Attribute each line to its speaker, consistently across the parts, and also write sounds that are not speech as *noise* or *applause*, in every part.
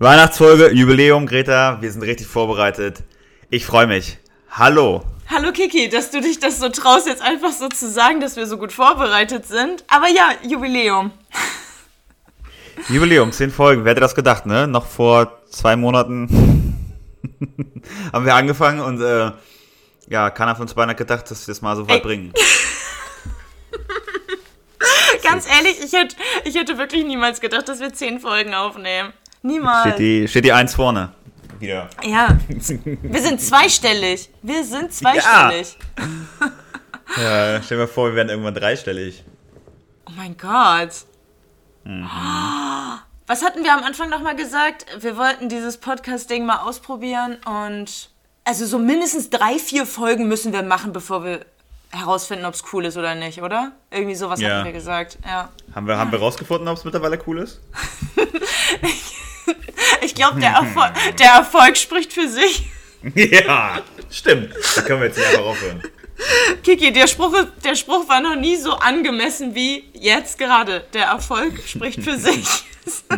Speaker 1: Weihnachtsfolge, Jubiläum, Greta. Wir sind richtig vorbereitet. Ich freue mich. Hallo.
Speaker 2: Hallo Kiki, dass du dich das so traust, jetzt einfach so zu sagen, dass wir so gut vorbereitet sind. Aber ja, Jubiläum. *laughs*
Speaker 1: Jubiläum, zehn Folgen. Wer hätte das gedacht, ne? Noch vor zwei Monaten *laughs* haben wir angefangen und äh, ja, keiner von uns hat gedacht, dass wir das mal so weit
Speaker 2: Ey.
Speaker 1: bringen. *laughs*
Speaker 2: Ganz ehrlich, ich hätte, ich hätte wirklich niemals gedacht, dass wir zehn Folgen aufnehmen. Niemals.
Speaker 1: Steht die, steht die Eins vorne. Wieder.
Speaker 2: Ja, *laughs* wir sind zweistellig. Wir sind zweistellig. *laughs*
Speaker 1: Ja, stell dir mal vor, wir werden irgendwann dreistellig.
Speaker 2: Oh mein Gott.
Speaker 1: Mhm. *gasps*
Speaker 2: Was hatten wir am Anfang nochmal gesagt? Wir wollten dieses Podcast-Ding mal ausprobieren und also so mindestens drei, vier Folgen müssen wir machen, bevor wir herausfinden, ob es cool ist oder nicht, oder? Irgendwie sowas
Speaker 1: Ja.
Speaker 2: hatten wir gesagt, ja.
Speaker 1: Haben wir, haben wir rausgefunden, ob es mittlerweile cool ist? *laughs*
Speaker 2: Ich glaube, der, *laughs* Erfol der Erfolg spricht für sich.
Speaker 1: ja, stimmt. Da können wir jetzt nicht einfach aufhören.
Speaker 2: Kiki, der Spruch, der Spruch war noch nie so angemessen wie jetzt gerade. Der Erfolg spricht für sich. *laughs*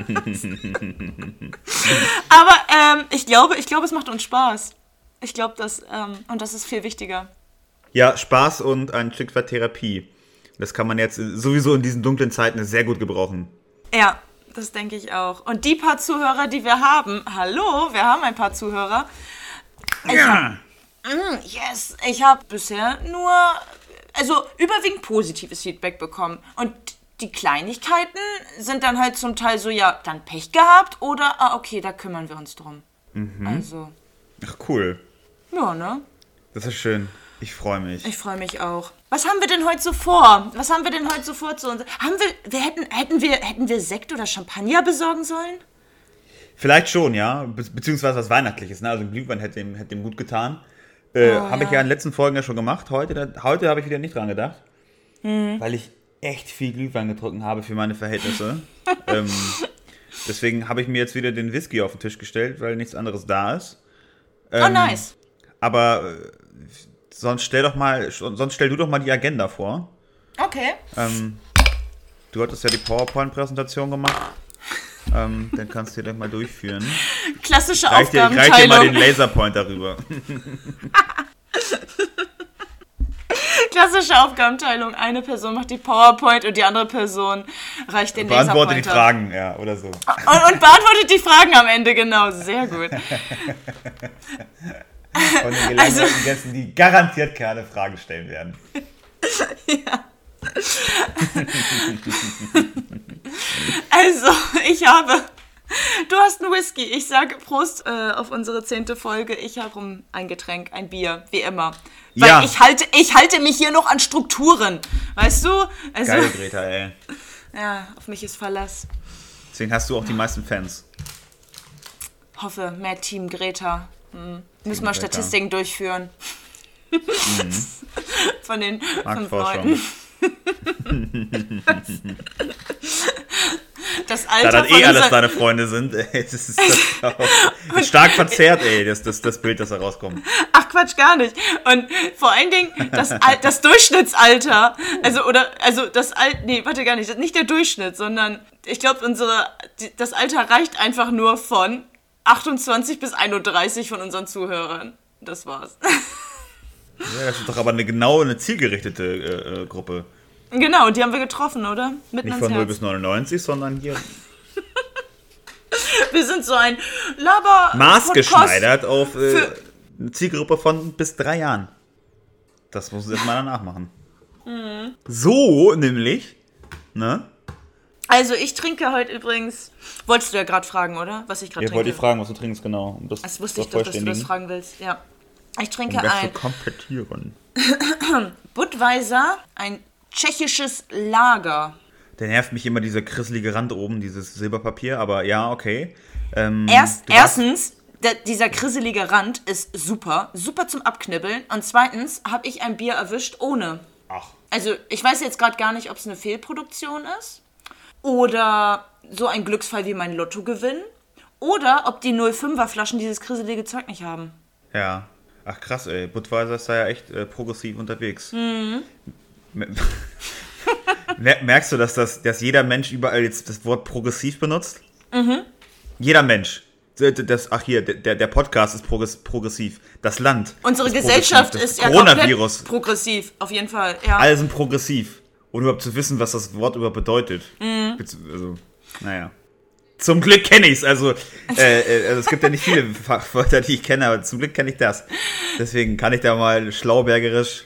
Speaker 2: Aber ähm, ich glaube, ich glaube, es macht uns Spaß. Ich glaube, das ähm, und das ist viel wichtiger.
Speaker 1: Ja, Spaß und ein Stück weit Therapie. Das kann man jetzt sowieso in diesen dunklen Zeiten sehr gut gebrauchen.
Speaker 2: Ja, das denke ich auch. Und die paar Zuhörer, die wir haben, hallo, wir haben ein paar Zuhörer.
Speaker 1: Ja.
Speaker 2: Mm, Yes, ich habe bisher nur, also überwiegend positives Feedback bekommen. Und die Kleinigkeiten sind dann halt zum Teil so, ja, dann Pech gehabt oder, ah, okay, da kümmern wir uns drum. Also,
Speaker 1: Ach, cool.
Speaker 2: ja, ne?
Speaker 1: Das ist schön. Ich freue mich.
Speaker 2: Ich freue mich auch. Was haben wir denn heute so vor? Was haben wir denn heute so vor zu uns? Haben wir, wir hätten, hätten wir, hätten wir Sekt oder Champagner besorgen sollen?
Speaker 1: Vielleicht schon, ja. Be beziehungsweise was Weihnachtliches. Ne? Also ein Glühwein hätte ihm, hätte ihm gut getan. Äh,
Speaker 2: Oh,
Speaker 1: habe ich
Speaker 2: ja.
Speaker 1: ja in den letzten Folgen ja schon gemacht. Heute, heute habe ich wieder nicht dran gedacht. Weil ich echt viel Glühwein getrunken habe für meine Verhältnisse. *laughs* ähm, deswegen habe ich mir jetzt wieder den Whisky auf den Tisch gestellt, weil nichts anderes da ist.
Speaker 2: oh,
Speaker 1: Ähm,
Speaker 2: nice.
Speaker 1: Aber äh, sonst stell doch mal, sonst stell du doch mal die Agenda vor.
Speaker 2: Okay.
Speaker 1: Ähm, du hattest ja die PowerPoint-Präsentation gemacht. Ähm, dann kannst du die gleich mal durchführen.
Speaker 2: Klassische
Speaker 1: Reich dir, ich reich dir mal
Speaker 2: Aufgabenteilung.
Speaker 1: den Laserpoint darüber. *laughs*
Speaker 2: Klassische Aufgabenteilung. Eine Person macht die PowerPoint und die andere Person reicht den
Speaker 1: Beantworte die. Fragen, ja, oder so.
Speaker 2: Und, und beantwortet die Fragen am Ende, genau. Sehr gut. *laughs*
Speaker 1: Von den gelangweilten Gästen, die garantiert keine Fragen stellen werden. *laughs*
Speaker 2: Also, ich habe... Du hast einen Whisky. Ich sage Prost äh, auf unsere zehnte Folge. Ich habe um ein Getränk, ein Bier, wie immer. Weil
Speaker 1: Ja.
Speaker 2: ich, halte, ich halte mich hier noch an Strukturen. Weißt du? Also,
Speaker 1: Geil, Greta, ey. *laughs*
Speaker 2: ja, auf mich ist Verlass.
Speaker 1: Deswegen hast du auch die meisten Fans.
Speaker 2: Hoffe, mehr Team Greta. Hm. Müssen wir. Statistiken durchführen. *laughs* Von den fünf. Leuten. *laughs* Das
Speaker 1: Da
Speaker 2: Alter
Speaker 1: das
Speaker 2: von
Speaker 1: eh alles deine Freunde sind, ey, das ist *laughs* das auch stark verzerrt, ey, das, das, das Bild, das da rauskommt.
Speaker 2: Ach Quatsch, gar nicht. Und vor allen Dingen das, das Durchschnittsalter, also oder also das Al nee, warte gar nicht, nicht der Durchschnitt, sondern ich glaube unsere das Alter reicht einfach nur von 28 bis 31 von unseren Zuhörern. Das war's. *laughs*
Speaker 1: Ja, das ist doch aber eine genau eine zielgerichtete äh, äh, Gruppe.
Speaker 2: Genau, die haben wir getroffen, oder? Mitten
Speaker 1: Nicht von 0
Speaker 2: Herz.
Speaker 1: bis 99, sondern hier *laughs*
Speaker 2: Wir sind so ein Laber
Speaker 1: maßgeschneidert auf äh, eine Zielgruppe von bis drei Jahren. Das muss jetzt mal danach machen.
Speaker 2: Mhm.
Speaker 1: So, nämlich, ne?
Speaker 2: Also ich trinke heute übrigens. Wolltest du ja gerade fragen, oder? Was ich gerade
Speaker 1: Ich
Speaker 2: trinke.
Speaker 1: wollte dich fragen, was du trinkst, genau. Um das,
Speaker 2: das wusste ich
Speaker 1: zu
Speaker 2: doch, dass du das fragen willst. Ja. Ich trinke
Speaker 1: Um das zu
Speaker 2: ein
Speaker 1: komplettieren. *coughs*
Speaker 2: Budweiser, ein tschechisches Lager.
Speaker 1: Der nervt mich immer dieser krisselige Rand oben, dieses Silberpapier, aber ja, okay. Ähm,
Speaker 2: Erst, erstens, der, dieser krisselige Rand ist super, super zum Abknibbeln. Und zweitens habe ich ein Bier erwischt ohne.
Speaker 1: Ach,
Speaker 2: Also ich weiß jetzt gerade gar nicht, ob es eine Fehlproduktion ist oder so ein Glücksfall wie mein Lottogewinn oder ob die 05er Flaschen dieses krisselige Zeug nicht haben.
Speaker 1: ja. Ach krass, ey. Budweiser ist da ja echt äh, progressiv unterwegs.
Speaker 2: Mhm.
Speaker 1: Mer- *laughs* Mer- Merkst du, dass, das, dass jeder Mensch überall jetzt das Wort progressiv benutzt?
Speaker 2: Mhm.
Speaker 1: Jeder Mensch. Das, ach hier, der, der Podcast ist progressiv. Das Land.
Speaker 2: Unsere
Speaker 1: ist
Speaker 2: Gesellschaft ist ja
Speaker 1: Coronavirus.
Speaker 2: komplett progressiv, auf jeden Fall. Ja.
Speaker 1: Alle sind progressiv. Ohne überhaupt zu wissen, was das Wort überhaupt bedeutet. Also, naja. Zum Glück kenne ich es. Also, äh, äh, also, es gibt ja nicht viele Fachwörter, die ich kenne, aber zum Glück kenne ich das. Deswegen kann ich da mal schlaubergerisch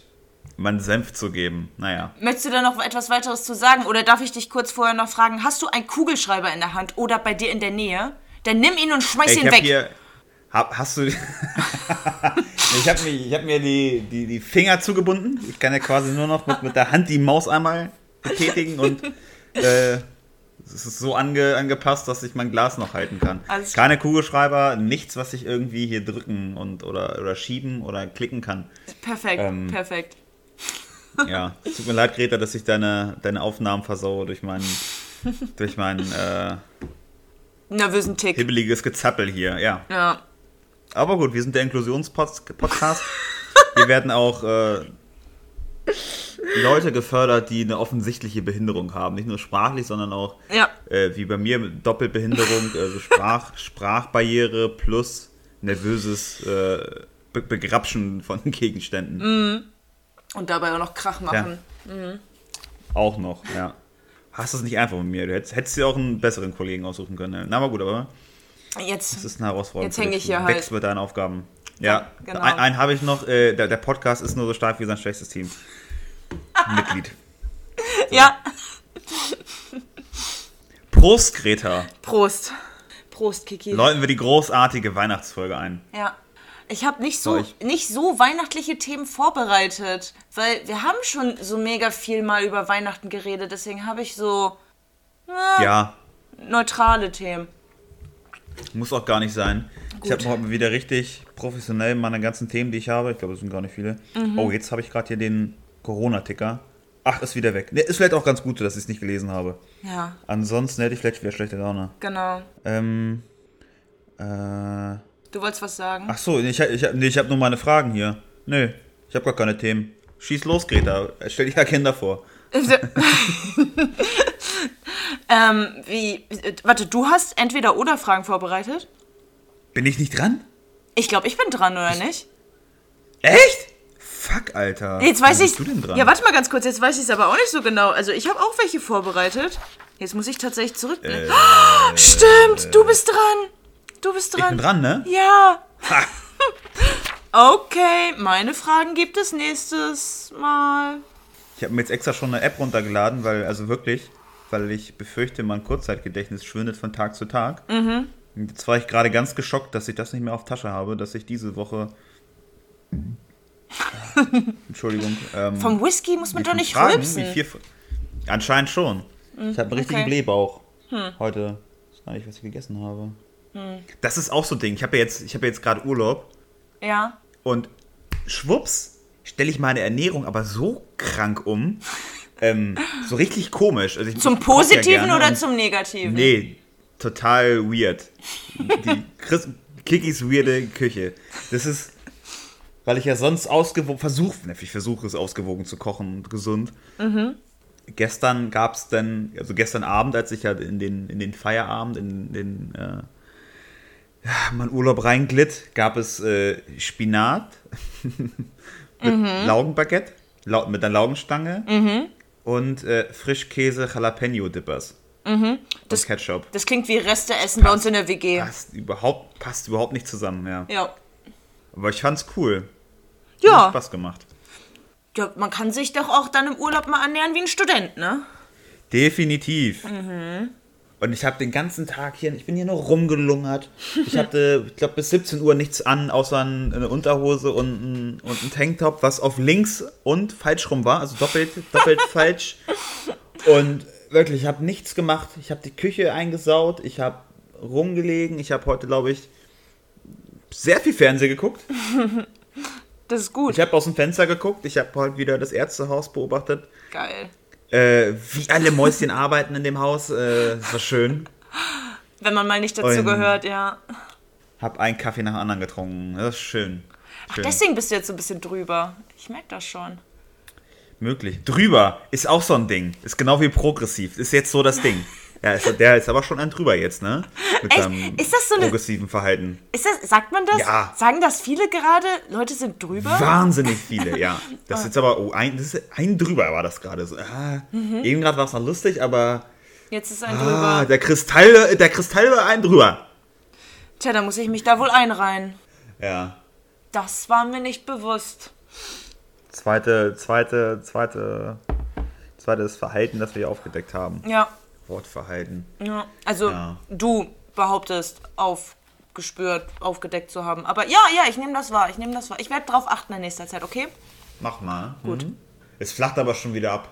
Speaker 1: meinen Senf zu geben. Naja.
Speaker 2: Möchtest du da noch etwas weiteres zu sagen? Oder darf ich dich kurz vorher noch fragen, hast du einen Kugelschreiber in der Hand oder bei dir in der Nähe? Dann nimm ihn und schmeiß
Speaker 1: ich
Speaker 2: ihn weg.
Speaker 1: Hier, hab, hast du. *laughs* ich habe mir, ich hab mir die, die, die Finger zugebunden. Ich kann ja quasi nur noch mit, mit der Hand die Maus einmal betätigen und äh, es ist so ange, angepasst, dass ich mein Glas noch halten kann.
Speaker 2: Alles
Speaker 1: Keine Kugelschreiber, nichts, was ich irgendwie hier drücken und oder, oder schieben oder klicken kann.
Speaker 2: Perfekt,
Speaker 1: Ähm,
Speaker 2: perfekt.
Speaker 1: Ja, es tut mir leid, Greta, dass ich deine, deine Aufnahmen versaue durch mein, durch mein äh,
Speaker 2: Nervösen Tick.
Speaker 1: hibbeliges Gezappel hier. Ja.
Speaker 2: Ja.
Speaker 1: Aber gut, wir sind der Inklusionspodcast. Wir werden auch äh, Leute gefördert, die eine offensichtliche Behinderung haben. Nicht nur sprachlich, sondern auch,
Speaker 2: Ja.
Speaker 1: äh, wie bei mir, Doppelbehinderung, also Sprach, Sprachbarriere plus nervöses äh, Be Begrapschen von *laughs* Gegenständen.
Speaker 2: Und dabei auch noch Krach machen.
Speaker 1: Auch noch, ja. Hast es nicht einfach mit mir. Du hättest, hättest dir auch einen besseren Kollegen aussuchen können. Na, aber gut, aber
Speaker 2: Jetzt.
Speaker 1: das ist eine Herausforderung.
Speaker 2: Jetzt
Speaker 1: für
Speaker 2: häng
Speaker 1: dich.
Speaker 2: ich hier halt.
Speaker 1: wächst mit deinen Aufgaben. Ja,
Speaker 2: genau.
Speaker 1: ein, einen habe ich noch. Äh, der, der Podcast ist nur so stark wie sein schwächstes Team. *laughs* Mitglied.
Speaker 2: Ja.
Speaker 1: Prost, Greta.
Speaker 2: Prost. Prost, Kiki.
Speaker 1: Läuten wir die großartige Weihnachtsfolge ein.
Speaker 2: Ja. Ich habe nicht so,
Speaker 1: So, ich-
Speaker 2: nicht so weihnachtliche Themen vorbereitet, weil wir haben schon so mega viel mal über Weihnachten geredet, deswegen habe ich so
Speaker 1: Ja,
Speaker 2: neutrale Themen.
Speaker 1: Muss auch gar nicht sein. Ich
Speaker 2: Gut.
Speaker 1: habe heute mal wieder richtig professionell meine ganzen Themen, die ich habe. Ich glaube, es sind gar nicht viele.
Speaker 2: Mhm.
Speaker 1: Oh, jetzt habe ich gerade hier den Corona-Ticker. Ach, ist wieder weg. Ist vielleicht auch ganz gut, dass ich es nicht gelesen habe.
Speaker 2: Ja,
Speaker 1: Ansonsten hätte ich vielleicht wieder schlechte Laune.
Speaker 2: genau.
Speaker 1: Ähm, äh,
Speaker 2: Du wolltest was sagen?
Speaker 1: ach so, ich, ich, nee, ich habe nur meine Fragen hier. Nö, ich habe gar keine Themen. Schieß los, Greta. Stell die Agenda vor.
Speaker 2: Ähm, wie, äh, warte, du hast entweder oder Fragen vorbereitet?
Speaker 1: Bin ich nicht dran?
Speaker 2: Ich glaube, ich bin dran, oder nicht?
Speaker 1: Echt? Fuck, Alter.
Speaker 2: Jetzt weiß ich.
Speaker 1: du denn dran?
Speaker 2: Ja, warte mal ganz kurz, jetzt weiß ich es aber auch nicht so genau. Also, ich habe auch welche vorbereitet. Jetzt muss ich tatsächlich zurückblicken. Oh, *gasps* stimmt, du bist dran. Du bist
Speaker 1: Äh. ich
Speaker 2: dran.
Speaker 1: bin dran, ne?
Speaker 2: Ja.
Speaker 1: Ha. *laughs*
Speaker 2: Okay, meine Fragen gibt es nächstes Mal.
Speaker 1: Ich habe mir jetzt extra schon eine App runtergeladen, weil, also wirklich, weil ich befürchte, mein Kurzzeitgedächtnis schwindet von Tag zu Tag.
Speaker 2: Mhm.
Speaker 1: Jetzt war ich gerade ganz geschockt, dass ich das nicht mehr auf Tasche habe, dass ich diese Woche. *laughs* Entschuldigung. Ähm,
Speaker 2: Vom Whisky muss man doch nicht
Speaker 1: Fragen?
Speaker 2: rülpsen.
Speaker 1: Vier, Anscheinend schon. Ich habe einen richtigen
Speaker 2: okay.
Speaker 1: Blähbauch heute. Ich weiß gar nicht, was ich gegessen habe. Das ist auch so ein Ding. Ich habe ja jetzt, ich habe ja jetzt gerade Urlaub
Speaker 2: Ja.
Speaker 1: und schwupps stelle ich meine Ernährung aber so krank um. *laughs* Ähm, so richtig komisch. Also ich,
Speaker 2: Zum
Speaker 1: ich ja
Speaker 2: Positiven
Speaker 1: gerne
Speaker 2: oder zum Negativen?
Speaker 1: Nee, total weird. Die Chris, Kikis weirde Küche. Das ist, weil ich ja sonst ausgewogen versuche, ich versuche es ausgewogen zu kochen und gesund. Gestern gab es dann, also gestern Abend, als ich ja in den, in den Feierabend, in den äh, ja, mein Urlaub reinglitt, gab es äh, Spinat *laughs* mit Laugenbaguette, lau mit einer Laugenstange und äh, Frischkäse Jalapeno Dippers.
Speaker 2: Das-
Speaker 1: und Ketchup.
Speaker 2: Das klingt wie Reste essen bei uns in der WG.
Speaker 1: Passt überhaupt, passt überhaupt nicht zusammen, ja.
Speaker 2: Ja.
Speaker 1: Aber ich fand's cool. Hat
Speaker 2: Ja.
Speaker 1: Spaß gemacht.
Speaker 2: ja, man kann sich doch auch dann im Urlaub mal ernähren wie ein Student, ne?
Speaker 1: Definitiv. Und ich habe den ganzen Tag hier, ich bin hier nur rumgelungert. Ich hatte, ich glaube, bis 17 Uhr nichts an, außer ein- eine Unterhose und ein, und ein Tanktop, was auf links und falsch rum war, also doppelt, doppelt *laughs* falsch. Und wirklich, ich habe nichts gemacht. Ich habe die Küche eingesaut, ich habe rumgelegen. Ich habe heute, glaube ich, sehr viel Fernsehen geguckt. *laughs*
Speaker 2: Das ist gut.
Speaker 1: Ich habe aus dem Fenster geguckt. Ich habe heute wieder das Ärztehaus beobachtet.
Speaker 2: Geil.
Speaker 1: Äh, wie alle Mäuschen arbeiten in dem Haus. Äh, das war schön.
Speaker 2: Wenn man mal nicht dazu
Speaker 1: Und-
Speaker 2: gehört, ja.
Speaker 1: Hab einen Kaffee nach dem anderen getrunken. Das ist schön. schön.
Speaker 2: Deswegen bist du jetzt so ein bisschen drüber. Ich merke das schon.
Speaker 1: Möglich. Drüber ist auch so ein Ding. Ist genau wie progressiv. Ist jetzt so das Ding. *laughs* Ja, ist, der ist aber schon ein drüber jetzt, ne? *laughs* Mit
Speaker 2: Echt?
Speaker 1: seinem
Speaker 2: Ist das so eine-
Speaker 1: progressiven Verhalten.
Speaker 2: Ist das, sagt man das?
Speaker 1: Ja.
Speaker 2: Sagen das viele gerade? Leute sind drüber?
Speaker 1: Wahnsinnig viele, ja. *laughs* Das ist jetzt aber, oh, ein, das ist ein drüber war das gerade so. Ah,
Speaker 2: Mhm.
Speaker 1: Eben gerade war es noch lustig, aber
Speaker 2: Jetzt ist ein
Speaker 1: ah,
Speaker 2: drüber.
Speaker 1: der Kristall, der Kristall war ein drüber.
Speaker 2: Tja, da muss ich mich da wohl einreihen.
Speaker 1: Ja.
Speaker 2: Das war mir nicht bewusst.
Speaker 1: Zweite, zweite, zweite, zweites Verhalten, das wir hier aufgedeckt haben.
Speaker 2: Ja,
Speaker 1: Wortverhalten.
Speaker 2: ja. Also
Speaker 1: Ja.
Speaker 2: du behauptest, aufgespürt, aufgedeckt zu haben. Aber ja, ja, ich nehme das wahr. Ich nehme das wahr. Ich werde drauf achten in nächster Zeit, okay?
Speaker 1: Mach mal. Gut. Es flacht aber schon wieder ab.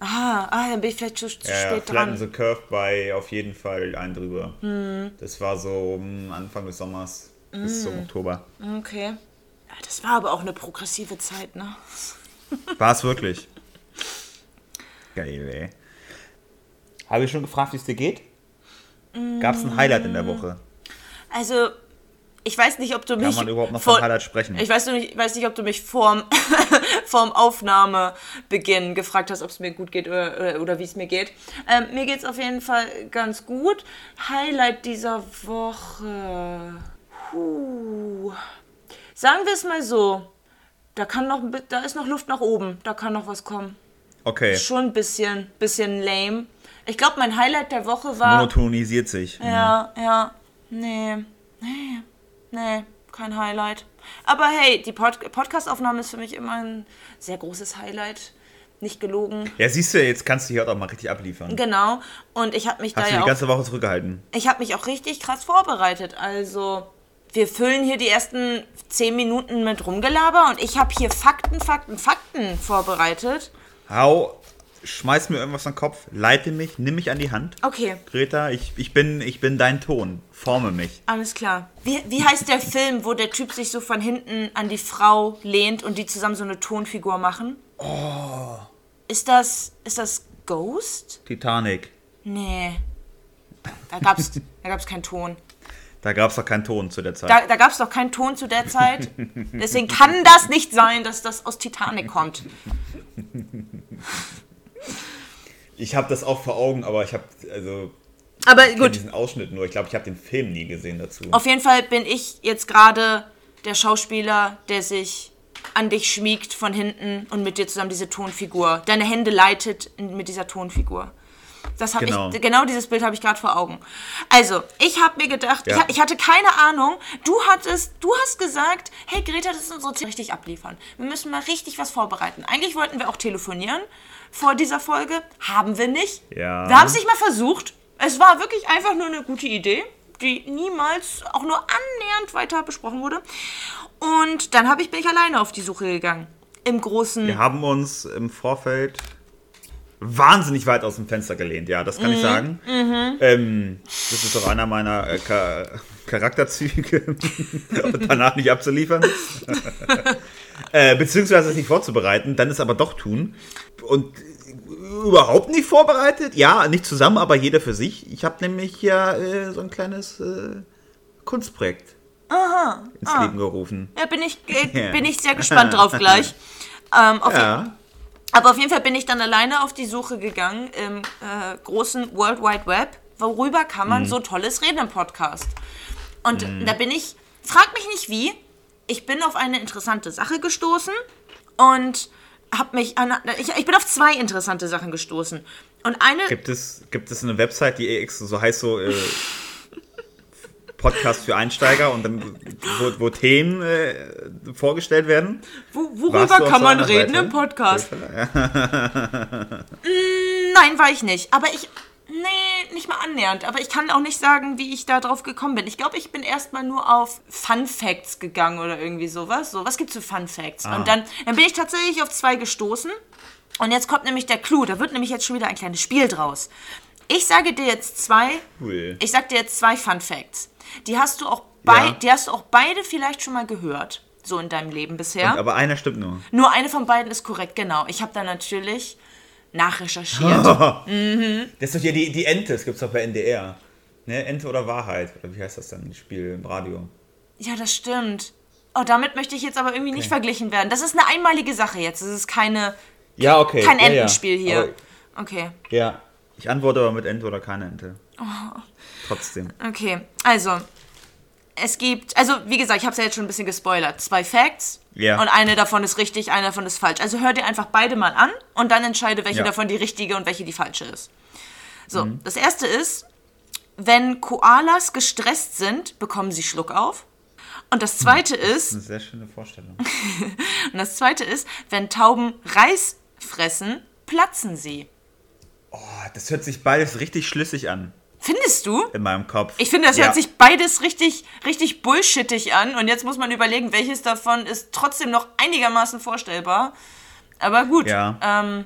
Speaker 2: Ah, ah dann bin ich vielleicht zu, zu
Speaker 1: Ja,
Speaker 2: spät dran.
Speaker 1: the Curve bei auf jeden Fall ein drüber.
Speaker 2: Hm.
Speaker 1: Das war so um Anfang des Sommers bis zum Oktober.
Speaker 2: Okay. Ja, das war aber auch eine progressive Zeit, ne?
Speaker 1: War es wirklich? Geil, ey. Habe ich schon gefragt, wie es dir geht? Gab es ein Highlight in der Woche?
Speaker 2: Also, ich weiß nicht, ob du mich.
Speaker 1: Kann man überhaupt noch
Speaker 2: vor-
Speaker 1: von Highlight sprechen?
Speaker 2: Ich weiß, nicht, weiß nicht, ob du mich vorm, *laughs* vorm Aufnahmebeginn gefragt hast, ob es mir gut geht oder, oder, oder wie es mir geht. Ähm, mir geht es auf jeden Fall ganz gut. Highlight dieser Woche. Puh. Sagen wir es mal so. Da, kann noch, da ist noch Luft nach oben. Da kann noch was kommen.
Speaker 1: Okay,
Speaker 2: Schon ein bisschen, bisschen lame. Ich glaube, mein Highlight der Woche war.
Speaker 1: monotonisiert sich.
Speaker 2: Ja, ja. Nee. Nee. Nee, kein Highlight. Aber hey, die Pod Podcast-Aufnahme ist für mich immer ein sehr großes Highlight. Nicht gelogen.
Speaker 1: Ja, siehst du, jetzt kannst du hier auch mal richtig abliefern.
Speaker 2: Genau. Und ich habe mich
Speaker 1: Hast
Speaker 2: da
Speaker 1: du
Speaker 2: ja
Speaker 1: die
Speaker 2: auch,
Speaker 1: ganze Woche zurückgehalten.
Speaker 2: ich habe mich auch richtig krass vorbereitet. Also, wir füllen hier die ersten zehn Minuten mit Rumgelaber und ich habe hier Fakten, Fakten, Fakten vorbereitet.
Speaker 1: Hau, schmeiß mir irgendwas an den Kopf, leite mich, nimm mich an die Hand.
Speaker 2: Okay,
Speaker 1: Greta, ich, ich, bin, ich bin dein Ton. Forme mich.
Speaker 2: Alles klar. Wie, wie heißt der Film, wo der Typ sich so von hinten an die Frau lehnt und die zusammen so eine Tonfigur machen? Oh. Ist das, ist das Ghost?
Speaker 1: Titanic.
Speaker 2: Nee. Da gab's, da gab's keinen Ton.
Speaker 1: Da gab es doch keinen Ton zu der Zeit.
Speaker 2: Da, da gab's doch keinen Ton zu der Zeit. Deswegen kann das nicht sein, dass das aus Titanic kommt.
Speaker 1: Ich habe das auch vor Augen, aber ich habe also
Speaker 2: Aber gut,
Speaker 1: diesen Ausschnitt nur. Ich glaube, ich habe den Film nie gesehen dazu.
Speaker 2: auf jeden Fall bin ich jetzt gerade der Schauspieler, der sich an dich schmiegt von hinten und mit dir zusammen diese Tonfigur, deine Hände leitet mit dieser Tonfigur. Das habe
Speaker 1: Genau.
Speaker 2: ich, genau dieses Bild habe ich gerade vor Augen. Also, ich habe mir gedacht,
Speaker 1: Ja.
Speaker 2: ich, ich hatte keine Ahnung. Du hattest, du hast gesagt, hey Greta, das ist unsere Ziel, richtig abliefern. Wir müssen mal richtig was vorbereiten. Eigentlich wollten wir auch telefonieren vor dieser Folge, haben wir nicht.
Speaker 1: Ja.
Speaker 2: Wir haben es nicht mal versucht. Es war wirklich einfach nur eine gute Idee, die niemals auch nur annähernd weiter besprochen wurde. Und dann habe ich, bin ich alleine auf die Suche gegangen. Im großen.
Speaker 1: Wir haben uns im Vorfeld wahnsinnig weit aus dem Fenster gelehnt, ja, das kann
Speaker 2: Mhm.
Speaker 1: ich sagen. Ähm, das ist doch einer meiner äh, Cha Charakterzüge, *laughs* danach nicht abzuliefern. *laughs* äh, beziehungsweise es nicht vorzubereiten, dann es aber doch tun. Und überhaupt nicht vorbereitet, ja, nicht zusammen, aber jeder für sich. Ich habe nämlich ja äh, so ein kleines äh, Kunstprojekt ins
Speaker 2: Ah.
Speaker 1: Leben gerufen.
Speaker 2: Ja, bin ich, äh, *laughs* bin ich sehr gespannt drauf gleich. Ähm,
Speaker 1: Ja.
Speaker 2: Aber auf jeden Fall bin ich dann alleine auf die Suche gegangen im äh, großen World Wide Web. Worüber kann man so tolles reden im Podcast? Und da bin ich, frag mich nicht wie, ich bin auf eine interessante Sache gestoßen und habe mich an, ich, ich bin auf zwei interessante Sachen gestoßen. Und eine,
Speaker 1: Gibt es, gibt es eine Website, die ex- so heißt so äh, Podcast für Einsteiger und dann wo, wo Themen äh, vorgestellt werden?
Speaker 2: wo, worüber kann man reden
Speaker 1: Seite?
Speaker 2: im Podcast? Mm, *laughs* Nein, war ich nicht. Aber ich. Nee, nicht mal annähernd. Aber ich kann auch nicht sagen, wie ich da drauf gekommen bin. Ich glaube, ich bin erstmal nur auf Fun Facts gegangen oder irgendwie sowas. So, was gibt's für Fun Facts?
Speaker 1: Ah.
Speaker 2: Und dann, dann bin ich tatsächlich auf zwei gestoßen. Und jetzt kommt nämlich der Clou. Da wird nämlich jetzt schon wieder ein kleines Spiel draus. Ich sage dir jetzt zwei.
Speaker 1: Cool.
Speaker 2: Ich sag dir jetzt zwei Fun Facts. Die hast du auch bei,
Speaker 1: Ja.
Speaker 2: die hast du auch beide vielleicht schon mal gehört. So in deinem Leben bisher.
Speaker 1: Und, aber einer stimmt nur.
Speaker 2: Nur eine von beiden ist korrekt, genau. Ich habe da natürlich nachrecherchiert. *laughs*
Speaker 1: Das ist doch hier die, die Ente, das gibt's doch bei NDR. Ne? Ente oder Wahrheit? Oder wie heißt das dann, das Spiel im Radio?
Speaker 2: ja, das stimmt. Oh, damit möchte ich jetzt aber irgendwie nicht verglichen werden. Das ist eine einmalige Sache jetzt. Das ist keine,
Speaker 1: Ja, okay.
Speaker 2: kein
Speaker 1: ja, ja.
Speaker 2: Entenspiel hier.
Speaker 1: Aber,
Speaker 2: Okay.
Speaker 1: ja. Ich antworte aber mit Ente oder keine Ente. Trotzdem.
Speaker 2: Okay, also, es gibt, also wie gesagt, ich habe es ja jetzt schon ein bisschen gespoilert. Zwei Facts
Speaker 1: Ja.
Speaker 2: und eine davon ist richtig, eine davon ist falsch. Also hör dir einfach beide mal an und dann entscheide, welche
Speaker 1: Ja.
Speaker 2: davon die richtige und welche die falsche ist. So,
Speaker 1: Mhm.
Speaker 2: das erste ist, wenn Koalas gestresst sind, bekommen sie Schluck auf. Und das zweite ist,
Speaker 1: Eine sehr schöne Vorstellung. *laughs*
Speaker 2: und das zweite ist, wenn Tauben Reis fressen, platzen sie.
Speaker 1: Oh, das hört sich beides richtig schlüssig an
Speaker 2: Findest du?
Speaker 1: in meinem Kopf.
Speaker 2: Ich finde, das
Speaker 1: Ja.
Speaker 2: hört sich beides richtig, richtig bullshittig an. Und jetzt muss man überlegen, welches davon ist trotzdem noch einigermaßen vorstellbar. Aber gut.
Speaker 1: Ja.
Speaker 2: Ähm,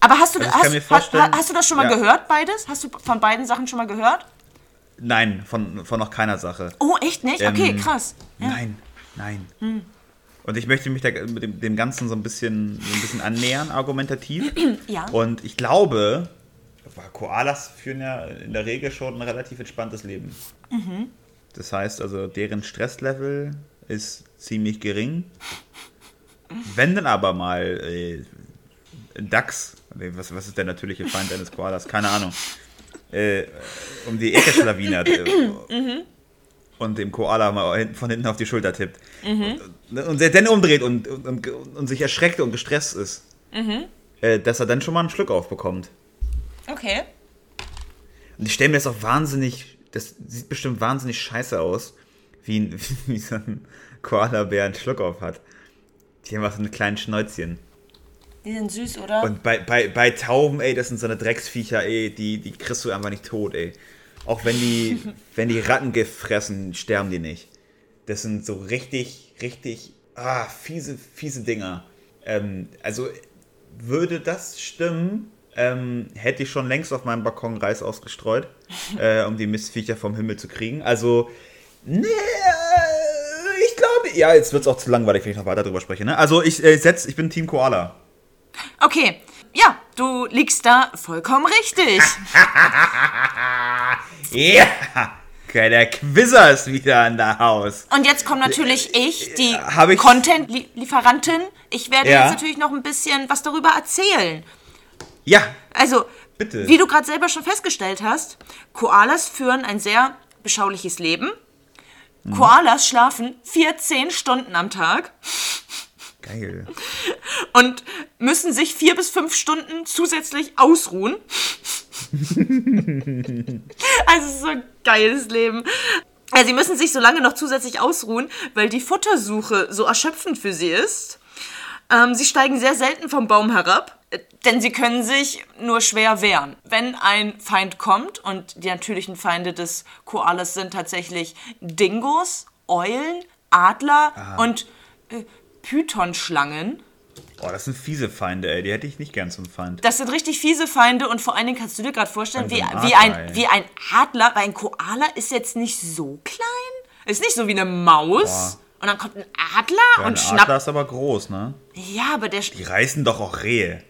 Speaker 2: aber hast du,
Speaker 1: Also
Speaker 2: hast, hast, hast du das schon mal
Speaker 1: Ja.
Speaker 2: gehört, beides? Hast du von beiden Sachen schon mal gehört?
Speaker 1: Nein, von, von noch keiner Sache.
Speaker 2: Oh, echt nicht? Okay,
Speaker 1: Ähm,
Speaker 2: krass. Ja. Hm.
Speaker 1: Nein, nein. Und ich möchte mich da mit dem, dem Ganzen so ein bisschen, so ein bisschen annähern, argumentativ. *clears throat*
Speaker 2: Ja.
Speaker 1: Und ich glaube, Koalas führen ja in der Regel schon ein relativ entspanntes Leben.
Speaker 2: Mhm.
Speaker 1: Das heißt also, deren Stresslevel ist ziemlich gering. Wenn dann aber mal äh, ein Dachs, was, was ist der natürliche Feind eines Koalas? Keine Ahnung. Äh, um die Ecke schlawinert äh, und dem Koala mal von hinten auf die Schulter tippt. Und, und sich dann umdreht und, und, und, sich erschreckt und gestresst ist. Äh, dass er dann schon mal einen Schluck aufbekommt.
Speaker 2: Okay.
Speaker 1: Und ich stelle mir das auch wahnsinnig, das sieht bestimmt wahnsinnig scheiße aus, wie, ein, *laughs* wie so ein Koala-Bär einen Schluck auf hat. Die haben auch so eine kleinen Schnäuzchen.
Speaker 2: Die sind süß, oder?
Speaker 1: Und bei, bei, bei Tauben, ey, das sind so eine Drecksviecher, ey, die, die kriegst du einfach nicht tot, ey. Auch wenn die, *laughs* wenn die Rattengift fressen, sterben die nicht. Das sind so richtig, richtig, ah, fiese, fiese Dinger. Ähm, also, würde das stimmen, ähm, hätte ich schon längst auf meinem Balkon Reis ausgestreut, *laughs* äh, um die Mistviecher vom Himmel zu kriegen. Also, nee, äh, ich glaube, ja, jetzt wird es auch zu langweilig, wenn ich noch weiter drüber spreche. Ne? Also, ich äh, setz, ich bin Team Koala.
Speaker 2: Okay. Ja, du liegst da vollkommen richtig. *laughs*
Speaker 1: Ja, okay, der Quizzer ist wieder an der Haus.
Speaker 2: Und jetzt kommt natürlich ich, die
Speaker 1: ich-
Speaker 2: Content-Lieferantin. Ich werde
Speaker 1: Ja.
Speaker 2: jetzt natürlich noch ein bisschen was darüber erzählen.
Speaker 1: Ja,
Speaker 2: Also,
Speaker 1: Bitte.
Speaker 2: wie du gerade selber schon festgestellt hast, Koalas führen ein sehr beschauliches Leben.
Speaker 1: Mhm.
Speaker 2: Koalas schlafen 14 Stunden am Tag
Speaker 1: geil.
Speaker 2: und müssen sich vier bis fünf Stunden zusätzlich ausruhen. *laughs* also, es ist so ein geiles Leben. Sie müssen sich so lange noch zusätzlich ausruhen, weil die Futtersuche so erschöpfend für sie ist. Ähm, sie steigen sehr selten vom Baum herab, denn sie können sich nur schwer wehren. Wenn ein Feind kommt, und die natürlichen Feinde des Koalas sind tatsächlich Dingos, Eulen, Adler und äh, Pythonschlangen.
Speaker 1: Oh, das sind fiese Feinde, ey. Die hätte ich nicht gern zum Feind.
Speaker 2: Das sind richtig fiese Feinde und vor allen Dingen kannst du dir gerade vorstellen, wie,
Speaker 1: ein
Speaker 2: wie,
Speaker 1: Adler,
Speaker 2: ein, wie ein Adler, weil ein Koala ist jetzt nicht so klein. Ist nicht so wie eine Maus. Und dann kommt ein Adler
Speaker 1: Ja,
Speaker 2: und
Speaker 1: ein
Speaker 2: schnappt.
Speaker 1: Adler ist aber groß, ne?
Speaker 2: Ja, aber der.
Speaker 1: Die reißen doch auch Rehe.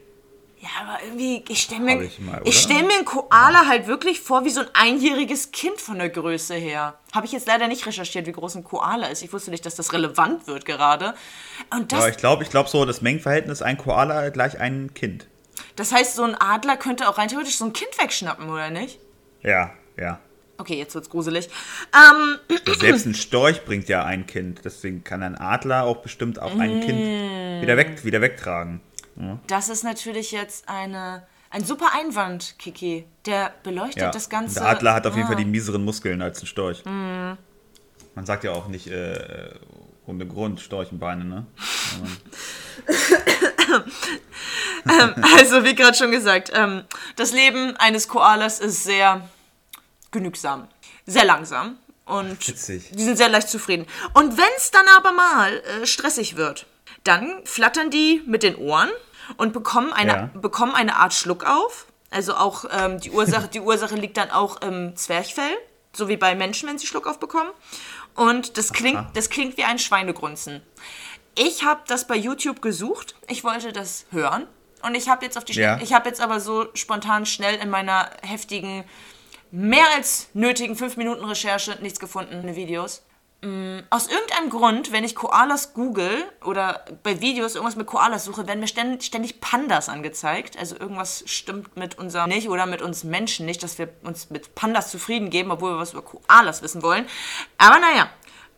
Speaker 2: Ja, aber irgendwie, ich stelle mir,
Speaker 1: ich mal,
Speaker 2: ich
Speaker 1: oder?
Speaker 2: stell mir einen Koala halt wirklich vor wie so ein einjähriges Kind von der Größe her. Habe ich jetzt leider nicht recherchiert, wie groß ein Koala ist. Ich wusste nicht, dass das relevant wird gerade. Und das,
Speaker 1: Aber ich glaube, ich glaube so, das Mengenverhältnis ein Koala gleich ein Kind.
Speaker 2: das heißt, so ein Adler könnte auch rein theoretisch so ein Kind wegschnappen, oder nicht?
Speaker 1: Ja, ja.
Speaker 2: Okay, jetzt wird's gruselig. Ähm, *clears throat*
Speaker 1: Selbst ein Storch bringt ja ein Kind. Deswegen kann ein Adler auch bestimmt auch ein
Speaker 2: Mm.
Speaker 1: Kind wieder, weg, wieder wegtragen.
Speaker 2: Das ist natürlich jetzt eine, ein super Einwand, Kiki. Der beleuchtet
Speaker 1: Ja.
Speaker 2: das Ganze.
Speaker 1: Der Adler hat auf jeden
Speaker 2: Ah. Mhm.
Speaker 1: Fall die mieseren Muskeln als ein Storch. Man sagt ja auch nicht äh, ohne Grund Storchenbeine, ne? *laughs*
Speaker 2: Also, wie gerade schon gesagt, ähm, das Leben eines Koalas ist sehr genügsam, sehr langsam und
Speaker 1: Witzig.
Speaker 2: die sind sehr leicht zufrieden. Und wenn es dann aber mal äh, stressig wird, dann flattern die mit den Ohren und bekommen eine,
Speaker 1: Ja.
Speaker 2: bekommen eine Art Schluck auf. Also auch ähm, die, Ursache, die Ursache liegt dann auch im Zwerchfell, so wie bei Menschen, wenn sie Schluck aufbekommen. Und das klingt,
Speaker 1: Aha.
Speaker 2: das klingt wie ein Schweinegrunzen. Ich habe das bei YouTube gesucht. Ich wollte das hören. Und ich habe jetzt auf die
Speaker 1: Ja.
Speaker 2: ich habe jetzt aber so spontan schnell in meiner heftigen, mehr als nötigen 5 Minuten Recherche nichts gefunden Videos. Aus irgendeinem Grund, wenn ich Koalas google oder bei Videos irgendwas mit Koalas suche, werden mir ständig, ständig Pandas angezeigt. Also irgendwas stimmt mit unserem nicht oder mit uns Menschen nicht, dass wir uns mit Pandas zufrieden geben, obwohl wir was über Koalas wissen wollen. Aber naja,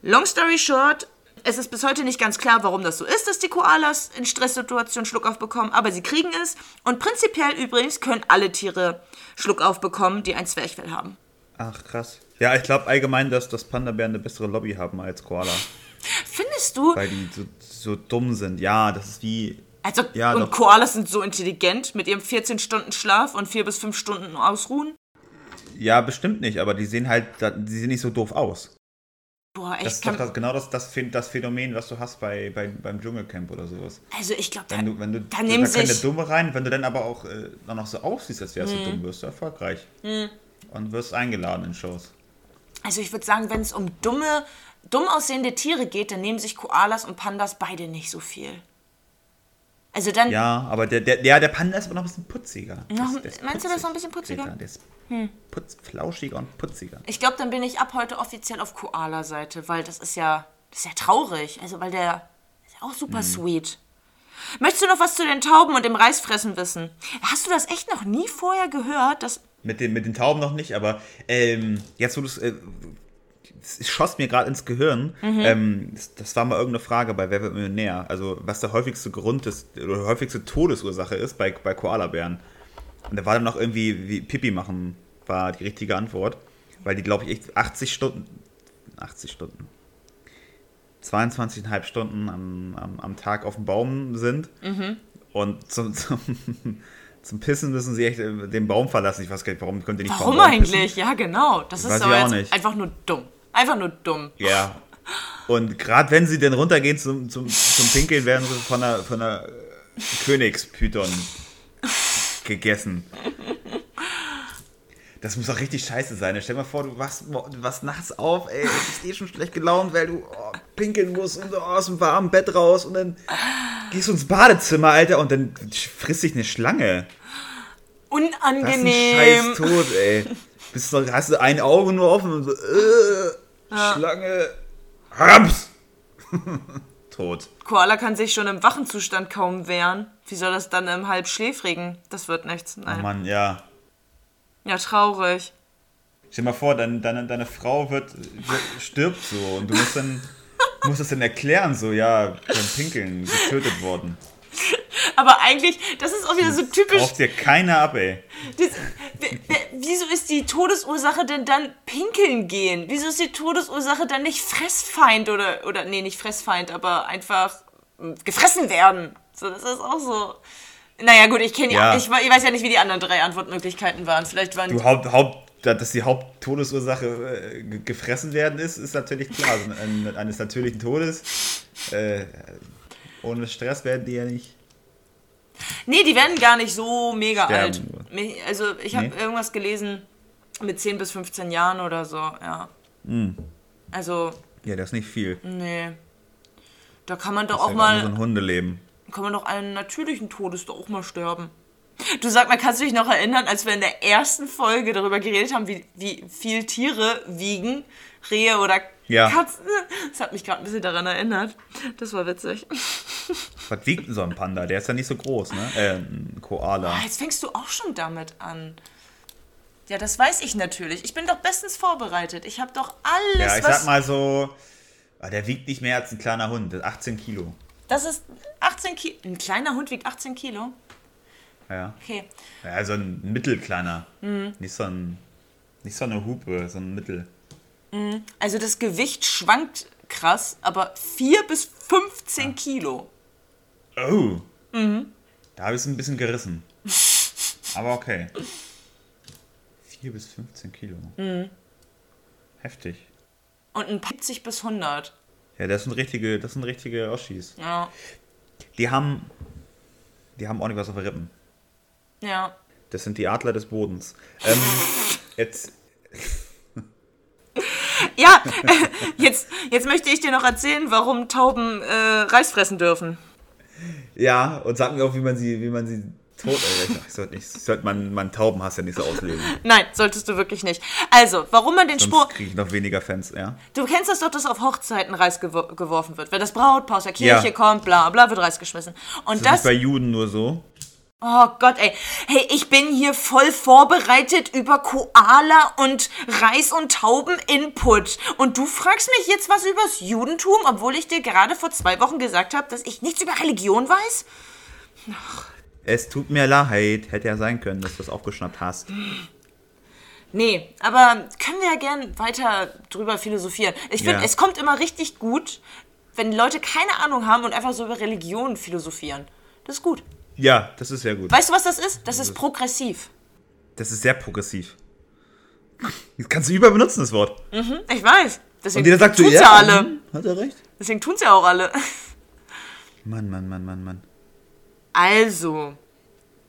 Speaker 2: long story short, es ist bis heute nicht ganz klar, warum das so ist, dass die Koalas in Stresssituationen Schluckauf bekommen, aber sie kriegen es. Und prinzipiell übrigens können alle Tiere Schluckauf bekommen, die ein Zwerchfell haben.
Speaker 1: Ach, krass. Ja, ich glaube allgemein, dass, dass Panda-Bären eine bessere Lobby haben als Koala. *laughs*
Speaker 2: Findest du?
Speaker 1: Weil die so, so dumm sind. Ja, das ist wie.
Speaker 2: Also,
Speaker 1: Ja,
Speaker 2: und
Speaker 1: doch.
Speaker 2: Koalas sind so intelligent mit ihrem 14 Stunden Schlaf und 4 bis 5 Stunden Ausruhen?
Speaker 1: Ja, bestimmt nicht, aber die sehen halt, die sehen nicht so doof aus.
Speaker 2: Boah, echt.
Speaker 1: Das ist doch das, genau das, das, das Phänomen, was du hast bei, bei, beim Dschungelcamp oder sowas.
Speaker 2: also, ich glaube, da,
Speaker 1: Wenn du, wenn du,
Speaker 2: da nehmen sich.
Speaker 1: der Dumme rein, wenn du dann aber auch äh, dann noch so aussiehst, als wärst
Speaker 2: Mhm.
Speaker 1: du dumm, wirst du erfolgreich. Und wirst eingeladen in Shows.
Speaker 2: Also, ich würde sagen, wenn es um dumme, dumm aussehende Tiere geht, dann nehmen sich Koalas und Pandas beide nicht so viel. Also, dann.
Speaker 1: Ja, aber der, der, der, der Panda ist aber noch ein bisschen putziger.
Speaker 2: Noch-
Speaker 1: Der- der ist
Speaker 2: meinst du, der ist
Speaker 1: putzig,
Speaker 2: noch ein bisschen putziger? Hm.
Speaker 1: Greta, Der ist putz, flauschiger und putziger.
Speaker 2: Ich glaube, dann bin ich ab heute offiziell auf Koala-Seite, weil das ist ja, das ist ja traurig. Also, weil der ist ja auch super sweet. Möchtest du noch was zu den Tauben und dem Reisfressen wissen? Hast du das echt noch nie vorher gehört? Dass,
Speaker 1: Mit den, mit den Tauben noch nicht, aber ähm, jetzt wo du es. Äh, es schoss mir gerade ins Gehirn.
Speaker 2: Mhm.
Speaker 1: Ähm, das, das war mal irgendeine Frage bei Wer wird Millionär? Also, was der häufigste Grund ist, oder häufigste Todesursache ist bei, bei Koalabären. Und da war dann noch irgendwie, wie Pipi machen, war die richtige Antwort. Weil die, glaube ich, echt 80 Stunden. 80 Stunden. 22,5 Stunden am, am, am Tag auf dem Baum sind. Und zum, *laughs* zum, zum Pissen müssen sie echt äh, den Baum verlassen. Ich weiß gar nicht, warum könnt ihr nicht
Speaker 2: warum
Speaker 1: vom Baum pissen?
Speaker 2: eigentlich? Ja, genau. Das ist
Speaker 1: Weiß
Speaker 2: aber jetzt
Speaker 1: nicht.
Speaker 2: einfach nur dumm. Einfach nur dumm.
Speaker 1: Ja. Und gerade wenn sie denn runtergehen zum, zum, zum Pinkeln, werden sie von einer, von einer Königspython gegessen. Das muss doch richtig scheiße sein. Stell dir mal vor, du wachst, wachst nachts auf, ey, du bist eh schon schlecht gelaunt, weil du oh, pinkeln musst und so aus dem warmen Bett raus und dann gehst du ins Badezimmer, Alter, und dann frisst dich eine Schlange. Das ist ein
Speaker 2: Unangenehm.
Speaker 1: scheiß Tod, ey. Bist du, hast du ein Auge nur offen und so, äh, Schlange, Raps. *laughs* Tot.
Speaker 2: Koala kann sich schon im wachen Zustand kaum wehren. Wie soll das dann im halbschläfrigen? Das wird nichts.
Speaker 1: Oh
Speaker 2: Nein.
Speaker 1: Mann, ja.
Speaker 2: Ja, traurig.
Speaker 1: Stell dir mal vor, deine, deine, deine Frau wird, stirbt so und du musst dann *laughs* musst das dann erklären, so, ja, beim Pinkeln getötet worden.
Speaker 2: Aber eigentlich, das ist auch wieder so typisch.
Speaker 1: Braucht dir keiner ab, ey.
Speaker 2: Das, wieso ist die Todesursache denn dann pinkeln gehen? Wieso ist die Todesursache dann nicht Fressfeind oder, oder nee, nicht Fressfeind, aber einfach gefressen werden? So, das ist auch so. Naja, gut, ich kenne ja, ich, ich weiß ja nicht, wie die anderen drei Antwortmöglichkeiten waren. Vielleicht waren
Speaker 1: Du, Haupt, Haupt, dass die Haupttodesursache äh, ge- gefressen werden ist, ist natürlich klar. Also ein, eines natürlichen Todes. Äh, ohne Stress werden die ja nicht.
Speaker 2: Nee, die werden gar nicht so mega
Speaker 1: Sterben
Speaker 2: alt. Also, ich habe
Speaker 1: Nee?
Speaker 2: irgendwas gelesen mit 10 bis 15 Jahren oder so, ja.
Speaker 1: Hm.
Speaker 2: Also,
Speaker 1: Ja, das ist nicht viel.
Speaker 2: nee. Da kann man doch auch
Speaker 1: ja
Speaker 2: mal.
Speaker 1: so ein Hundeleben.
Speaker 2: Kann man doch einen natürlichen Todes doch auch mal sterben. Du sag mal, kannst du dich noch erinnern, als wir in der ersten Folge darüber geredet haben, wie, wie viel Tiere wiegen, Rehe oder
Speaker 1: Ja.
Speaker 2: Katzen? Das hat mich gerade ein bisschen daran erinnert. Das war witzig. *laughs*
Speaker 1: Was wiegt denn so ein Panda? Der ist ja nicht so groß, ne? Äh, ein Koala.
Speaker 2: Ah, jetzt fängst du auch schon damit an. Ja, das weiß ich natürlich. Ich bin doch bestens vorbereitet. Ich habe doch alles,
Speaker 1: Ja, ich sag mal so, ah, der wiegt nicht mehr als ein kleiner Hund, das ist 18 Kilo.
Speaker 2: Das ist 18 Kilo. Ein kleiner Hund wiegt 18 Kilo?
Speaker 1: Ja.
Speaker 2: Okay.
Speaker 1: ja also ein mittelkleiner.
Speaker 2: Mhm.
Speaker 1: Nicht, so ein, nicht so eine Hupe, so ein Mittel.
Speaker 2: Also das Gewicht schwankt krass, aber 4 bis 15 Kilo.
Speaker 1: Oh.
Speaker 2: Mhm.
Speaker 1: Da habe ich es ein bisschen gerissen. *laughs* Aber okay. 4 bis 15 Kilo.
Speaker 2: Mhm.
Speaker 1: Heftig.
Speaker 2: Und ein 70 bis 100.
Speaker 1: Ja, das sind richtige, das sind richtige Oschis.
Speaker 2: Ja.
Speaker 1: Die haben, die haben ordentlich was auf den Rippen.
Speaker 2: Ja.
Speaker 1: Das sind die Adler des Bodens. Ähm, *laughs* jetzt, *laughs*
Speaker 2: Ja, *laughs* jetzt, jetzt möchte ich dir noch erzählen, warum Tauben äh, Reis fressen dürfen.
Speaker 1: ja, und sag mir auch, wie man sie, wie man sie Tot, ey. Ich sollte, nicht, ich sollte meinen, meinen Taubenhass ja nicht so ausleben.
Speaker 2: Nein, solltest du wirklich nicht. Also, warum man den Spruch.
Speaker 1: Kriege ich noch weniger Fans, ja.
Speaker 2: Du kennst das doch, dass auf Hochzeiten Reis gewo geworfen wird. Wenn das Brautpaar aus der Kirche
Speaker 1: Ja.
Speaker 2: kommt, bla bla, wird Reis geschmissen. Und
Speaker 1: Das
Speaker 2: das.
Speaker 1: ist bei Juden nur so.
Speaker 2: Oh Gott, ey. Hey, ich bin hier voll vorbereitet über Koala und Reis und Tauben-Input. Und du fragst mich jetzt was übers Judentum, obwohl ich dir gerade vor zwei Wochen gesagt habe, dass ich nichts über Religion weiß?
Speaker 1: Es tut mir leid. Hätte ja sein können, dass du das aufgeschnappt hast.
Speaker 2: Nee, aber können wir ja gern weiter drüber philosophieren. Ich finde,
Speaker 1: Ja.
Speaker 2: es kommt immer richtig gut, wenn Leute keine Ahnung haben und einfach so über Religion philosophieren. Das ist gut.
Speaker 1: Ja, das ist sehr gut.
Speaker 2: Weißt du, was das ist? Das ist progressiv.
Speaker 1: Das ist sehr progressiv. *laughs* Das kannst du überall benutzen, das Wort.
Speaker 2: Ich weiß. Deswegen
Speaker 1: Und jeder sagt so,
Speaker 2: tun's
Speaker 1: ja,
Speaker 2: ja alle.
Speaker 1: mhm, hat er recht.
Speaker 2: Deswegen tun's ja auch alle. *laughs*
Speaker 1: Mann, Mann, Mann, Mann, Mann.
Speaker 2: Also,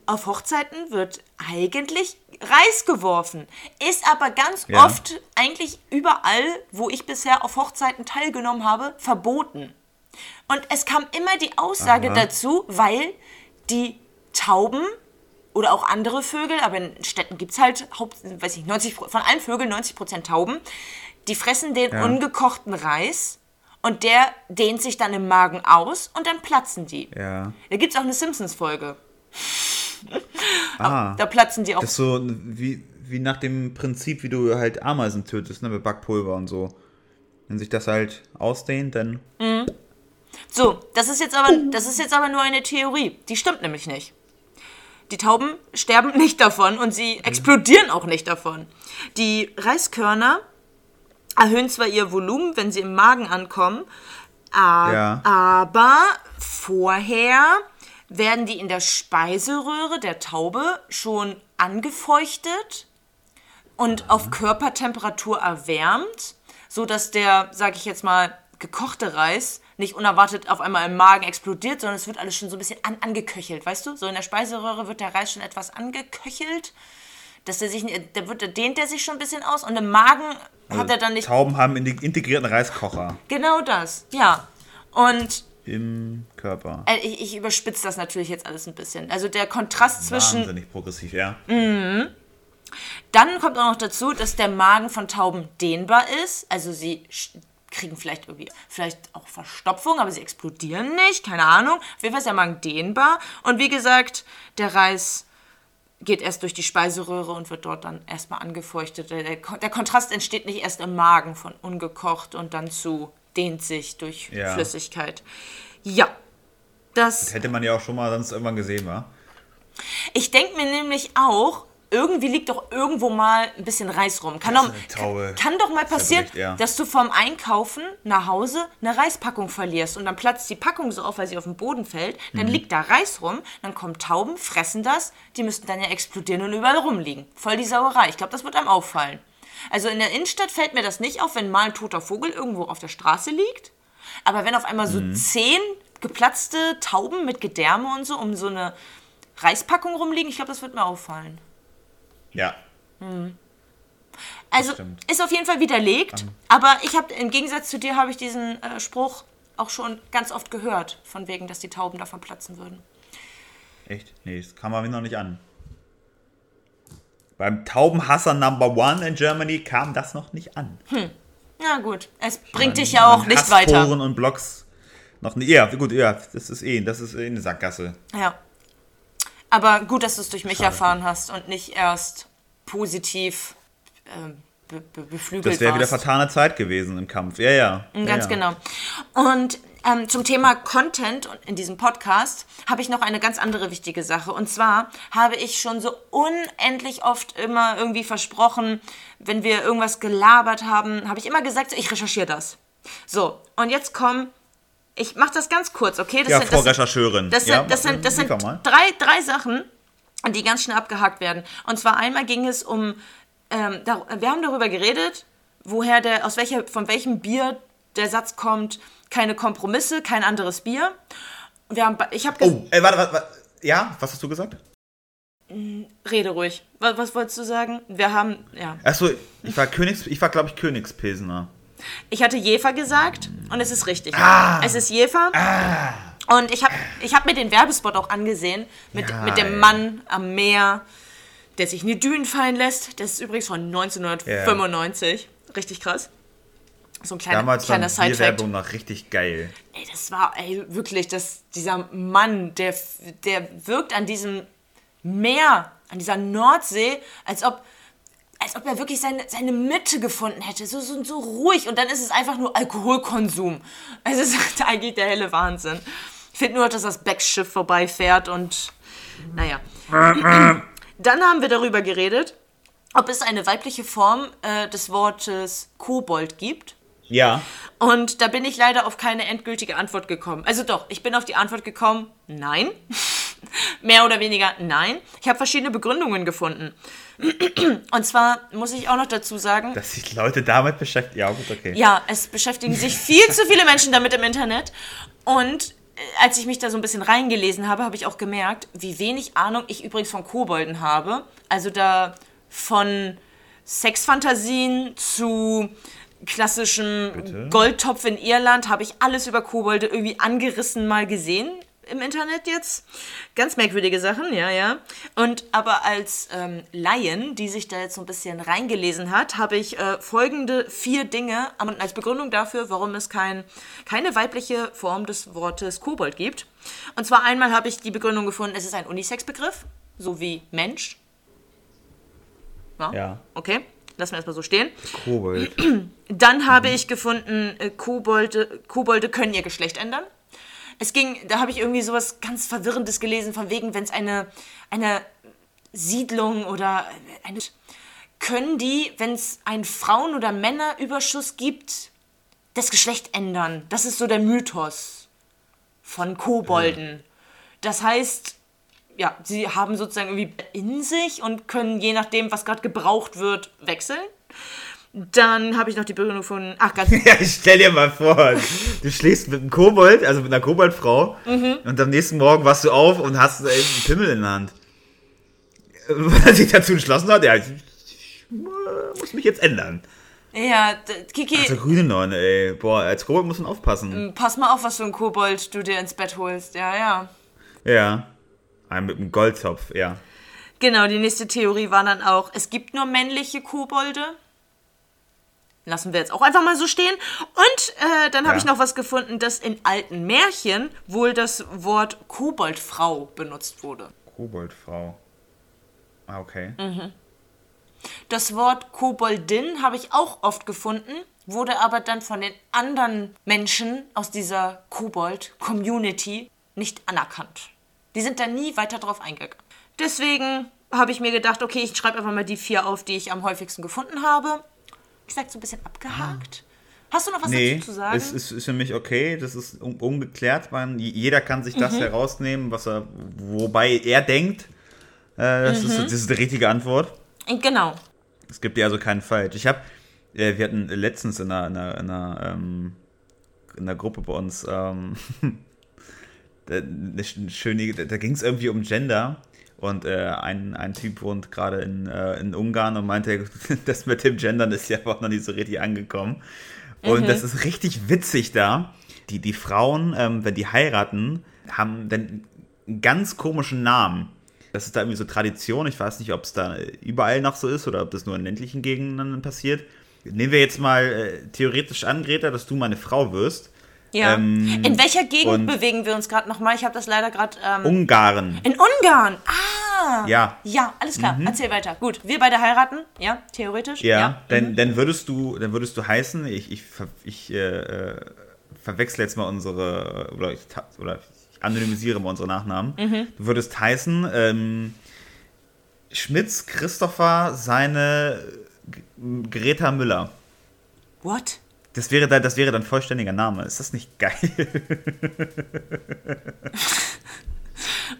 Speaker 2: auf Hochzeiten wird eigentlich Reis geworfen. Ist aber ganz
Speaker 1: Ja.
Speaker 2: oft eigentlich überall, wo ich bisher auf Hochzeiten teilgenommen habe, verboten. Und es kam immer die Aussage
Speaker 1: Aha.
Speaker 2: dazu, weil die Tauben oder auch andere Vögel, aber in Städten gibt es halt, Haupt, weiß ich, 90, Pro- von allen Vögeln 90% Tauben, die fressen den
Speaker 1: Ja.
Speaker 2: ungekochten Reis und der dehnt sich dann im Magen aus und dann platzen die.
Speaker 1: Ja.
Speaker 2: Da gibt es auch eine Simpsons-Folge.
Speaker 1: Ah.
Speaker 2: Da platzen die auch.
Speaker 1: Das ist so wie, wie nach dem Prinzip, wie du halt Ameisen tötest, ne, mit Backpulver und so. Wenn sich das halt ausdehnt, dann.
Speaker 2: So, das ist, jetzt aber, das ist jetzt aber nur eine Theorie. Die stimmt nämlich nicht. Die Tauben sterben *laughs* nicht davon und sie explodieren auch nicht davon. Die Reiskörner erhöhen zwar ihr Volumen, wenn sie im Magen ankommen, a-
Speaker 1: Ja.
Speaker 2: aber vorher werden die in der Speiseröhre der Taube schon angefeuchtet und auf Körpertemperatur erwärmt, so dass der, sag ich jetzt mal, gekochte Reis nicht unerwartet auf einmal im Magen explodiert, sondern es wird alles schon so ein bisschen an, angeköchelt, weißt du? So in der Speiseröhre wird der Reis schon etwas angeköchelt, dass er sich, der wird, der dehnt er sich schon ein bisschen aus und im Magen hat er dann nicht
Speaker 1: Tauben haben integrierten Reiskocher
Speaker 2: genau das, ja. Und
Speaker 1: im Körper.
Speaker 2: äh, ich, ich überspitze das natürlich jetzt alles ein bisschen. Also der Kontrast zwischen
Speaker 1: Wahnsinnig progressiv, ja.
Speaker 2: Dann kommt auch noch dazu, dass der Magen von Tauben dehnbar ist. Also sie kriegen vielleicht irgendwie, vielleicht auch Verstopfung, aber sie explodieren nicht, keine Ahnung. Auf jeden Fall ist der Magen dehnbar. Und wie gesagt, der Reis geht erst durch die Speiseröhre und wird dort dann erstmal angefeuchtet. Der, der Ko- der Kontrast entsteht nicht erst im Magen von ungekocht und dann zu dehnt sich durch
Speaker 1: Ja.
Speaker 2: Flüssigkeit. Ja. Das
Speaker 1: Hätte man ja auch schon mal sonst irgendwann gesehen, wa?
Speaker 2: Ich denke mir nämlich auch, irgendwie liegt doch irgendwo mal ein bisschen Reis rum. Kann,
Speaker 1: Das
Speaker 2: doch,
Speaker 1: Taube.
Speaker 2: kann doch mal passieren,
Speaker 1: Bericht, ja.
Speaker 2: dass du vom Einkaufen nach Hause eine Reispackung verlierst und dann platzt die Packung so auf, weil sie auf den Boden fällt. Dann
Speaker 1: Mhm.
Speaker 2: liegt da Reis rum, dann kommen Tauben, fressen das, die müssten dann ja explodieren und überall rumliegen. Voll die Sauerei. Ich glaube, das wird einem auffallen. Also in der Innenstadt fällt mir das nicht auf, wenn mal ein toter Vogel irgendwo auf der Straße liegt. Aber wenn auf einmal so
Speaker 1: Mhm.
Speaker 2: zehn geplatzte Tauben mit Gedärme und so um so eine Reispackung rumliegen, ich glaube, das wird mir auffallen.
Speaker 1: Ja.
Speaker 2: Also
Speaker 1: stimmt.
Speaker 2: ist auf jeden Fall widerlegt, aber ich habe im Gegensatz zu dir habe ich diesen äh, Spruch auch schon ganz oft gehört, von wegen, dass die Tauben davon platzen würden.
Speaker 1: Echt? Nee, das kam aber noch nicht an. Beim Taubenhasser Number One in Germany kam das noch nicht an.
Speaker 2: Na gut, es bringt dich ja auch nicht weiter.
Speaker 1: Und Blogs noch nicht. Ja, gut, ja, das ist eh, das ist eh eine Sackgasse.
Speaker 2: Ja. Aber gut, dass du es durch mich
Speaker 1: Schade.
Speaker 2: erfahren hast und nicht erst positiv ähm, be be beflügelt
Speaker 1: Das wäre wieder vertane Zeit gewesen im Kampf. Ja, ja. ja
Speaker 2: Ganz
Speaker 1: ja.
Speaker 2: genau. Und ähm, zum Thema Content und in diesem Podcast habe ich noch eine ganz andere wichtige Sache. Und zwar habe ich schon so unendlich oft immer irgendwie versprochen, wenn wir irgendwas gelabert haben, habe ich immer gesagt, so, ich recherchiere das. So, und jetzt komm, ich mache das ganz kurz, okay? Das
Speaker 1: Ja,
Speaker 2: sind-
Speaker 1: Frau
Speaker 2: das,
Speaker 1: Rechercheurin.
Speaker 2: das sind,
Speaker 1: ja,
Speaker 2: das sind, das sind drei, drei Sachen, die ganz schnell abgehakt werden. Und zwar einmal ging es um, ähm, da, wir haben darüber geredet, woher der, aus welcher, von welchem Bier der Satz kommt, keine Kompromisse, kein anderes Bier. Wir haben, ich habe
Speaker 1: Oh, ey, warte, warte, warte. Ja, was hast du gesagt?
Speaker 2: rede ruhig. Was, was wolltest du sagen? Wir haben, ja.
Speaker 1: Achso, ich war Königs, ich war glaube ich Königspilsener.
Speaker 2: Ich hatte Jefer gesagt und es ist richtig.
Speaker 1: Ah.
Speaker 2: Es ist Jefer. Und ich habe ich hab mir den Werbespot auch angesehen mit,
Speaker 1: Ja,
Speaker 2: mit dem. Mann am Meer, der sich in die Dünen fallen lässt. Das ist übrigens von 1995. Richtig krass. So ein kleiner,
Speaker 1: Damals
Speaker 2: kleiner
Speaker 1: war die
Speaker 2: Side-Fact.
Speaker 1: Werbung noch richtig geil.
Speaker 2: Ey, das war, ey, wirklich, das, dieser Mann, der, der wirkt an diesem Meer, an dieser Nordsee, als ob, als ob er wirklich seine, seine Mitte gefunden hätte. So, so, so ruhig. Und dann ist es einfach nur Alkoholkonsum. Es ist *laughs* eigentlich der helle Wahnsinn. Ich finde nur, dass das Backschiff vorbeifährt und, naja. *clears throat* Dann haben wir darüber geredet, ob es eine weibliche Form äh, des Wortes Kobold gibt.
Speaker 1: Ja.
Speaker 2: Und da bin ich leider auf keine endgültige Antwort gekommen. Also doch, ich bin auf die Antwort gekommen, nein. *laughs* Mehr oder weniger nein. Ich habe verschiedene Begründungen gefunden. Und zwar muss ich auch noch dazu sagen,
Speaker 1: Dass sich Leute damit beschäftigen. Ja, gut, okay.
Speaker 2: ja, es beschäftigen sich viel zu viele Menschen damit im Internet. Und äh, als ich mich da so ein bisschen reingelesen habe, habe ich auch gemerkt, wie wenig Ahnung ich übrigens von Kobolden habe. Also da von Sexfantasien zu klassischem
Speaker 1: Bitte?
Speaker 2: Goldtopf in Irland habe ich alles über Kobolde irgendwie angerissen mal gesehen im Internet jetzt. Ganz merkwürdige Sachen, ja, ja. Und aber als ähm, Laien, die sich da jetzt so ein bisschen reingelesen hat, habe ich äh, folgende vier Dinge als Begründung dafür, warum es kein, keine weibliche Form des Wortes Kobold gibt. Und zwar einmal habe ich die Begründung gefunden, es ist ein Unisex-Begriff, so wie Mensch. Ja.
Speaker 1: Ja.
Speaker 2: Okay, lassen wir erstmal so stehen.
Speaker 1: Kobold. *clears throat*
Speaker 2: Dann habe ich gefunden, äh, Kobolde, Kobolde können ihr Geschlecht ändern. Es ging, da habe ich irgendwie sowas ganz Verwirrendes gelesen, von wegen, wenn es eine, eine Siedlung oder eine. Können die, wenn es einen Frauen- oder Männerüberschuss gibt, das Geschlecht ändern? Das ist so der Mythos von Kobolden. Das heißt, ja, sie haben sozusagen irgendwie in sich und können je nachdem, was gerade gebraucht wird, wechseln. Dann habe ich noch die Begründung von. Ach, ganz. *laughs*
Speaker 1: Ja, ich stell dir mal vor, du schläfst mit einem Kobold, also mit einer Koboldfrau,
Speaker 2: Mhm.
Speaker 1: und am nächsten Morgen wachst du auf und hast äh, einen Pimmel in der Hand. Weil er sich dazu entschlossen hat, ja, ich, ich äh, muss mich jetzt ändern.
Speaker 2: Ja, Kiki,
Speaker 1: Also grüne Neune, ey. Boah, als Kobold muss man aufpassen.
Speaker 2: pass mal auf, was für ein Kobold du dir ins Bett holst. Ja, ja.
Speaker 1: Ja. Ein mit einem Goldtopf, ja.
Speaker 2: Genau, die nächste Theorie war dann auch, es gibt nur männliche Kobolde. Lassen wir jetzt auch einfach mal so stehen. Und äh, dann habe
Speaker 1: Ja.
Speaker 2: ich noch was gefunden, dass in alten Märchen wohl das Wort Koboldfrau benutzt wurde.
Speaker 1: Koboldfrau. Ah, okay.
Speaker 2: Mhm. Das Wort Koboldin habe ich auch oft gefunden, wurde aber dann von den anderen Menschen aus dieser Kobold-Community nicht anerkannt. Die sind da nie weiter drauf eingegangen. Deswegen habe ich mir gedacht, okay, ich schreibe einfach mal die vier auf, die ich am häufigsten gefunden habe. Ich sag so ein bisschen abgehakt. Hast du noch was
Speaker 1: Nee,
Speaker 2: dazu zu sagen?
Speaker 1: es ist, ist für mich okay. Das ist un ungeklärt. Man, jeder kann sich
Speaker 2: Mhm.
Speaker 1: das herausnehmen, was er, wobei er denkt. Äh, das, ist,
Speaker 2: Mhm.
Speaker 1: das ist die richtige Antwort.
Speaker 2: genau.
Speaker 1: Es gibt ja also keinen falsch. Ich habe, äh, wir hatten letztens in einer, in einer, in einer, ähm, in einer Gruppe bei uns ähm, *laughs* eine sch- schöne, da ging es irgendwie um Gender. Und äh, ein, ein Typ wohnt gerade in, äh, in Ungarn und meinte, *laughs* das mit dem Gendern ist ja auch noch nicht so richtig angekommen. Und das ist richtig witzig da. Die, die Frauen, ähm, wenn die heiraten, haben dann einen ganz komischen Namen. Das ist da irgendwie so Tradition. Ich weiß nicht, ob es da überall noch so ist oder ob das nur in ländlichen Gegenden passiert. Nehmen wir jetzt mal äh, theoretisch an, Greta, dass du meine Frau wirst.
Speaker 2: Ja.
Speaker 1: Ähm,
Speaker 2: in welcher Gegend bewegen wir uns gerade nochmal? Ich habe das leider gerade. Ähm,
Speaker 1: Ungarn.
Speaker 2: in Ungarn. Ah.
Speaker 1: Ja.
Speaker 2: Ja, alles klar. Erzähl weiter. Gut, wir beide heiraten. Ja, theoretisch.
Speaker 1: Ja, dann,
Speaker 2: Mhm.
Speaker 1: dann würdest du, dann würdest du heißen, ich, ich, ich äh, äh, verwechsle jetzt mal unsere, oder ich, oder ich anonymisiere mal unsere Nachnamen.
Speaker 2: Mhm.
Speaker 1: Du würdest heißen, ähm, Schmitz Christopher seine Greta Müller.
Speaker 2: What?
Speaker 1: Das wäre, dann, das wäre dann vollständiger Name. Ist das nicht geil?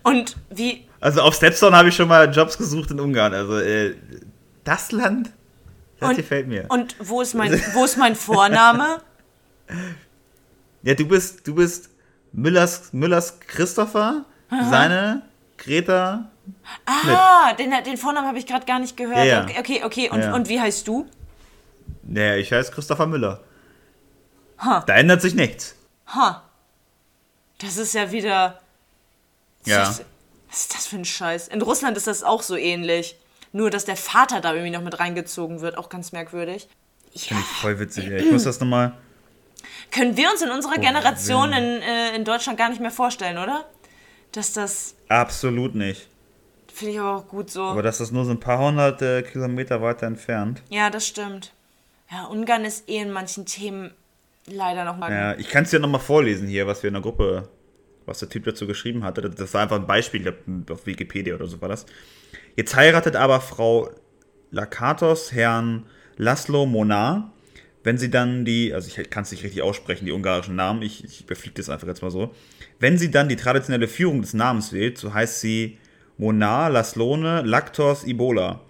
Speaker 2: Und wie.
Speaker 1: Also auf Stepstone habe ich schon mal Jobs gesucht in Ungarn. Also äh, das Land, das
Speaker 2: Und-
Speaker 1: gefällt mir.
Speaker 2: Und wo ist mein, wo ist mein Vorname? *laughs*
Speaker 1: Ja, du bist, du bist Müllers, Müllers Christopher, seine Greta.
Speaker 2: Ah, den, den Vornamen habe ich gerade gar nicht gehört.
Speaker 1: Ja, ja.
Speaker 2: Okay, okay, okay. Und,
Speaker 1: Ja.
Speaker 2: und wie heißt du?
Speaker 1: Naja, ich heiße Christopher Müller.
Speaker 2: Ha.
Speaker 1: Da ändert sich nichts.
Speaker 2: Ha. Das ist ja wieder.
Speaker 1: Ja.
Speaker 2: Was ist das für ein Scheiß? In Russland ist das auch so ähnlich. Nur, dass der Vater da irgendwie noch mit reingezogen wird. Auch ganz merkwürdig.
Speaker 1: Finde ich voll witzig, ey. Ich muss das nochmal.
Speaker 2: Können wir uns in unserer
Speaker 1: Oh,
Speaker 2: Generation in, äh, in Deutschland gar nicht mehr vorstellen, oder? Dass das.
Speaker 1: Absolut nicht.
Speaker 2: Finde ich aber auch gut so.
Speaker 1: Aber das ist nur so ein paar hundert äh, Kilometer weiter entfernt.
Speaker 2: Ja, das stimmt. Ja, Ungarn ist eh in manchen Themen leider noch mal.
Speaker 1: Ja, ich kann es dir nochmal vorlesen hier, was wir in der Gruppe, was der Typ dazu geschrieben hatte. Das war einfach ein Beispiel, auf Wikipedia oder so war das. Jetzt heiratet aber Frau Lakatos Herrn Laszlo Monar, wenn sie dann die, also ich kann es nicht richtig aussprechen, die ungarischen Namen, ich, ich überfliege das einfach jetzt mal so. Wenn sie dann die traditionelle Führung des Namens wählt, so heißt sie Monar Laslone Lactos Ibola.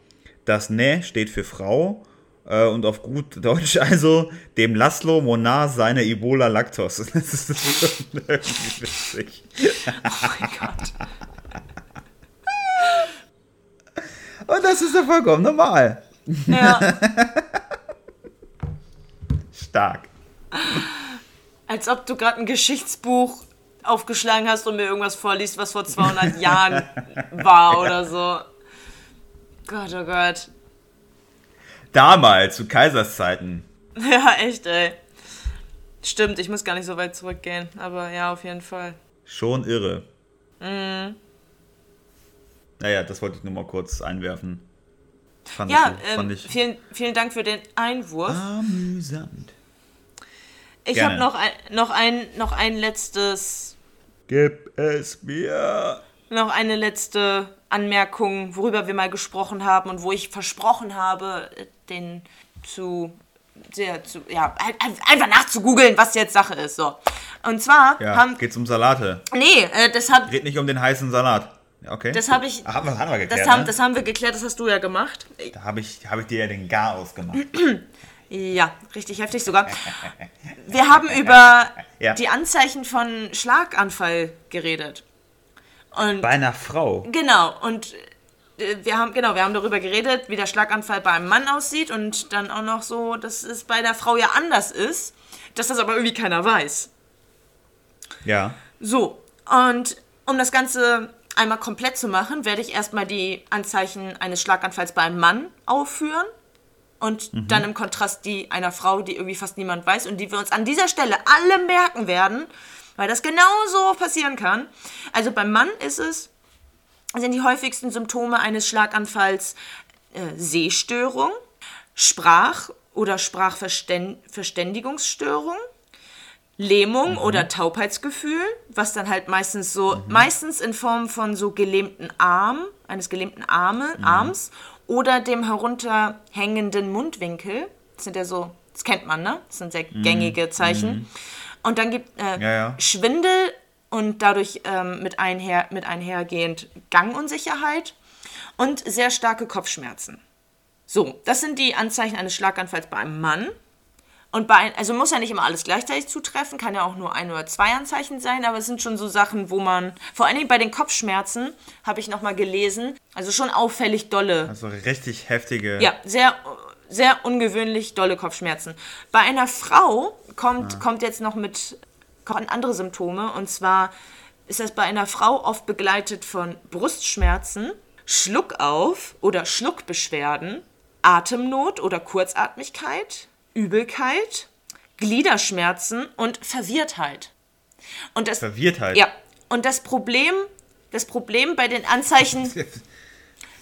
Speaker 1: Das Ne steht für Frau äh, und auf gut Deutsch *laughs* also dem Laszlo Monar seine Ebola Lactos. *laughs* Das ist *laughs* schon irgendwie witzig.
Speaker 2: Oh mein Gott.
Speaker 1: Und das ist ja vollkommen normal.
Speaker 2: Ja.
Speaker 1: Stark.
Speaker 2: Als ob du gerade ein Geschichtsbuch aufgeschlagen hast und mir irgendwas vorliest, was vor 200 Jahren war oder so. Gott, oh Gott.
Speaker 1: Damals, zu Kaiserszeiten. *laughs*
Speaker 2: Ja, echt, ey. Stimmt, ich muss gar nicht so weit zurückgehen, aber ja, auf jeden Fall.
Speaker 1: Schon irre. Naja, das wollte ich nur mal kurz einwerfen. Fand
Speaker 2: Ja,
Speaker 1: ich, fand
Speaker 2: ähm,
Speaker 1: ich
Speaker 2: vielen, vielen Dank für den Einwurf.
Speaker 1: amüsant.
Speaker 2: Ich habe noch ein, noch, ein, noch ein letztes,
Speaker 1: Gib es mir.
Speaker 2: noch eine letzte Anmerkung, worüber wir mal gesprochen haben und wo ich versprochen habe, den zu, sehr zu, ja, ein- ein- einfach nachzugoogeln, was jetzt Sache ist, so. Und zwar
Speaker 1: Ja,
Speaker 2: haben,
Speaker 1: geht's um Salate.
Speaker 2: nee, äh, das hab,
Speaker 1: Red nicht um den heißen Salat. Okay.
Speaker 2: das habe ich,
Speaker 1: Ah, haben wir, haben wir geklärt,
Speaker 2: das haben,
Speaker 1: ne?
Speaker 2: das haben wir geklärt, das hast du ja gemacht.
Speaker 1: Da habe ich, hab ich dir ja den Gar ausgemacht. *clears throat*
Speaker 2: Ja, richtig heftig sogar. *laughs* Wir haben über *laughs*
Speaker 1: Ja.
Speaker 2: die Anzeichen von Schlaganfall geredet. Und
Speaker 1: Bei einer Frau.
Speaker 2: genau, und wir haben genau, wir haben darüber geredet, wie der Schlaganfall bei einem Mann aussieht und dann auch noch so, dass es bei der Frau ja anders ist, dass das aber irgendwie keiner weiß.
Speaker 1: Ja.
Speaker 2: So, und um das Ganze einmal komplett zu machen, werde ich erstmal die Anzeichen eines Schlaganfalls bei einem Mann aufführen und dann im Kontrast die einer Frau, die irgendwie fast niemand weiß und die wir uns an dieser Stelle alle merken werden, weil das genauso passieren kann. Also beim Mann ist es, sind die häufigsten Symptome eines Schlaganfalls äh, Sehstörung, Sprach- oder Sprachverständigungsstörung, Lähmung oder Taubheitsgefühl, was dann halt meistens so, meistens in Form von so gelähmten Arm, eines gelähmten Arme, Arms oder dem herunterhängenden Mundwinkel. Das sind ja so, das kennt man, ne? Das sind sehr gängige Zeichen. Und dann gibt äh,
Speaker 1: Ja, ja.
Speaker 2: Schwindel und dadurch ähm, mit, einher, mit einhergehend Gangunsicherheit und sehr starke Kopfschmerzen. So, das sind die Anzeichen eines Schlaganfalls bei einem Mann. Und bei, ein- also muss ja nicht immer alles gleichzeitig zutreffen, kann ja auch nur ein oder zwei Anzeichen sein, aber es sind schon so Sachen, wo man, vor allen Dingen bei den Kopfschmerzen, habe ich nochmal gelesen, also schon auffällig dolle.
Speaker 1: Also richtig heftige.
Speaker 2: Ja, sehr, sehr ungewöhnlich dolle Kopfschmerzen. Bei einer Frau kommt, kommt jetzt noch mit kommen andere Symptome und zwar ist das bei einer Frau oft begleitet von Brustschmerzen, Schluckauf oder Schluckbeschwerden, Atemnot oder Kurzatmigkeit, Übelkeit, Gliederschmerzen und Verwirrtheit. Und das,
Speaker 1: Verwirrtheit.
Speaker 2: ja, und das Problem, das Problem bei den Anzeichen *laughs*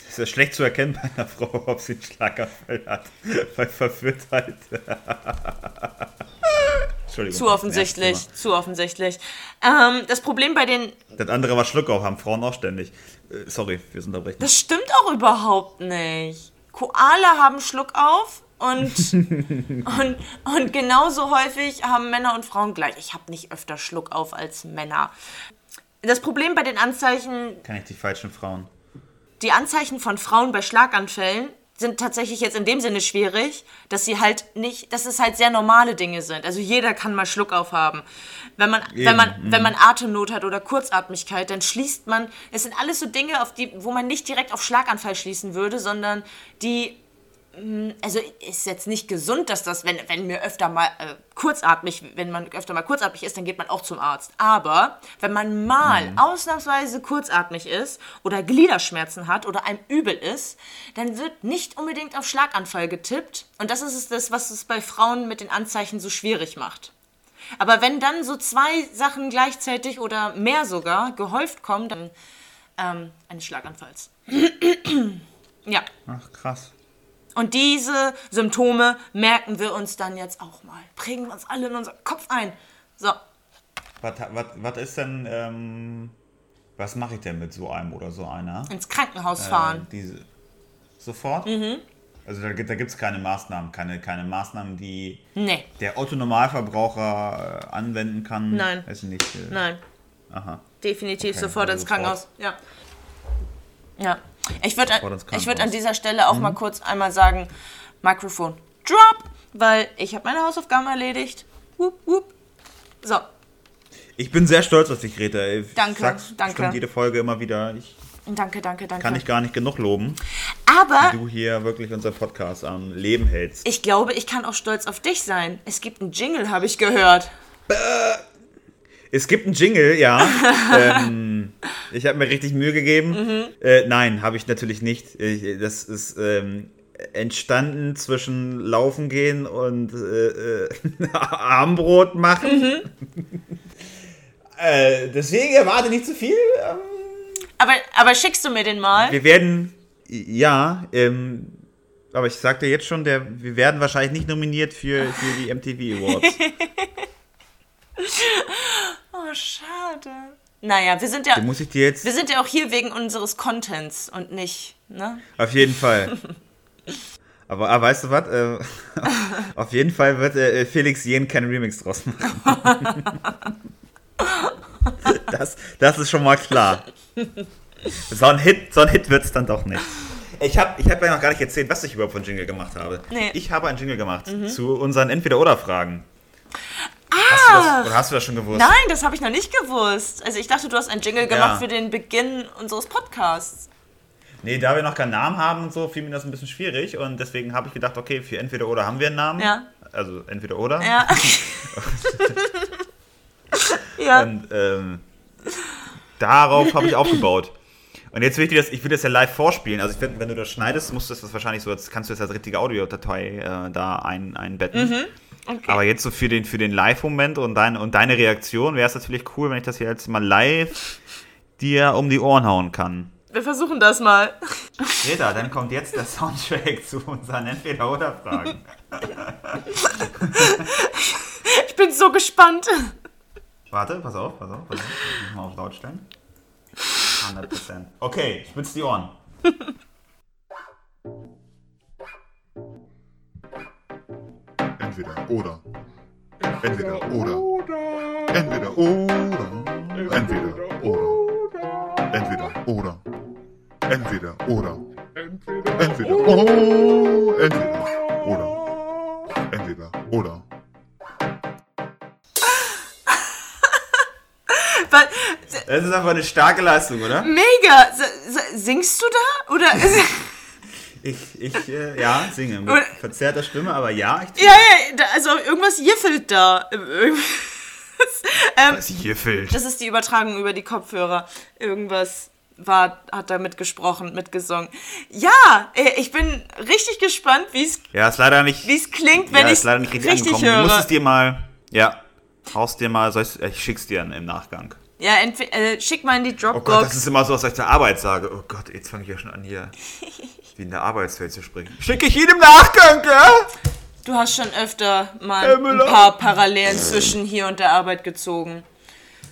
Speaker 1: Ist ja schlecht zu erkennen bei einer Frau, ob sie einen Schlaganfall hat. *laughs* Bei Verwirrtheit. *laughs*
Speaker 2: Zu offensichtlich, zu offensichtlich. Ähm, das Problem bei den.
Speaker 1: Das andere war Schluckauf, haben Frauen auch ständig. Äh, sorry fürs Unterbrechen.
Speaker 2: Das stimmt auch überhaupt nicht. Koala haben Schluck auf und, *laughs* und, und genauso häufig haben Männer und Frauen gleich. Ich habe nicht öfter Schluck auf als Männer. Das Problem bei den Anzeichen
Speaker 1: Kann ich die falschen Frauen?
Speaker 2: die Anzeichen von Frauen bei Schlaganfällen sind tatsächlich jetzt in dem Sinne schwierig, dass sie halt nicht, dass es halt sehr normale Dinge sind. Also jeder kann mal Schluck aufhaben. Wenn man, wenn man, wenn man Atemnot hat oder Kurzatmigkeit, dann schließt man, es sind alles so Dinge, auf die, wo man nicht direkt auf Schlaganfall schließen würde, sondern die also ist jetzt nicht gesund, dass das, wenn, wenn mir öfter mal äh, kurzatmig, wenn man öfter mal kurzatmig ist, dann geht man auch zum Arzt. Aber wenn man mal ausnahmsweise kurzatmig ist oder Gliederschmerzen hat oder einem übel ist, dann wird nicht unbedingt auf Schlaganfall getippt. Und das ist es das, was es bei Frauen mit den Anzeichen so schwierig macht. Aber wenn dann so zwei Sachen gleichzeitig oder mehr sogar gehäuft kommen, dann ähm, eines Schlaganfalls. *clears throat* ja.
Speaker 1: Ach, krass.
Speaker 2: Und diese Symptome merken wir uns dann jetzt auch mal. Prägen wir uns alle in unseren Kopf ein. So.
Speaker 1: Was, ist denn, ähm, was mache ich denn mit so einem oder so einer?
Speaker 2: Ins Krankenhaus fahren.
Speaker 1: Äh, diese, sofort? Also da, gibt- da gibt es keine Maßnahmen, keine, keine Maßnahmen, die
Speaker 2: Nee.
Speaker 1: der Otto-Normalverbraucher äh, anwenden kann.
Speaker 2: Nein.
Speaker 1: Weiß ich nicht. Äh,
Speaker 2: Nein.
Speaker 1: Aha.
Speaker 2: Definitiv
Speaker 1: Okay,
Speaker 2: sofort
Speaker 1: also
Speaker 2: ins Krankenhaus. Ja. Ja. Ich würde ich würd an dieser Stelle auch mal kurz einmal sagen, Mikrofon drop, weil ich habe meine Hausaufgaben erledigt. Wup, wup. So,
Speaker 1: Ich bin sehr stolz auf dich, Greta. Ich
Speaker 2: Danke,
Speaker 1: sag's
Speaker 2: danke.
Speaker 1: jede Folge immer wieder. Ich
Speaker 2: danke, danke, danke.
Speaker 1: kann dich gar nicht genug loben,
Speaker 2: Aber
Speaker 1: wie du hier wirklich unser Podcast am Leben hältst.
Speaker 2: ich glaube, ich kann auch stolz auf dich sein. Es gibt einen Jingle, habe ich gehört.
Speaker 1: Es gibt einen Jingle, ja. *laughs* ähm, ich habe mir richtig Mühe gegeben.
Speaker 2: Mhm.
Speaker 1: Äh, nein, habe ich natürlich nicht. Ich, das ist ähm, entstanden zwischen Laufen gehen und äh, äh, *laughs* Armbrot machen.
Speaker 2: Mhm. *laughs*
Speaker 1: äh, deswegen erwarte nicht zu viel. Ähm,
Speaker 2: Aber, aber schickst du mir den mal?
Speaker 1: wir werden, ja, ähm, aber ich sagte jetzt schon, der, wir werden wahrscheinlich nicht nominiert für, für die MTV Awards. *laughs*
Speaker 2: Oh, schade. Naja, wir sind ja,
Speaker 1: Den muss ich dir jetzt
Speaker 2: wir sind ja auch hier wegen unseres Contents und nicht, ne?
Speaker 1: Auf jeden Fall. *laughs* Aber ah, weißt du was? Äh, *laughs* auf jeden Fall wird äh, Felix Jen keinen Remix draus machen. das, das ist schon mal klar. So ein Hit, so ein Hit wird es dann doch nicht. Ich habe ich hab ja noch gar nicht erzählt, was ich überhaupt von Jingle gemacht habe.
Speaker 2: Nee.
Speaker 1: Ich habe einen Jingle gemacht zu unseren Entweder-Oder-Fragen. Hast, du das, oder hast du das schon gewusst?
Speaker 2: Nein, das habe ich noch nicht gewusst. Also ich dachte, du hast einen Jingle gemacht
Speaker 1: Ja.
Speaker 2: für den Beginn unseres Podcasts.
Speaker 1: Nee, da wir noch keinen Namen haben und so, fiel mir das ein bisschen schwierig. Und deswegen habe ich gedacht, okay, für Entweder-Oder haben wir einen Namen.
Speaker 2: Ja.
Speaker 1: Also Entweder-Oder.
Speaker 2: Ja. *laughs* ja.
Speaker 1: Und ähm, darauf habe ich aufgebaut. Und jetzt will ich dir das, ich will das ja live vorspielen. Also ich find, wenn du das schneidest, musst du das wahrscheinlich so, kannst du das als richtige Audiodatei äh, da ein, einbetten.
Speaker 2: Mhm. Okay.
Speaker 1: Aber jetzt so für den, für den Live-Moment und, dein, und deine Reaktion wäre es natürlich cool, wenn ich das hier jetzt mal live dir um die Ohren hauen kann.
Speaker 2: Wir versuchen das mal.
Speaker 1: Greta, dann kommt jetzt der Soundtrack zu unseren Entweder-Oder-Fragen.
Speaker 2: Ich bin so gespannt.
Speaker 1: Warte, pass auf, pass auf, pass auf. Ich muss mal auf laut stellen. 100%. Okay, spitz die Ohren.
Speaker 3: Entweder oder. Entweder oder. Entweder oder. Entweder oder. Entweder oder. Entweder oder. Entweder oh, entweder oder. Entweder oder.
Speaker 2: Weil,
Speaker 1: Das ist einfach eine starke Leistung, oder?
Speaker 2: mega. Singst du da? Oder? *laughs*
Speaker 1: Ich, ich äh, ja, singe mit verzerrter Stimme, aber ja, ich
Speaker 2: ja, ja, also irgendwas jiffelt da. Irgendwas. *laughs* ähm,
Speaker 1: was hier fehlt.
Speaker 2: das ist die Übertragung über die Kopfhörer. Irgendwas war, hat da mitgesprochen, mitgesungen. Ja, äh, ich bin richtig gespannt, wie es
Speaker 1: Ja, ist leider nicht.
Speaker 2: wie es klingt, wenn
Speaker 1: ja,
Speaker 2: ich
Speaker 1: nicht richtig,
Speaker 2: richtig
Speaker 1: angekommen. Du
Speaker 2: höre.
Speaker 1: musst es dir mal. Ja. Haust dir mal, ich, ich schick's dir im Nachgang.
Speaker 2: Ja, äh, schick mal in die
Speaker 1: Oh Gott, das
Speaker 2: Dropbox.
Speaker 1: ist immer so, was ich zur Arbeit sage. Oh Gott, jetzt fange ich ja schon an, hier *laughs* wie in der Arbeitswelt zu springen. Schicke ich ihn im Nachgang, ja?
Speaker 2: du hast schon öfter mal ein paar Parallelen zwischen hier und der Arbeit gezogen.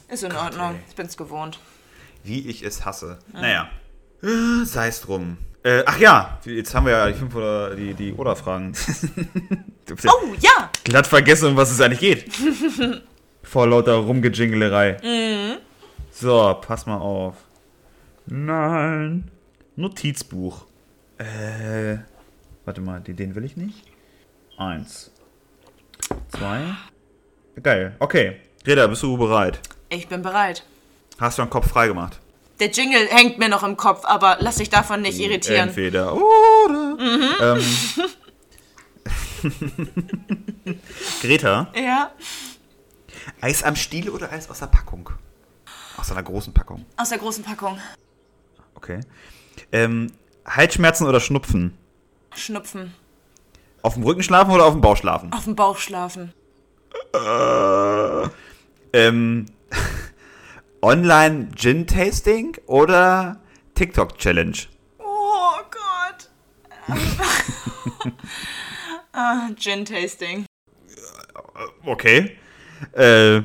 Speaker 2: Ist in Ordnung,
Speaker 1: ey.
Speaker 2: ich bin's gewohnt.
Speaker 1: Wie ich es hasse. Naja. Äh, Sei es drum. Äh, ach ja, jetzt haben wir ja die fünf oder die, die Oder-Fragen. *laughs*
Speaker 2: Oh, ja!
Speaker 1: glatt vergessen, um was es eigentlich geht. *laughs* Vor lauter Rumgejinglerei. So, pass mal auf. Nein. Notizbuch. Äh, warte mal, den, den will ich nicht. Eins. Zwei. Geil. Okay. Reda, bist du bereit?
Speaker 2: Ich bin bereit.
Speaker 1: Hast du deinen Kopf freigemacht?
Speaker 2: Der Jingle hängt mir noch im Kopf, aber lass dich davon nicht irritieren.
Speaker 1: Entweder oder. Ähm, *laughs* Greta,
Speaker 2: Ja.
Speaker 1: Eis am Stiel oder Eis aus der Packung? Aus einer großen Packung.
Speaker 2: Aus der großen Packung.
Speaker 1: Okay. Ähm, Halsschmerzen oder Schnupfen?
Speaker 2: Schnupfen.
Speaker 1: Auf dem Rücken schlafen oder auf dem Bauch schlafen?
Speaker 2: Auf dem Bauch schlafen.
Speaker 1: Ähm, *laughs* Online Gin Tasting oder TikTok Challenge?
Speaker 2: Oh Gott. *laughs* ah, Gin Tasting.
Speaker 1: Okay. Äh,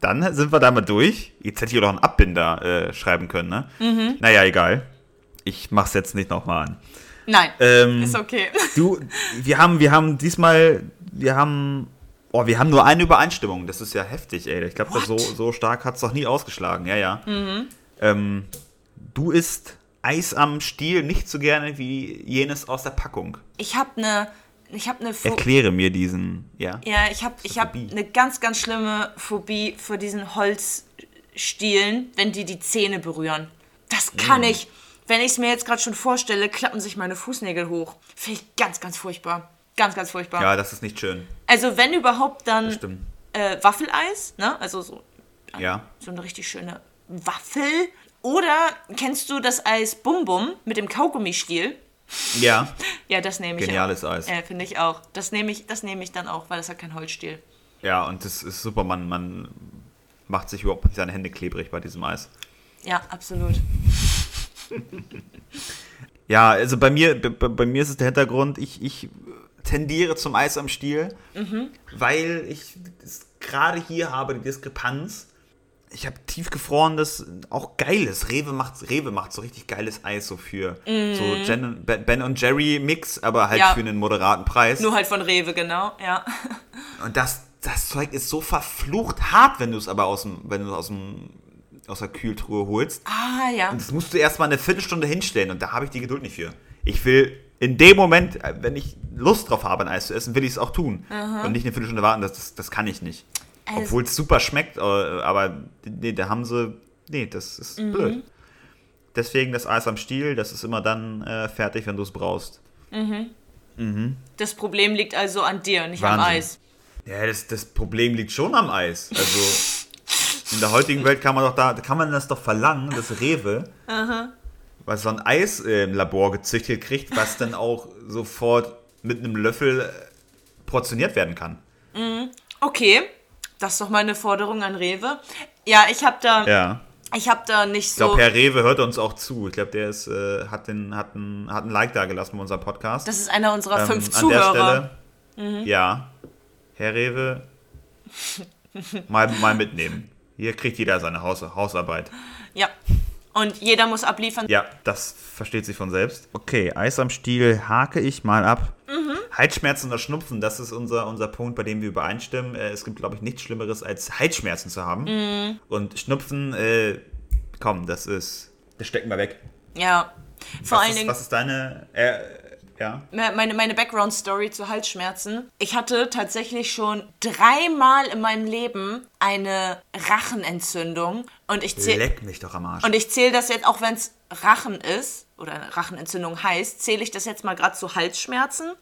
Speaker 1: dann sind wir da mal durch. Jetzt hätte ich auch noch einen Abbinder äh, schreiben können, ne?
Speaker 2: Mhm.
Speaker 1: Naja, egal. Ich mach's jetzt nicht nochmal an.
Speaker 2: Nein.
Speaker 1: Ähm,
Speaker 2: Ist okay.
Speaker 1: Du, wir haben, wir haben diesmal, wir haben, oh, wir haben nur eine Übereinstimmung. Das ist ja heftig, ey. Ich glaube, so, so stark hat's doch nie ausgeschlagen. Ja, ja.
Speaker 2: Mhm.
Speaker 1: Ähm, du isst Eis am Stiel nicht so gerne wie jenes aus der Packung.
Speaker 2: Ich habe eine ich habe eine Pho
Speaker 1: Erkläre mir diesen, ja.
Speaker 2: Ja, ich habe ich hab
Speaker 1: Phobie?
Speaker 2: eine ganz ganz schlimme Phobie vor diesen Holzstielen, wenn die die Zähne berühren. Das kann ich. Wenn ich es mir jetzt gerade schon vorstelle, klappen sich meine Fußnägel hoch. Finde ich ganz ganz furchtbar. Ganz ganz furchtbar.
Speaker 1: Ja, das ist nicht schön.
Speaker 2: Also wenn überhaupt dann äh, Waffeleis, ne? Also so
Speaker 1: Ja.
Speaker 2: so eine richtig schöne Waffel. Oder kennst du das Eis Bum Bum mit dem Kaugummistiel?
Speaker 1: Ja. *laughs*
Speaker 2: Ja, das nehme ich
Speaker 1: Geniales
Speaker 2: auch.
Speaker 1: Eis.
Speaker 2: Äh, Finde ich auch. Das nehme ich, das nehme ich dann auch, weil das hat kein Holzstiel.
Speaker 1: Ja, und das ist super. Man, man macht sich überhaupt seine Hände klebrig bei diesem Eis.
Speaker 2: Ja, absolut. *laughs*
Speaker 1: Ja, also bei mir, bei, bei mir ist es der Hintergrund, ich, ich tendiere zum Eis am Stiel, weil ich gerade hier habe die Diskrepanz. Ich habe tiefgefrorenes, auch geiles. Rewe macht, Rewe macht so richtig geiles Eis so für so Jen, Ben und Jerry Mix, aber halt
Speaker 2: Ja.
Speaker 1: für einen moderaten Preis.
Speaker 2: Nur halt von Rewe, genau, ja.
Speaker 1: Und das, das Zeug ist so verflucht hart, wenn du es aber aus dem, wenn du aus dem aus der Kühltruhe holst.
Speaker 2: Ah, ja.
Speaker 1: Das musst du erstmal eine Viertelstunde hinstellen und da habe ich die Geduld nicht für. Ich will in dem Moment, äh, wenn ich Lust drauf habe, ein Eis zu essen, will ich es auch tun. Und nicht eine Viertelstunde warten, das, das, das kann ich nicht.
Speaker 2: Also-
Speaker 1: Obwohl es super schmeckt, äh, aber nee, da haben sie. Nee, das ist blöd. Deswegen das Eis am Stiel, das ist immer dann äh, fertig, wenn du es brauchst.
Speaker 2: Das Problem liegt also an dir, nicht am
Speaker 1: Wahnsinn.
Speaker 2: Eis.
Speaker 1: Ja, das, das Problem liegt schon am Eis. Also in der heutigen Welt kann man doch da, kann man das doch verlangen, dass Rewe, was so ein Eis im Labor gezüchtet kriegt, was dann auch sofort mit einem Löffel äh, portioniert werden kann.
Speaker 2: Okay, das ist doch mal eine Forderung an Rewe. Ja, ich habe da,
Speaker 1: Ja.
Speaker 2: ich habe da nicht
Speaker 1: Ich
Speaker 2: so.
Speaker 1: glaube, Herr Rewe hört uns auch zu. Ich glaube, der ist, äh, hat, den, hat, ein, hat ein Like da gelassen bei unserem Podcast.
Speaker 2: das ist einer unserer
Speaker 1: Ähm,
Speaker 2: fünf
Speaker 1: An
Speaker 2: Zuhörer.
Speaker 1: der Stelle, ja, Herr Rewe, *laughs* mal, mal mitnehmen. Hier kriegt jeder seine Haus, Hausarbeit.
Speaker 2: Ja. Und jeder muss abliefern.
Speaker 1: Ja, das versteht sich von selbst. Okay, Eis am Stiel hake ich mal ab. Halsschmerzen oder Schnupfen, das ist unser, unser Punkt, bei dem wir übereinstimmen. Äh, es gibt, glaube ich, nichts Schlimmeres, als Halsschmerzen zu haben. Und Schnupfen, äh, komm, das ist. Das stecken wir weg.
Speaker 2: Ja. Vor
Speaker 1: was,
Speaker 2: allen
Speaker 1: ist,
Speaker 2: Dingen.
Speaker 1: was ist deine. Äh, ja.
Speaker 2: meine, meine Background-Story zu Halsschmerzen. Ich hatte tatsächlich schon dreimal in meinem Leben eine Rachenentzündung. Und ich zähle
Speaker 1: Leck mich doch am Arsch.
Speaker 2: und ich zähle das jetzt, auch wenn es Rachen ist oder Rachenentzündung heißt, zähle ich das jetzt mal gerade zu Halsschmerzen,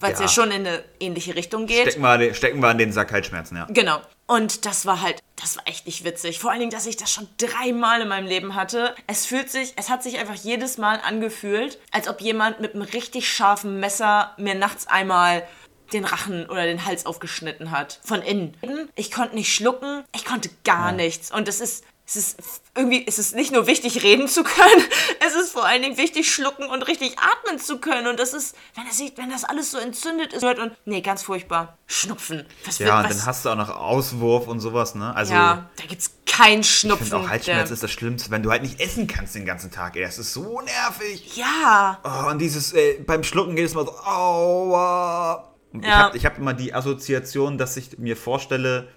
Speaker 2: weil es ja.
Speaker 1: Ja.
Speaker 2: schon in eine ähnliche Richtung geht.
Speaker 1: stecken, wir, stecken wir an den Sack Halsschmerzen, ja.
Speaker 2: Genau. Und das war halt, das war echt nicht witzig. Vor allen Dingen, dass ich das schon dreimal in meinem Leben hatte. Es fühlt sich, es hat sich einfach jedes Mal angefühlt, als ob jemand mit einem richtig scharfen Messer mir nachts einmal den Rachen oder den Hals aufgeschnitten hat. Von innen. Ich konnte nicht schlucken, ich konnte gar nichts. Und es ist, es ist irgendwie, es ist nicht nur wichtig, reden zu können, *laughs* es ist vor allen Dingen wichtig, schlucken und richtig atmen zu können. Und das ist, wenn das, wenn das alles so entzündet ist und, nee, ganz furchtbar. Schnupfen. Was
Speaker 1: Ja,
Speaker 2: wird-
Speaker 1: und dann hast du auch noch Auswurf und sowas, ne? Also,
Speaker 2: ja, da gibt's keinen
Speaker 1: ich
Speaker 2: Schnupfen.
Speaker 1: finde auch Halsschmerz ist das Schlimmste, wenn du halt nicht essen kannst den ganzen Tag, ey. Das ist so nervig.
Speaker 2: ja,
Speaker 1: Oh, und dieses, äh, beim Schlucken geht es mal so, aua. Und Ich
Speaker 2: Ja.
Speaker 1: habe ich hab immer die Assoziation, dass ich mir vorstelle,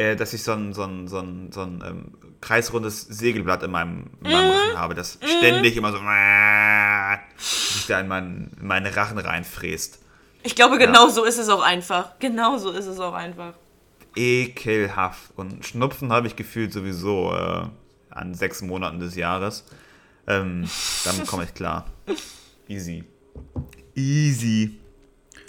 Speaker 1: äh, dass ich so ein, so ein, so ein, so ein ähm, kreisrundes Segelblatt in meinem, in meinem Rachen habe, das ständig immer so *laughs* sich da in, meinen, in meine Rachen reinfräst.
Speaker 2: ich glaube, genau so ist es auch einfach. Genau so ist es auch einfach.
Speaker 1: Ekelhaft. Und Schnupfen habe ich gefühlt sowieso äh, an sechs Monaten des Jahres. Ähm, damit *laughs* komme ich klar. Easy. Easy.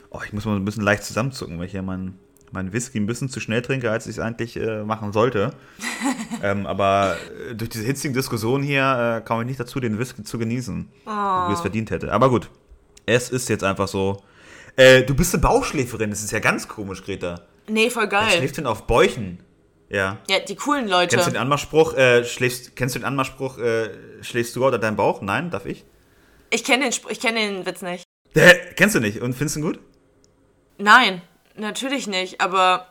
Speaker 1: Oh, ich muss mal ein bisschen leicht zusammenzucken, weil ich ja meinen mein Whisky ein bisschen zu schnell trinke, als ich es eigentlich äh, machen sollte. *laughs* ähm, aber äh, durch diese hitzigen Diskussionen hier äh, kam ich nicht dazu, den Whisky zu genießen, wie es verdient hätte. Aber gut, es ist jetzt einfach so. Äh, du bist eine Bauchschläferin, das ist ja ganz komisch, Greta.
Speaker 2: Nee, voll
Speaker 1: Wer
Speaker 2: geil.
Speaker 1: schläft denn auf Bäuchen? Ja.
Speaker 2: Ja, die coolen Leute.
Speaker 1: Kennst du den Anmachspruch, äh, schläfst, kennst du den Anmachspruch, äh, schläfst du unter deinem Bauch? Nein, darf ich?
Speaker 2: Ich kenne den, Spr- ich kenn den Witz nicht.
Speaker 1: Hä? Kennst du nicht und findest du ihn gut?
Speaker 2: Nein, natürlich nicht, aber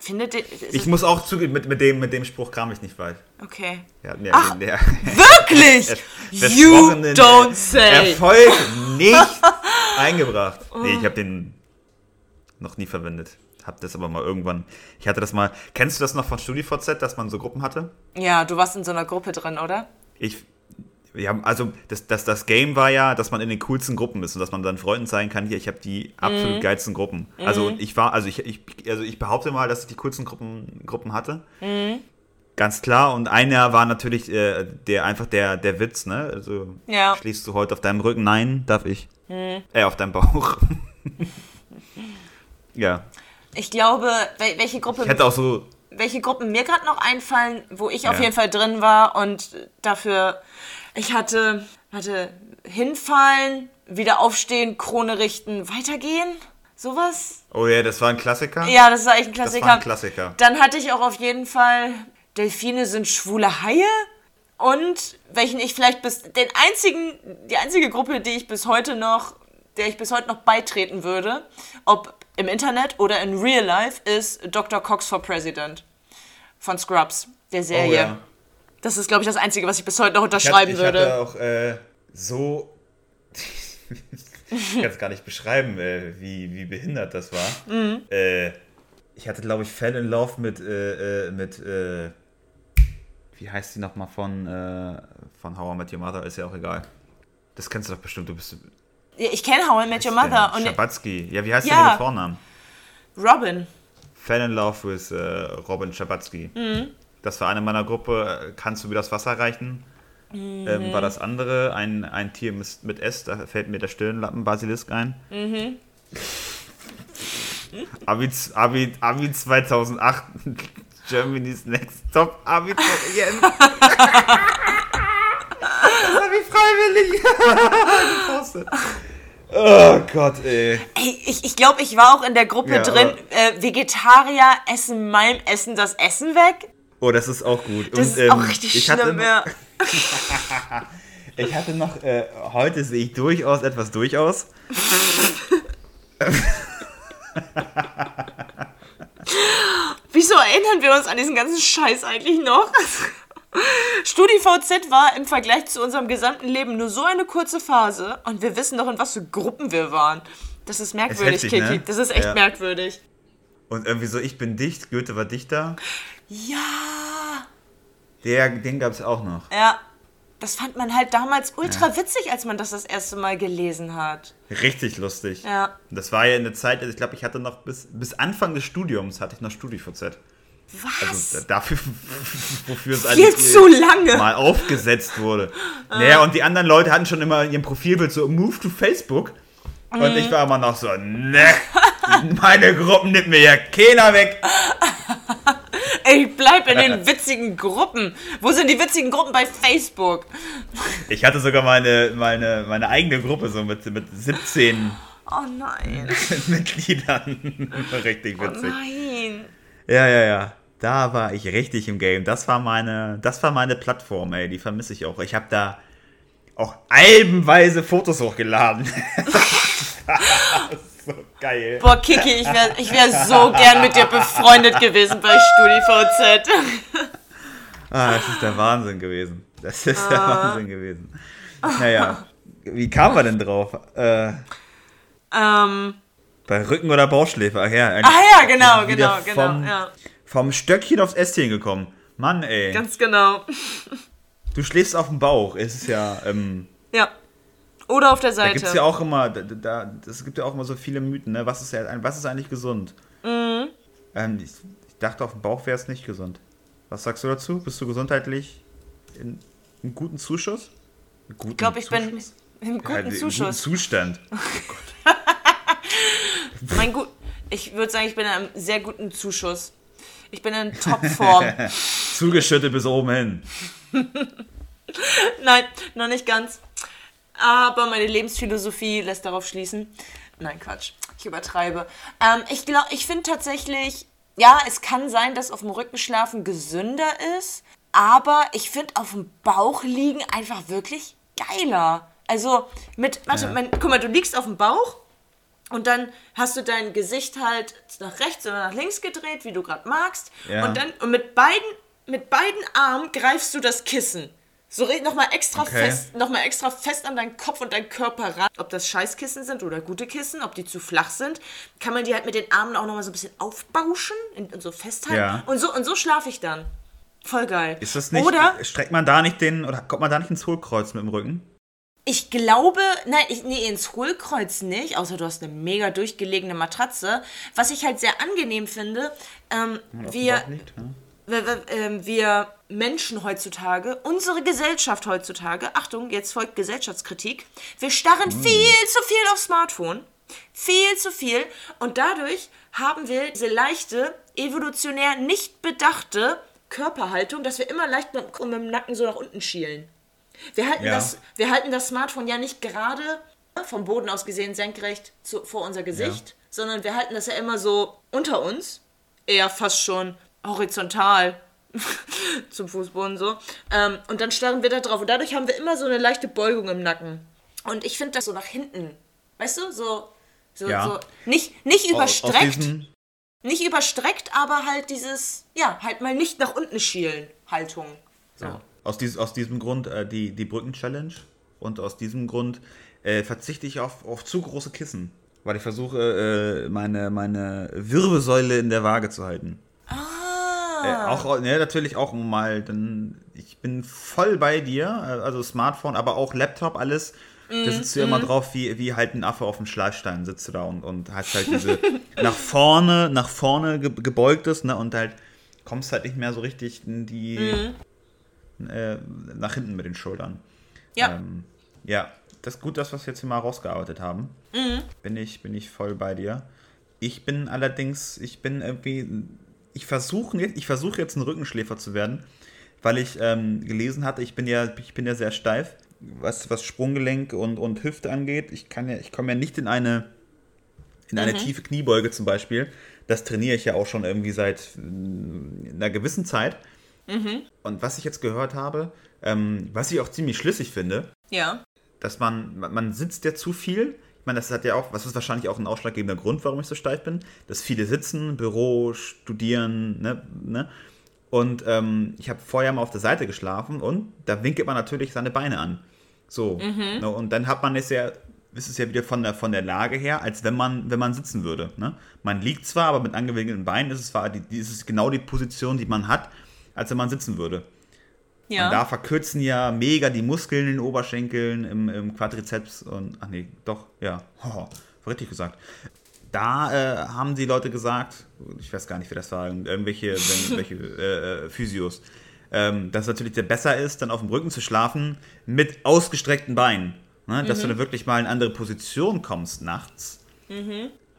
Speaker 2: findet ihr.
Speaker 1: Ich muss auch zugeben, mit, mit, dem, mit dem Spruch kam ich nicht weit.
Speaker 2: Okay.
Speaker 1: Ja, nee,
Speaker 2: Ach,
Speaker 1: der,
Speaker 2: Wirklich? *laughs* You don't say.
Speaker 1: Erfolg nicht *laughs* eingebracht. Nee, ich habe den noch nie verwendet. Hab das aber mal irgendwann. Ich hatte das mal. Kennst du das noch von StudiVZ, dass man so Gruppen hatte?
Speaker 2: Ja, du warst in so einer Gruppe drin, oder?
Speaker 1: Ich. Haben, also das, das, das Game war ja, dass man in den coolsten Gruppen ist und dass man dann Freunden zeigen kann, hier, ich habe die absolut geilsten Gruppen. Also ich war, also ich, ich, also ich behaupte mal, dass ich die coolsten Gruppen, Gruppen hatte. Ganz klar. Und einer war natürlich äh, der einfach der, der Witz, ne? Also
Speaker 2: Ja.
Speaker 1: schläfst du heute auf deinem Rücken? Nein, darf ich. Äh, auf deinem Bauch. *laughs* ja.
Speaker 2: Ich glaube, wel- welche Gruppe,
Speaker 1: Ich hätte auch so.
Speaker 2: welche Gruppen mir gerade noch einfallen, wo ich auf
Speaker 1: Ja.
Speaker 2: jeden Fall drin war und dafür, ich hatte, hatte hinfallen, wieder aufstehen, Krone richten, weitergehen, sowas.
Speaker 1: Oh ja, das war ein Klassiker.
Speaker 2: Ja, das war echt ein
Speaker 1: das
Speaker 2: Klassiker.
Speaker 1: war ein Klassiker.
Speaker 2: Dann hatte ich auch auf jeden Fall Delfine sind schwule Haie und welchen ich vielleicht bis den einzigen die einzige Gruppe, die ich bis heute noch der ich bis heute noch beitreten würde, ob im Internet oder in Real Life, ist Dr. Cox for President von Scrubs, der
Speaker 1: Oh
Speaker 2: Serie.
Speaker 1: ja.
Speaker 2: Das ist, glaube ich, das Einzige, was ich bis heute noch
Speaker 1: Ich hatte,
Speaker 2: unterschreiben
Speaker 1: ich
Speaker 2: würde.
Speaker 1: hatte auch äh, so. *laughs* ich kann es gar nicht beschreiben, äh, wie, wie behindert das war.
Speaker 2: Mhm.
Speaker 1: Äh, ich hatte, glaube ich, Fell in Love mit. Äh, äh, mit äh, wie heißt die nochmal von, von How I Met Your Mother? Ist ja auch egal. Das kennst du doch bestimmt. Du bist.
Speaker 2: Ja, ich kenne How I Met Your Mother und
Speaker 1: Schabatsky. Ja, wie heißt
Speaker 2: Ja.
Speaker 1: mit dem Vornamen?
Speaker 2: Robin.
Speaker 1: Fell in Love with Robin Schabatsky.
Speaker 2: Mhm.
Speaker 1: Das war eine meiner Gruppe. Kannst du mir das Wasser reichen?
Speaker 2: Mhm.
Speaker 1: Ähm, war das andere ein, ein Tier mit, S, da fällt mir der Stirnlappen Basilisk ein.
Speaker 2: Mhm.
Speaker 1: Abi, Abi, Abi 2008, *laughs* Germany's Next Top Abiturient. das habe ich freiwillig *laughs* gepostet. Oh Gott, ey.
Speaker 2: Ey, ich, ich glaube, ich war auch in der Gruppe
Speaker 1: Ja,
Speaker 2: drin, äh, Vegetarier essen meinem Essen das Essen weg.
Speaker 1: Oh, das ist auch gut.
Speaker 2: Das
Speaker 1: Und,
Speaker 2: ist auch
Speaker 1: ähm,
Speaker 2: richtig
Speaker 1: ich hatte
Speaker 2: schlimm, ja. *laughs*
Speaker 1: Ich hatte noch, äh, heute sehe ich durchaus etwas durchaus. *laughs*
Speaker 2: Wieso erinnern wir uns an diesen ganzen Scheiß eigentlich noch? *laughs* StudiVZ war im Vergleich zu unserem gesamten Leben nur so eine kurze Phase und wir wissen doch, in was für Gruppen wir waren. Das ist merkwürdig,
Speaker 1: heftig,
Speaker 2: Kiki.
Speaker 1: ne?
Speaker 2: Das ist echt
Speaker 1: Ja.
Speaker 2: merkwürdig.
Speaker 1: Und irgendwie so, ich bin dicht, Goethe war dichter.
Speaker 2: Ja,
Speaker 1: Der, den gab es auch noch.
Speaker 2: ja. Das fand man halt damals ultra witzig, als man das das erste Mal gelesen hat.
Speaker 1: Richtig lustig.
Speaker 2: Ja.
Speaker 1: Das war ja eine Zeit, also ich glaube, ich hatte noch bis, bis Anfang des Studiums hatte ich noch StudiVZ.
Speaker 2: Was?
Speaker 1: Also da- dafür, *laughs* wofür es
Speaker 2: Viel
Speaker 1: eigentlich
Speaker 2: zu lange.
Speaker 1: mal aufgesetzt wurde. *laughs* Naja, und die anderen Leute hatten schon immer in ihrem Profilbild so Move to Facebook. Und
Speaker 2: Mhm.
Speaker 1: ich war immer noch so, ne, meine Gruppen nimmt mir ja keiner weg. *laughs*
Speaker 2: Ey, bleib in den *laughs* witzigen Gruppen. Wo sind die witzigen Gruppen bei Facebook?
Speaker 1: Ich hatte sogar meine, meine, meine eigene Gruppe so mit, mit 17
Speaker 2: Oh nein. *laughs*
Speaker 1: Mitgliedern. *laughs* Richtig
Speaker 2: Oh
Speaker 1: witzig.
Speaker 2: nein.
Speaker 1: Ja, ja, ja. Da war ich richtig im Game. Das war meine, das war meine Plattform, ey. Die vermisse ich auch. Ich habe da auch albenweise Fotos hochgeladen. So geil.
Speaker 2: Boah, Kiki, ich wäre ich wär so gern mit dir befreundet gewesen bei StudiVZ.
Speaker 1: Ah, das ist der Wahnsinn gewesen. Das ist der Wahnsinn gewesen. Naja, wie kam man denn drauf? Äh,
Speaker 2: Ähm,
Speaker 1: bei Rücken oder Bauchschläfe? Ach ja,
Speaker 2: ah ja, genau, genau, genau.
Speaker 1: vom,
Speaker 2: Ja,
Speaker 1: vom Stöckchen aufs Ästchen gekommen. Mann, ey.
Speaker 2: ganz genau.
Speaker 1: du schläfst auf dem Bauch. Es ist ja, ähm,
Speaker 2: Ja. Oder auf der
Speaker 1: Da
Speaker 2: Seite.
Speaker 1: gibt es ja auch immer, da, da, das gibt ja auch immer so viele Mythen, ne? Was ist, ja, was ist eigentlich gesund?
Speaker 2: Mhm.
Speaker 1: Ähm, ich, ich dachte, auf dem Bauch wäre es nicht gesund. Was sagst du dazu? Bist du gesundheitlich in, in guten Zuschuss? Guten
Speaker 2: ich glaube, ich bin
Speaker 1: Zuschuss?
Speaker 2: im
Speaker 1: Ja,
Speaker 2: guten
Speaker 1: Im guten
Speaker 2: Zuschuss.
Speaker 1: Zustand. Oh *laughs* Gott.
Speaker 2: mein gut, ich würde sagen, ich bin in einem sehr guten Zuschuss. Ich bin in Topform. *laughs*
Speaker 1: Zugeschüttet bis oben hin. *laughs*
Speaker 2: Nein, noch nicht ganz. Aber meine Lebensphilosophie lässt darauf schließen. Nein, Quatsch. Ich übertreibe. Ähm, ich glaube, ich finde tatsächlich, ja, es kann sein, dass auf dem Rücken schlafen gesünder ist. Aber ich finde auf dem Bauch liegen einfach wirklich geiler. Also mit, warte,
Speaker 1: Ja.
Speaker 2: mein, guck mal, du liegst auf dem Bauch und dann hast du dein Gesicht halt nach rechts oder nach links gedreht, wie du gerade magst.
Speaker 1: Ja.
Speaker 2: Und dann und mit beiden, mit beiden Armen greifst du das Kissen. So nochmal extra
Speaker 1: Okay.
Speaker 2: fest, noch mal extra fest an deinen Kopf und deinen Körper ran. Ob das Scheißkissen sind oder gute Kissen, ob die zu flach sind, kann man die halt mit den Armen auch nochmal so ein bisschen aufbauschen und, so festhalten.
Speaker 1: Ja.
Speaker 2: Und so, und so schlafe ich dann. Voll geil.
Speaker 1: Ist das nicht,
Speaker 2: Oder
Speaker 1: streckt man da nicht den, oder kommt man da nicht ins Hohlkreuz mit dem Rücken?
Speaker 2: Ich glaube, nein, ich, nee, ins Hohlkreuz nicht, außer du hast eine mega durchgelegene Matratze. Was ich halt sehr angenehm finde, ähm, wir,
Speaker 1: nicht, ne?
Speaker 2: Wir, ähm, wir Menschen heutzutage, unsere Gesellschaft heutzutage, Achtung, jetzt folgt Gesellschaftskritik, wir starren viel zu viel aufs Smartphone. Viel zu viel. Und dadurch haben wir diese leichte, evolutionär nicht bedachte Körperhaltung, dass wir immer leicht mit, mit dem Nacken so nach unten schielen. Wir halten,
Speaker 1: Ja.
Speaker 2: das, wir halten das Smartphone ja nicht gerade vom Boden aus gesehen senkrecht zu, vor unser Gesicht, sondern wir halten das ja immer so unter uns, eher fast schon horizontal *laughs* zum Fußboden so. Ähm, und dann starren wir da drauf. Und dadurch haben wir immer so eine leichte Beugung im Nacken. Und ich finde das so nach hinten. Weißt du, so, so,
Speaker 1: Ja.
Speaker 2: so nicht, nicht überstreckt.
Speaker 1: diesem-
Speaker 2: nicht überstreckt, aber halt dieses, ja, halt mal nicht nach unten schielen Haltung. So.
Speaker 1: Ja. Aus, dies, aus diesem Grund äh, die, die Brücken-Challenge und aus diesem Grund äh, verzichte ich auf, auf zu große Kissen, weil ich versuche, äh, meine, meine Wirbelsäule in der Waage zu halten. Äh,
Speaker 2: Ah.
Speaker 1: auch, ne, natürlich auch mal, dann, ich bin voll bei dir, äh, also Smartphone, aber auch Laptop, alles. Da sitzt du ja immer drauf, wie, wie halt ein Affe auf dem Schleifstein sitzt du da und, und hast halt diese *laughs* nach vorne, nach vorne ge gebeugtes, ne, und halt kommst halt nicht mehr so richtig in die, äh, nach hinten mit den Schultern.
Speaker 2: ja.
Speaker 1: Ähm, ja, das ist gut, dass wir es jetzt hier mal rausgearbeitet haben. Bin, ich, bin ich voll bei dir. Ich bin allerdings, ich bin irgendwie, ich versuche jetzt, ich versuche jetzt ein Rückenschläfer zu werden, weil ich ähm, gelesen hatte, ich bin ja, ich bin ja sehr steif, was, was Sprunggelenk und, und Hüfte angeht. Ich kann ja, ich komme ja nicht in eine, in eine tiefe Kniebeuge zum Beispiel. Das trainiere ich ja auch schon irgendwie seit äh, einer gewissen Zeit. Und was ich jetzt gehört habe, ähm, was ich auch ziemlich schlüssig finde,
Speaker 2: ja.
Speaker 1: dass man man sitzt ja zu viel. Ich meine, das hat ja auch, was ist wahrscheinlich auch ein ausschlaggebender Grund, warum ich so steif bin, dass viele sitzen, Büro, studieren, ne, ne? Und ähm, ich habe vorher mal auf der Seite geschlafen und da winkelt man natürlich seine Beine an. So. Ne, und dann hat man es ja, ist es ja wieder von der, von der Lage her, als wenn man, wenn man sitzen würde. Ne? Man liegt zwar, aber mit angewinkelten Beinen ist es, zwar die, die, ist es genau die Position, die man hat, als wenn man sitzen würde.
Speaker 2: Ja.
Speaker 1: Und da verkürzen ja mega die Muskeln in den Oberschenkeln, im, im Quadrizeps und, ach nee, doch, ja, *laughs* oh, richtig gesagt. Da äh, haben die Leute gesagt, ich weiß gar nicht, wer das war, irgendwelche, *laughs* irgendwelche äh, äh, Physios, ähm, dass es natürlich der besser ist, dann auf dem Rücken zu schlafen mit ausgestreckten Beinen. Ne? Dass du dann wirklich mal in eine andere Position kommst nachts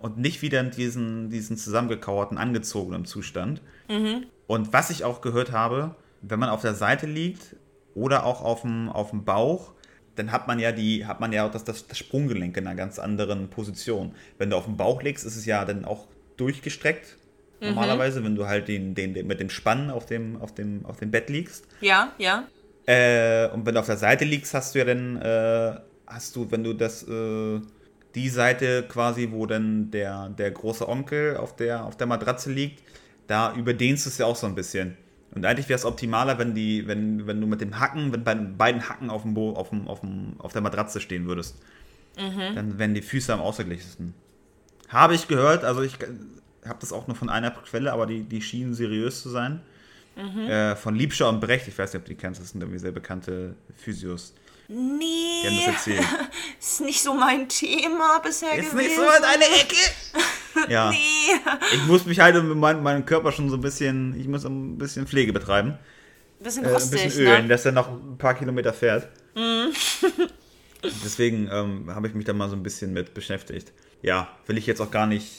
Speaker 1: und nicht wieder in diesen, diesen zusammengekauerten, angezogenen Zustand. Und was ich auch gehört habe, wenn man auf der Seite liegt oder auch auf dem, auf dem Bauch, dann hat man ja die, hat man ja auch das, das, das Sprunggelenk in einer ganz anderen Position. Wenn du auf dem Bauch liegst, ist es ja dann auch durchgestreckt. Normalerweise, wenn du halt den, den, den mit dem Spann auf dem, auf dem, auf dem Bett liegst.
Speaker 2: Ja, ja.
Speaker 1: Äh, und wenn du auf der Seite liegst, hast du ja dann, äh, hast du, wenn du das, äh, die Seite quasi, wo dann der, der große Onkel auf der, auf der Matratze liegt, da überdehnst du es ja auch so ein bisschen. Und eigentlich wäre es optimaler, wenn die, wenn, wenn du mit dem Hacken, wenn bei beiden Hacken auf dem, Bo auf dem, auf dem, auf der Matratze stehen würdest. Dann wären die Füße am ausgeglichensten. Habe ich gehört, also ich habe das auch nur von einer Quelle, aber die, die schienen seriös zu sein. Äh, von Liebscher und Brecht, ich weiß nicht, ob du die kennst, das sind irgendwie sehr bekannte Physios.
Speaker 2: Nee,
Speaker 1: das *laughs*
Speaker 2: ist nicht so mein Thema bisher
Speaker 1: Ist
Speaker 2: gewesen.
Speaker 1: nicht so in deine Ecke! *laughs* Ja,
Speaker 2: Nee.
Speaker 1: ich muss mich halt um meinen, meinen Körper schon so ein bisschen, ich muss ein bisschen Pflege betreiben.
Speaker 2: Bisschen
Speaker 1: Äh, ein
Speaker 2: rostig,
Speaker 1: bisschen ölen,
Speaker 2: ne?
Speaker 1: dass er noch ein paar Kilometer fährt. *laughs* Deswegen ähm, habe ich mich da mal so ein bisschen mit beschäftigt. ja, will ich jetzt auch gar nicht,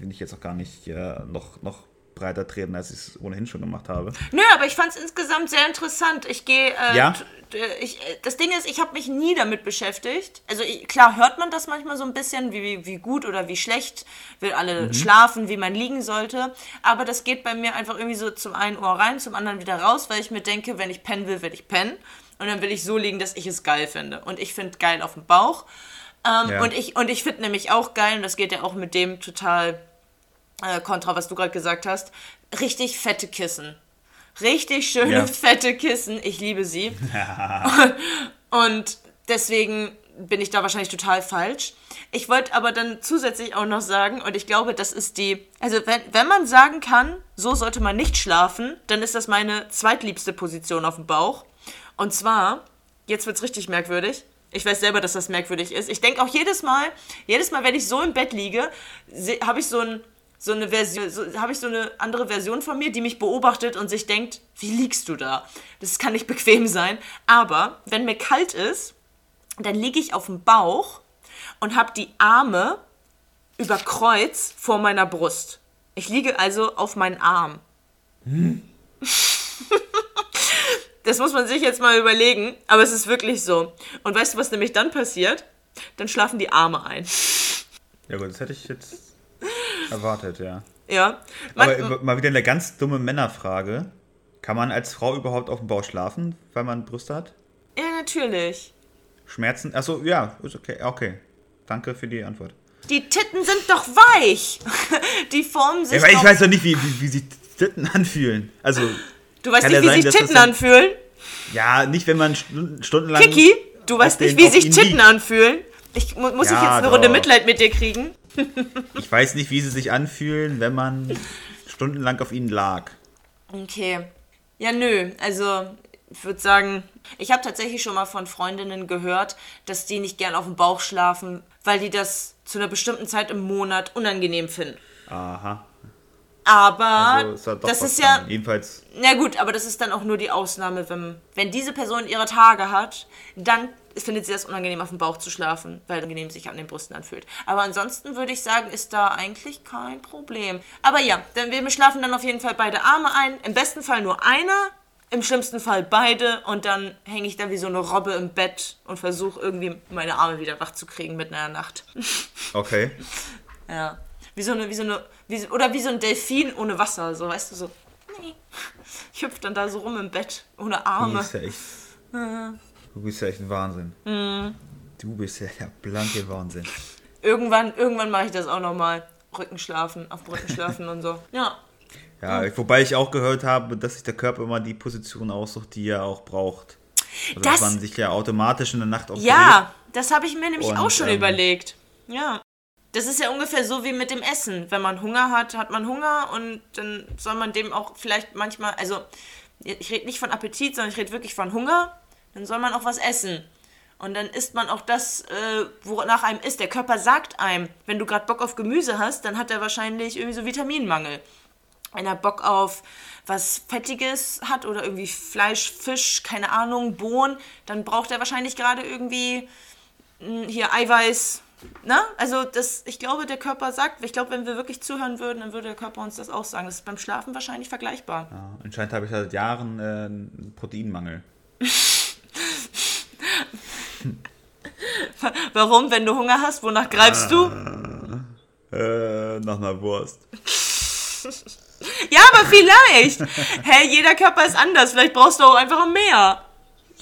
Speaker 1: will ich jetzt auch gar nicht äh, noch, noch breiter treten, als ich es ohnehin schon gemacht habe.
Speaker 2: Nö, aber ich fand es insgesamt sehr interessant. Ich gehe, äh,
Speaker 1: Ja?
Speaker 2: äh, ich, äh, das Ding ist, ich habe mich nie damit beschäftigt. Also ich, klar hört man das manchmal so ein bisschen, wie, wie, gut oder wie schlecht will alle schlafen, wie man liegen sollte. Aber das geht bei mir einfach irgendwie so zum einen Ohr rein, zum anderen wieder raus, weil ich mir denke, wenn ich pennen will, will ich pennen. Und dann will ich so liegen, dass ich es geil finde. Und ich finde geil auf dem Bauch. Ähm,
Speaker 1: Ja.
Speaker 2: Und ich, und ich finde nämlich auch geil, und das geht ja auch mit dem total äh, kontra, was du gerade gesagt hast, richtig fette Kissen. Richtig schöne,
Speaker 1: Ja. *laughs*
Speaker 2: fette Kissen. Ich liebe sie. *laughs* *laughs* Und deswegen bin ich da wahrscheinlich total falsch. Ich wollte aber dann zusätzlich auch noch sagen, und ich glaube, das ist die, also wenn, wenn man sagen kann, so sollte man nicht schlafen, dann ist das meine zweitliebste Position auf dem Bauch. Und zwar, jetzt wird's richtig merkwürdig. Ich weiß selber, dass das merkwürdig ist. Ich denke auch jedes Mal, jedes Mal, wenn ich so im Bett liege, habe ich so ein, so eine Version, so, habe ich so eine andere Version von mir, die mich beobachtet und sich denkt, wie liegst du da? Das kann nicht bequem sein. Aber wenn mir kalt ist, dann liege ich auf dem Bauch und habe die Arme über Kreuz vor meiner Brust. Ich liege also auf meinen Arm. *laughs* Das muss man sich jetzt mal überlegen, aber es ist wirklich so. Und weißt du, was nämlich dann passiert? Dann schlafen die Arme ein.
Speaker 1: Ja gut, das hätte ich jetzt erwartet, ja.
Speaker 2: Ja. Man,
Speaker 1: Aber mal wieder eine ganz dumme Männerfrage. Kann man als Frau überhaupt auf dem Bauch schlafen, weil man Brüste hat?
Speaker 2: ja, natürlich.
Speaker 1: Schmerzen? Achso, ja, ist okay. Okay. Danke für die Antwort.
Speaker 2: Die Titten sind doch weich. *laughs* Die formen sich
Speaker 1: Ja, ich weiß doch nicht, wie, wie, wie sich Titten anfühlen. Also,
Speaker 2: du weißt nicht,
Speaker 1: ja
Speaker 2: wie
Speaker 1: sein,
Speaker 2: sich Titten
Speaker 1: dann-
Speaker 2: anfühlen.
Speaker 1: ja, nicht, wenn man stunden, stundenlang.
Speaker 2: Kiki, du weißt nicht,
Speaker 1: den-
Speaker 2: wie
Speaker 1: auf
Speaker 2: sich Titten
Speaker 1: liegt.
Speaker 2: anfühlen. Ich, mu- muss ich
Speaker 1: Ja,
Speaker 2: jetzt eine
Speaker 1: doch.
Speaker 2: Runde Mitleid mit dir kriegen?
Speaker 1: Ich weiß nicht, wie sie sich anfühlen, wenn man stundenlang auf ihnen lag.
Speaker 2: Okay. Ja, nö. Also, ich würde sagen, ich habe tatsächlich schon mal von Freundinnen gehört, dass die nicht gern auf dem Bauch schlafen, weil die das zu einer bestimmten Zeit im Monat unangenehm finden.
Speaker 1: Aha.
Speaker 2: Aber
Speaker 1: Also,
Speaker 2: das ist ja,
Speaker 1: dran. Jedenfalls,
Speaker 2: na gut, aber das ist dann auch nur die Ausnahme, wenn, wenn diese Person ihre Tage hat, dann findet sie das unangenehm, auf dem Bauch zu schlafen, weil es angenehm sich an den Brüsten anfühlt. Aber ansonsten würde ich sagen, ist da eigentlich kein Problem. Aber ja, dann wir schlafen dann auf jeden Fall beide Arme ein. Im besten Fall nur einer, im schlimmsten Fall beide und dann hänge ich da wie so eine Robbe im Bett und versuche irgendwie meine Arme wieder wach zu kriegen mitten in der Nacht. *laughs*
Speaker 1: okay.
Speaker 2: Ja. Wie so eine, wie so eine, wie, so- oder wie so ein Delfin ohne Wasser, so, weißt du, so. Nee. Ich hüpfe dann da so rum im Bett, ohne Arme.
Speaker 1: bist ja echt. Du bist ja echt ein Wahnsinn.
Speaker 2: Mhm.
Speaker 1: Du bist ja der blanke Wahnsinn.
Speaker 2: Irgendwann, irgendwann mache ich das auch nochmal. Rückenschlafen, auf Rücken schlafen und so. Ja.
Speaker 1: Ja, wobei ich auch gehört habe, dass sich der Körper immer die Position aussucht, die er auch braucht. Also,
Speaker 2: Das-
Speaker 1: dass man sich ja automatisch in der Nacht auch
Speaker 2: Ja, das habe ich mir nämlich
Speaker 1: Und,
Speaker 2: auch schon
Speaker 1: ähm,
Speaker 2: überlegt. Ja. Das ist ja ungefähr so wie mit dem Essen. Wenn man Hunger hat, hat man Hunger und dann soll man dem auch vielleicht manchmal, also ich rede nicht von Appetit, sondern ich rede wirklich von Hunger, dann soll man auch was essen. Und dann isst man auch das, äh, wonach einem ist. Der Körper sagt einem, wenn du gerade Bock auf Gemüse hast, dann hat er wahrscheinlich irgendwie so Vitaminmangel. Wenn er Bock auf was Fettiges hat oder irgendwie Fleisch, Fisch, keine Ahnung, Bohnen, dann braucht er wahrscheinlich gerade irgendwie mh, hier Eiweiß. Ne? Also das, ich glaube, der Körper sagt, ich glaube, wenn wir wirklich zuhören würden, dann würde der Körper uns das auch sagen. Das ist beim Schlafen wahrscheinlich vergleichbar.
Speaker 1: Ja, anscheinend habe ich seit Jahren äh, einen Proteinmangel. *laughs* *laughs*
Speaker 2: Warum, wenn du Hunger hast, wonach greifst du?
Speaker 1: Äh, nach einer Wurst. *laughs*
Speaker 2: Ja, aber vielleicht. Hä, jeder Körper ist anders. Vielleicht brauchst du auch einfach mehr.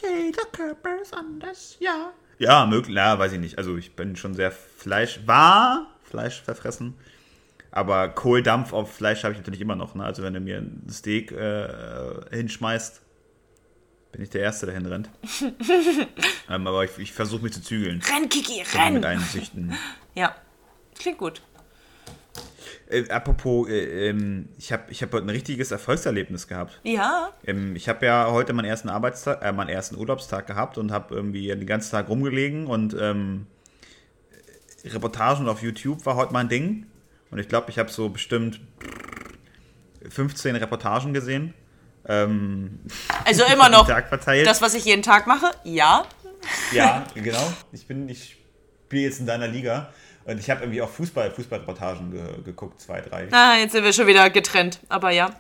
Speaker 1: Jeder Körper ist anders, ja. Ja, möglich, ja, weiß ich nicht. Also ich bin schon sehr Fleisch, war Fleisch verfressen. Aber Kohldampf auf Fleisch habe ich natürlich immer noch. Ne? Also wenn du mir ein Steak äh, hinschmeißt, bin ich der Erste, der hinrennt. *laughs* ähm, aber ich, ich versuche mich zu zügeln.
Speaker 2: Renn, Kiki,
Speaker 1: Mit
Speaker 2: renn.
Speaker 1: Einsüchten. *laughs*
Speaker 2: Ja, klingt gut.
Speaker 1: Äh, apropos, äh, ähm, ich habe ich hab heute ein richtiges Erfolgserlebnis gehabt.
Speaker 2: Ja,
Speaker 1: Ähm, ich habe ja heute meinen ersten Arbeitstag, äh, meinen ersten Urlaubstag gehabt und habe irgendwie den ganzen Tag rumgelegen und ähm, Reportagen auf YouTube war heute mein Ding. Und ich glaube, ich habe so bestimmt 15 Reportagen gesehen. Ähm,
Speaker 2: also immer noch das, was ich jeden Tag mache. Ja.
Speaker 1: ja, genau. Ich bin, ich spiele jetzt in deiner Liga. Und ich habe irgendwie auch Fußball, Fußballreportagen ge geguckt, zwei, drei.
Speaker 2: Ah, jetzt sind wir schon wieder getrennt, aber ja.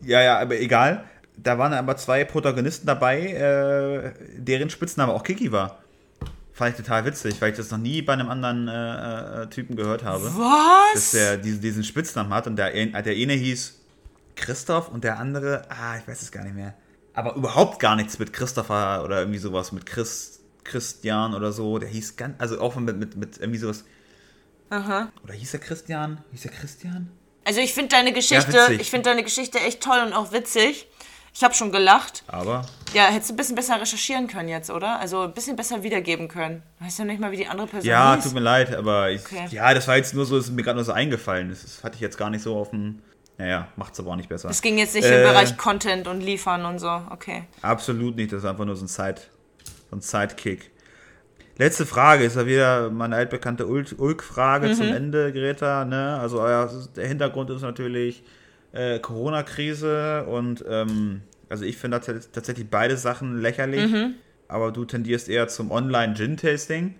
Speaker 1: Ja, ja, aber egal. Da waren aber zwei Protagonisten dabei, äh, deren Spitzname auch Kiki war. Fand ich total witzig, weil ich das noch nie bei einem anderen äh, äh, Typen gehört habe.
Speaker 2: Was?
Speaker 1: Dass der diesen, diesen Spitznamen hat und der, ein- der eine hieß Christoph und der andere, ah, ich weiß es gar nicht mehr. Aber überhaupt gar nichts mit Christopher oder irgendwie sowas mit Chris, Christian oder so. Der hieß ganz, also auch mit, mit, mit irgendwie sowas.
Speaker 2: Aha.
Speaker 1: Oder hieß er Christian? Hieß er Christian?
Speaker 2: Also ich finde deine Geschichte,
Speaker 1: witzig.
Speaker 2: ich finde deine Geschichte echt toll und auch witzig. Ich habe schon gelacht.
Speaker 1: Aber
Speaker 2: Ja, hättest du ein bisschen besser recherchieren können jetzt, oder? Also ein bisschen besser wiedergeben können. Weißt du nicht mal, wie die andere Person
Speaker 1: Ja,
Speaker 2: hieß?
Speaker 1: tut mir leid, aber ich,
Speaker 2: Okay.
Speaker 1: ja, das war jetzt nur so, ist mir gerade nur so eingefallen. Das, das hatte ich jetzt gar nicht so auf dem. Naja, macht's aber auch nicht besser.
Speaker 2: Es ging jetzt nicht
Speaker 1: Äh,
Speaker 2: im Bereich Content und Liefern und so. Okay.
Speaker 1: Absolut nicht, das ist einfach nur so ein, Side, so ein Sidekick. Letzte Frage ist ja wieder meine altbekannte Ul- Ulk-Frage
Speaker 2: Mhm.
Speaker 1: zum Ende, Greta. Ne? Also euer, der Hintergrund ist natürlich äh, Corona-Krise und ähm, also ich finde tats- tatsächlich beide Sachen lächerlich,
Speaker 2: Mhm.
Speaker 1: aber du tendierst eher zum Online-Gin-Tasting.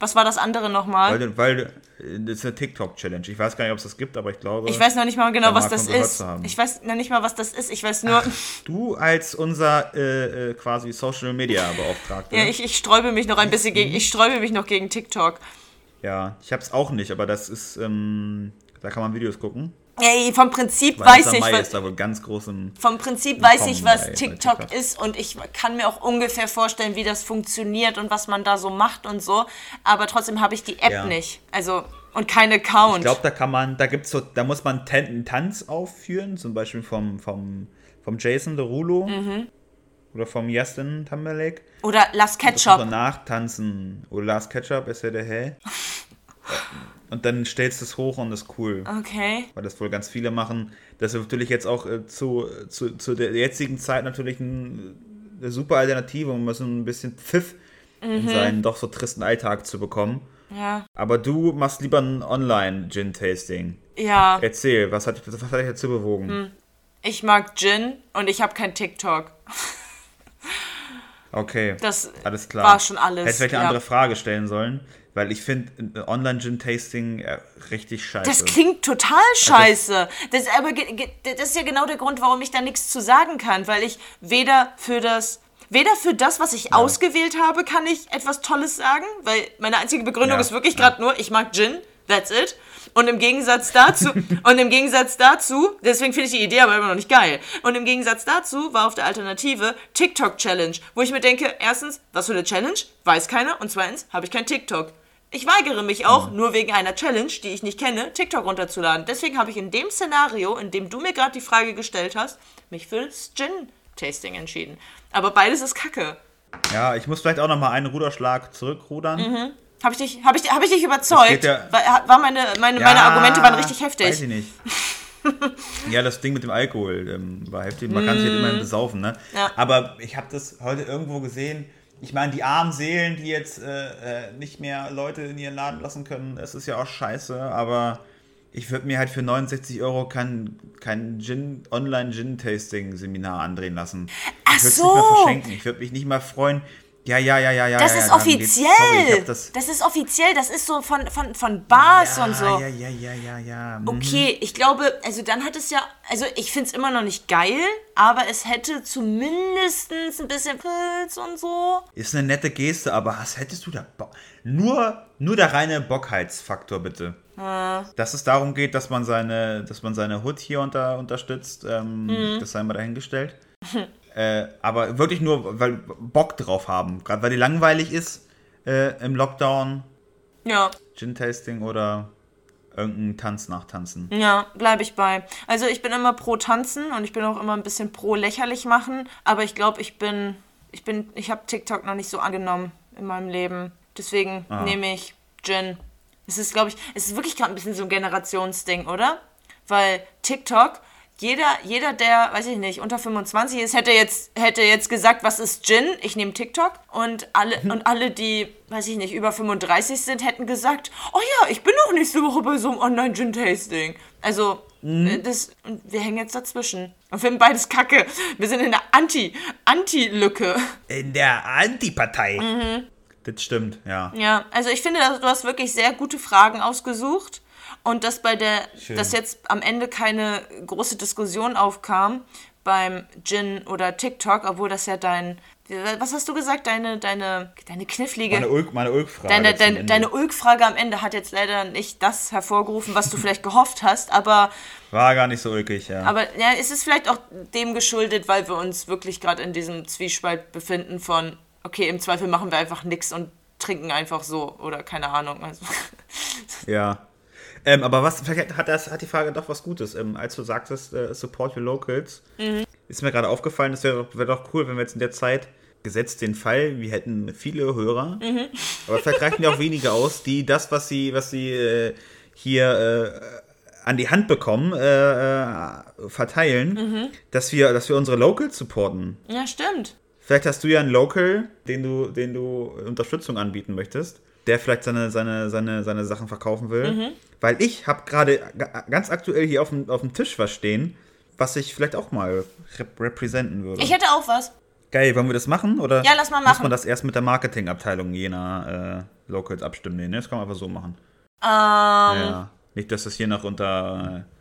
Speaker 2: Was war das andere nochmal?
Speaker 1: Weil, weil das ist eine TikTok-Challenge. Ich weiß gar nicht, ob es das gibt, aber ich glaube.
Speaker 2: Ich weiß noch nicht mal genau, was das ist. Ich weiß noch nicht mal, was das ist. Ich weiß nur,
Speaker 1: Du als unser äh, äh, quasi Social Media Beauftragter.
Speaker 2: ja, ich, ich sträube mich noch ein bisschen gegen, ich sträube mich noch gegen TikTok.
Speaker 1: Ja, ich hab's auch nicht, aber das ist, ähm, da kann man Videos gucken.
Speaker 2: Ey, vom Prinzip
Speaker 1: Vanessa
Speaker 2: weiß ich,
Speaker 1: Mai
Speaker 2: was,
Speaker 1: da wohl ganz groß im.
Speaker 2: vom Prinzip weiß ich, was
Speaker 1: bei- bei
Speaker 2: TikTok
Speaker 1: TikTok.
Speaker 2: ist und ich kann mir auch ungefähr vorstellen, wie das funktioniert und was man da so macht und so. Aber trotzdem habe ich die App
Speaker 1: Ja.
Speaker 2: nicht. Also, und kein Account.
Speaker 1: Ich glaube, da kann man, da gibt's so, da muss man einen Tanz aufführen, zum Beispiel vom, vom, vom Jason Derulo
Speaker 2: Mhm.
Speaker 1: oder vom Justin Timberlake.
Speaker 2: Oder Las
Speaker 1: Das muss
Speaker 2: Ketchup.
Speaker 1: man nachtanzen. Oder Last Ketchup ist ja der Hell. *laughs* Und dann stellst du es hoch und ist cool.
Speaker 2: Okay.
Speaker 1: weil das wohl ganz viele machen. Das ist natürlich jetzt auch äh, zu, zu, zu der jetzigen Zeit natürlich ein, eine super Alternative, um ein bisschen Pfiff in seinen doch so tristen Alltag zu bekommen.
Speaker 2: Ja.
Speaker 1: Aber du machst lieber ein Online-Gin-Tasting.
Speaker 2: Ja.
Speaker 1: Erzähl, was hat, dich- was hat dich dazu bewogen?
Speaker 2: Ich mag Gin und ich habe kein TikTok.
Speaker 1: Okay,
Speaker 2: Das
Speaker 1: alles klar.
Speaker 2: war schon alles.
Speaker 1: Hätte vielleicht eine
Speaker 2: ja.
Speaker 1: andere Frage stellen sollen, weil ich finde ein Online-Gin-Tasting äh, richtig scheiße.
Speaker 2: Das klingt total scheiße. Das, ist aber das ist ja genau der Grund, warum ich da nichts zu sagen kann, weil ich weder für das weder für das, was ich ausgewählt habe, kann ich etwas Tolles sagen, weil meine einzige Begründung
Speaker 1: Ja,
Speaker 2: ist wirklich
Speaker 1: ja.
Speaker 2: gerade nur, ich mag Gin, that's it. Und im Gegensatz dazu, *laughs* und im Gegensatz dazu, deswegen finde ich die Idee aber immer noch nicht geil. Und im Gegensatz dazu war auf der Alternative TikTok Challenge, wo ich mir denke, erstens, was für eine Challenge? Weiß keiner. Und zweitens, habe ich kein TikTok. Ich weigere mich auch, nur wegen einer Challenge, die ich nicht kenne, TikTok runterzuladen. Deswegen habe ich in dem Szenario, in dem du mir gerade die Frage gestellt hast, mich für das Gin-Tasting entschieden. Aber beides ist Kacke.
Speaker 1: ja, ich muss vielleicht auch noch mal einen Ruderschlag zurückrudern.
Speaker 2: Habe ich dich, hab ich, hab ich dich überzeugt?
Speaker 1: ja-
Speaker 2: war, war meine, meine,
Speaker 1: Ja,
Speaker 2: meine Argumente waren richtig
Speaker 1: Weiß
Speaker 2: heftig.
Speaker 1: ich nicht. *laughs* ja, das Ding mit dem Alkohol ähm, war heftig. Man kann sich halt immerhin besaufen, ne?
Speaker 2: Mm. Ja.
Speaker 1: Aber ich habe das heute irgendwo gesehen. Ich meine, die armen Seelen, die jetzt äh, äh, nicht mehr Leute in ihren Laden lassen können, das ist ja auch scheiße. Aber ich würde mir halt für 69 Euro kein, kein Gin, Online-Gin-Tasting-Seminar andrehen lassen.
Speaker 2: Ach
Speaker 1: ich würde es
Speaker 2: so.
Speaker 1: nicht mal verschenken. Ich würde mich nicht mal freuen. Ja, ja, ja, ja, ja.
Speaker 2: Das
Speaker 1: ja,
Speaker 2: ist offiziell.
Speaker 1: Sorry, das,
Speaker 2: das, ist offiziell. Das ist so von, von, von Bars
Speaker 1: ja,
Speaker 2: und so.
Speaker 1: Ja, ja, ja, ja, ja. Mhm.
Speaker 2: Okay, ich glaube, also dann hat es ja, also ich finde es immer noch nicht geil, aber es hätte zumindest ein bisschen Pilz und so.
Speaker 1: Ist eine nette Geste, aber was hättest du da Bock? Nur, nur der reine Bockheitsfaktor, bitte. Dass es darum geht, dass man seine, dass man seine Hood hier unter, unterstützt, ähm, das sei mal dahingestellt. *laughs* äh, aber wirklich nur, weil Bock drauf haben. Gerade weil die langweilig ist äh, im Lockdown,
Speaker 2: Ja,
Speaker 1: Gin-Tasting oder irgendein Tanz nachtanzen.
Speaker 2: ja, bleibe ich bei. Also ich bin immer pro Tanzen und ich bin auch immer ein bisschen pro lächerlich machen, aber ich glaube, ich bin, ich bin, ich habe TikTok noch nicht so angenommen in meinem Leben. Deswegen nehme ich Gin. Es ist, glaube ich, es ist wirklich gerade ein bisschen so ein Generationsding, oder? Weil TikTok, jeder, jeder, der, weiß ich nicht, unter 25 ist, hätte jetzt, hätte jetzt gesagt, was ist Gin? Ich nehme TikTok. Und alle, und alle, die, weiß ich nicht, über 35 sind, hätten gesagt, oh ja, ich bin auch nächste Woche bei so einem Online-Gin-Tasting. Also, äh, das, und wir hängen jetzt dazwischen. Und finden beides Kacke. Wir sind in der Anti, Anti-Lücke.
Speaker 1: In der Antipartei.
Speaker 2: Mhm.
Speaker 1: Das stimmt, ja.
Speaker 2: Ja, also ich finde, du hast wirklich sehr gute Fragen ausgesucht und dass bei der,
Speaker 1: Schön.
Speaker 2: dass jetzt am Ende keine große Diskussion aufkam beim Gin oder TikTok, obwohl das ja dein, was hast du gesagt, deine, deine, deine knifflige,
Speaker 1: Meine Ulk, meine Ulk-Frage.
Speaker 2: deine, deine, deine Ulk-Frage am Ende hat jetzt leider nicht das hervorgerufen, was du *laughs* vielleicht gehofft hast, aber
Speaker 1: War gar nicht so ulkig, ja.
Speaker 2: aber ja, es ist vielleicht auch dem geschuldet, weil wir uns wirklich gerade in diesem Zwiespalt befinden von, okay, im Zweifel machen wir einfach nichts und trinken einfach so oder keine Ahnung. Also,
Speaker 1: Ja. Ähm, aber was, vielleicht hat, das, hat die Frage doch was Gutes. Ähm, als du sagtest, äh, support your locals,
Speaker 2: Mhm.
Speaker 1: ist mir gerade aufgefallen, es wäre wär doch cool, wenn wir jetzt in der Zeit, gesetzt den Fall, wir hätten viele Hörer,
Speaker 2: Mhm.
Speaker 1: aber vielleicht reichen ja auch wenige aus, die das, was sie, was sie äh, hier äh, an die Hand bekommen, äh, äh, verteilen,
Speaker 2: Mhm.
Speaker 1: dass, wir, dass wir unsere Locals supporten.
Speaker 2: ja, stimmt.
Speaker 1: Vielleicht hast du ja einen Local, den du, den du Unterstützung anbieten möchtest, der vielleicht seine, seine, seine, seine Sachen verkaufen will.
Speaker 2: Mhm.
Speaker 1: Weil ich habe gerade ga- ganz aktuell hier auf dem, auf dem Tisch was stehen, was ich vielleicht auch mal rep repräsentieren würde.
Speaker 2: Ich hätte auch was.
Speaker 1: Geil, wollen wir das machen? Oder
Speaker 2: Ja, lass mal
Speaker 1: Muss
Speaker 2: machen.
Speaker 1: man das erst mit der Marketingabteilung jener äh, Locals abstimmen? Nee, ne? das kann man einfach so machen.
Speaker 2: Ähm,
Speaker 1: Ja. Nicht, dass das hier noch unter äh,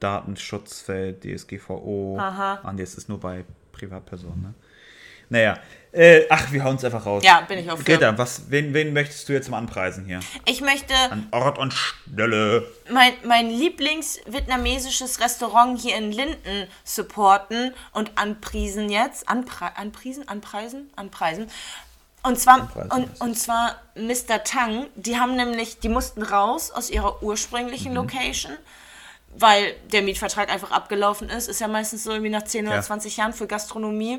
Speaker 1: Datenschutz fällt, DSGVO.
Speaker 2: Aha.
Speaker 1: Ah, nee, es ist nur bei Privatpersonen, ne? Naja. Äh, ach, wir hauen es einfach raus.
Speaker 2: Ja, bin ich auch für.
Speaker 1: Greta, was, wen, wen möchtest du jetzt mal anpreisen hier?
Speaker 2: Ich möchte
Speaker 1: An Ort und Stelle.
Speaker 2: mein, mein Lieblings-vietnamesisches Restaurant hier in Linden supporten und anpriesen jetzt. Anpre anpriesen? Anpreisen? Anpreisen. Und zwar,
Speaker 1: Anpreisen
Speaker 2: und, und zwar Mr. Tang. Die haben nämlich, die mussten raus aus ihrer ursprünglichen
Speaker 1: Mhm.
Speaker 2: Location, weil der Mietvertrag einfach abgelaufen ist. Ist ja meistens so irgendwie nach 10 oder
Speaker 1: Ja.
Speaker 2: 20 Jahren für Gastronomie.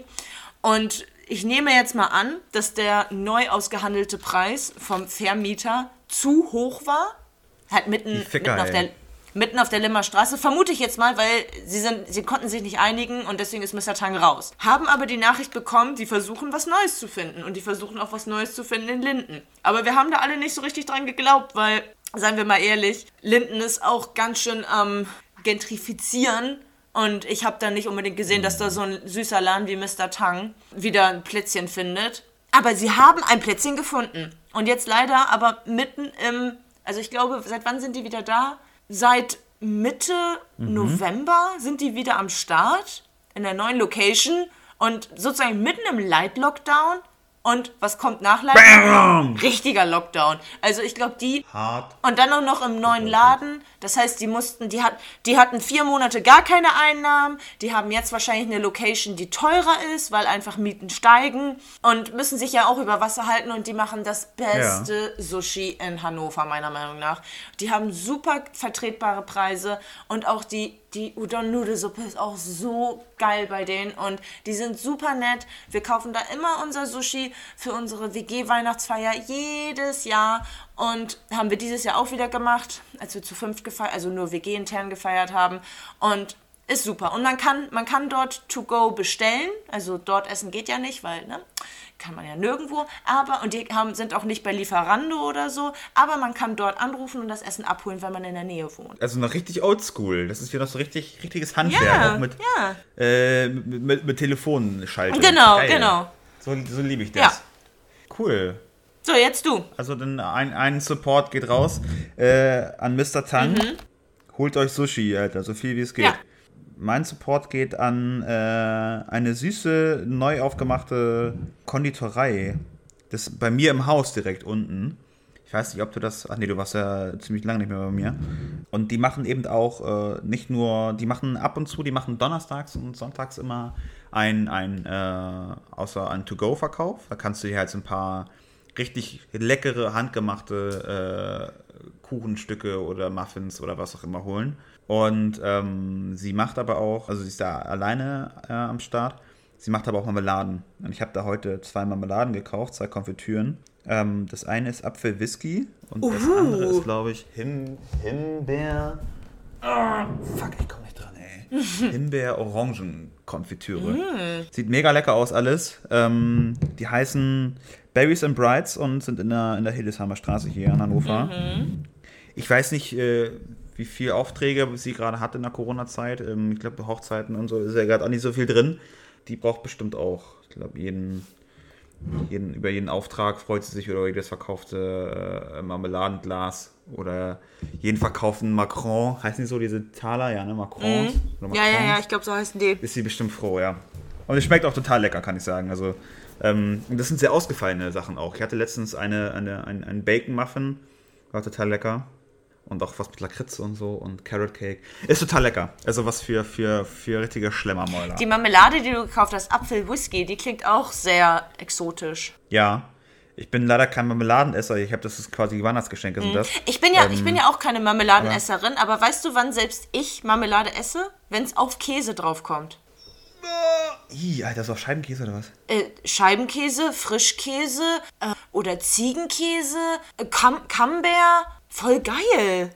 Speaker 2: Und ich nehme jetzt mal an, dass der neu ausgehandelte Preis vom Vermieter zu hoch war. Halt mitten,
Speaker 1: Ficker,
Speaker 2: mitten, auf der, mitten auf der Limmer Straße. Vermute ich jetzt mal, weil sie, sind, sie konnten sich nicht einigen und deswegen ist Mr. Tang raus. Haben aber die Nachricht bekommen, die versuchen was Neues zu finden. Und die versuchen auch was Neues zu finden in Linden. Aber wir haben da alle nicht so richtig dran geglaubt, weil, seien wir mal ehrlich, Linden ist auch ganz schön am gentrifizieren. Und ich habe da nicht unbedingt gesehen, dass da so ein süßer Laden wie Mr. Tang wieder ein Plätzchen findet. Aber sie haben ein Plätzchen gefunden. Und jetzt leider aber mitten im, also ich glaube, seit wann sind die wieder da? Seit Mitte November sind die wieder am Start in der neuen Location und sozusagen mitten im Light Lockdown. Und was kommt nach Lockdown? Richtiger Lockdown. Also ich glaube, die
Speaker 1: Hart.
Speaker 2: und dann auch noch im neuen Laden. Das heißt, die mussten, die, hat, die hatten vier Monate gar keine Einnahmen. Die haben jetzt wahrscheinlich eine Location, die teurer ist, weil einfach Mieten steigen. Und müssen sich ja auch über Wasser halten. Und die machen das beste Sushi in Hannover, meiner Meinung nach. Die haben super vertretbare Preise. Und auch die, die Udon-Nudelsuppe ist auch so geil bei denen. Und die sind super nett. Wir kaufen da immer unser Sushi für unsere WG-Weihnachtsfeier jedes Jahr. Und haben wir dieses Jahr auch wieder gemacht, als wir zu fünft gefeiert, also nur WG-intern gefeiert haben. Und ist super. Und man kann, man kann dort to go bestellen. Also dort essen geht ja nicht, weil, ne? Kann man ja nirgendwo. Aber, und die haben, sind auch nicht bei Lieferando oder so. Aber man kann dort anrufen und das Essen abholen, wenn man in der Nähe wohnt.
Speaker 1: Also noch richtig oldschool. Das ist hier noch so richtig richtiges Handwerk.
Speaker 2: Ja,
Speaker 1: auch mit,
Speaker 2: ja.
Speaker 1: äh, mit, mit, mit Telefonschaltung.
Speaker 2: Genau,
Speaker 1: Geil.
Speaker 2: genau.
Speaker 1: So, so liebe ich das.
Speaker 2: Ja.
Speaker 1: Cool.
Speaker 2: So, jetzt du.
Speaker 1: Also dann ein, ein Support geht raus äh, an Mr. Tang. Holt euch Sushi, Alter, so viel wie es geht.
Speaker 2: Mhm. Ja.
Speaker 1: Mein Support geht an äh, eine süße, neu aufgemachte Konditorei. Das bei mir im Haus direkt unten. Ich weiß nicht, ob du das. Ach nee, du warst ja ziemlich lange nicht mehr bei mir. Und die machen eben auch äh, nicht nur, die machen ab und zu, die machen donnerstags und sonntags immer ein, ein äh, außer ein To-Go-Verkauf. Da kannst du dir halt so ein paar richtig leckere, handgemachte äh, Kuchenstücke oder Muffins oder was auch immer holen. Und ähm, sie macht aber auch, also sie ist da alleine äh, am Start. Sie macht aber auch Marmeladen. Und ich habe da heute zwei Marmeladen gekauft, zwei Konfitüren. Ähm, das eine ist Apfel-Whisky und das
Speaker 2: Uhu.
Speaker 1: andere ist, glaube ich, Him Himbeer. Ah, fuck, ich komme nicht dran, ey. *laughs* Himbeer-Orangen-Konfitüre. Sieht mega lecker aus alles. Ähm, die heißen Berries and Brides und sind in der, in der Hildesheimer Straße hier in Hannover. Ich weiß nicht, äh, wie viele Aufträge sie gerade hat in der Corona-Zeit. Ähm, ich glaube, Hochzeiten und so ist ja gerade auch nicht so viel drin. Die braucht bestimmt auch, ich glaube, jeden, jeden, über jeden Auftrag freut sie sich oder über jedes verkaufte äh, Marmeladenglas oder jeden verkauften Macron, heißen die so diese Taler, ja, ne? Macrons? Oder
Speaker 2: Mhm. Ja, ja, ja, ich glaube, so heißen die.
Speaker 1: Ist sie bestimmt froh, ja. Und es schmeckt auch total lecker, kann ich sagen. Also, ähm, und das sind sehr ausgefallene Sachen auch. Ich hatte letztens eine, eine, ein, ein Bacon-Muffin, war total lecker. Und auch was mit Lakritze und so und Carrot Cake. Ist total lecker. Also was für, für, für richtige Schlemmermäuler.
Speaker 2: Die Marmelade, die du gekauft hast, Apfel-Whisky, die klingt auch sehr exotisch.
Speaker 1: Ja. Ich bin leider kein Marmeladenesser. Ich habe das ist quasi Weihnachtsgeschenke sind das.
Speaker 2: Ich bin ja, ich bin ja auch keine Marmeladenesserin, aber weißt du, wann selbst ich Marmelade esse? Wenn es auf Käse draufkommt.
Speaker 1: Ih, Alter, ist auf Scheibenkäse oder was?
Speaker 2: Äh, Scheibenkäse, Frischkäse äh, oder Ziegenkäse, äh, Cam Camembert, voll geil.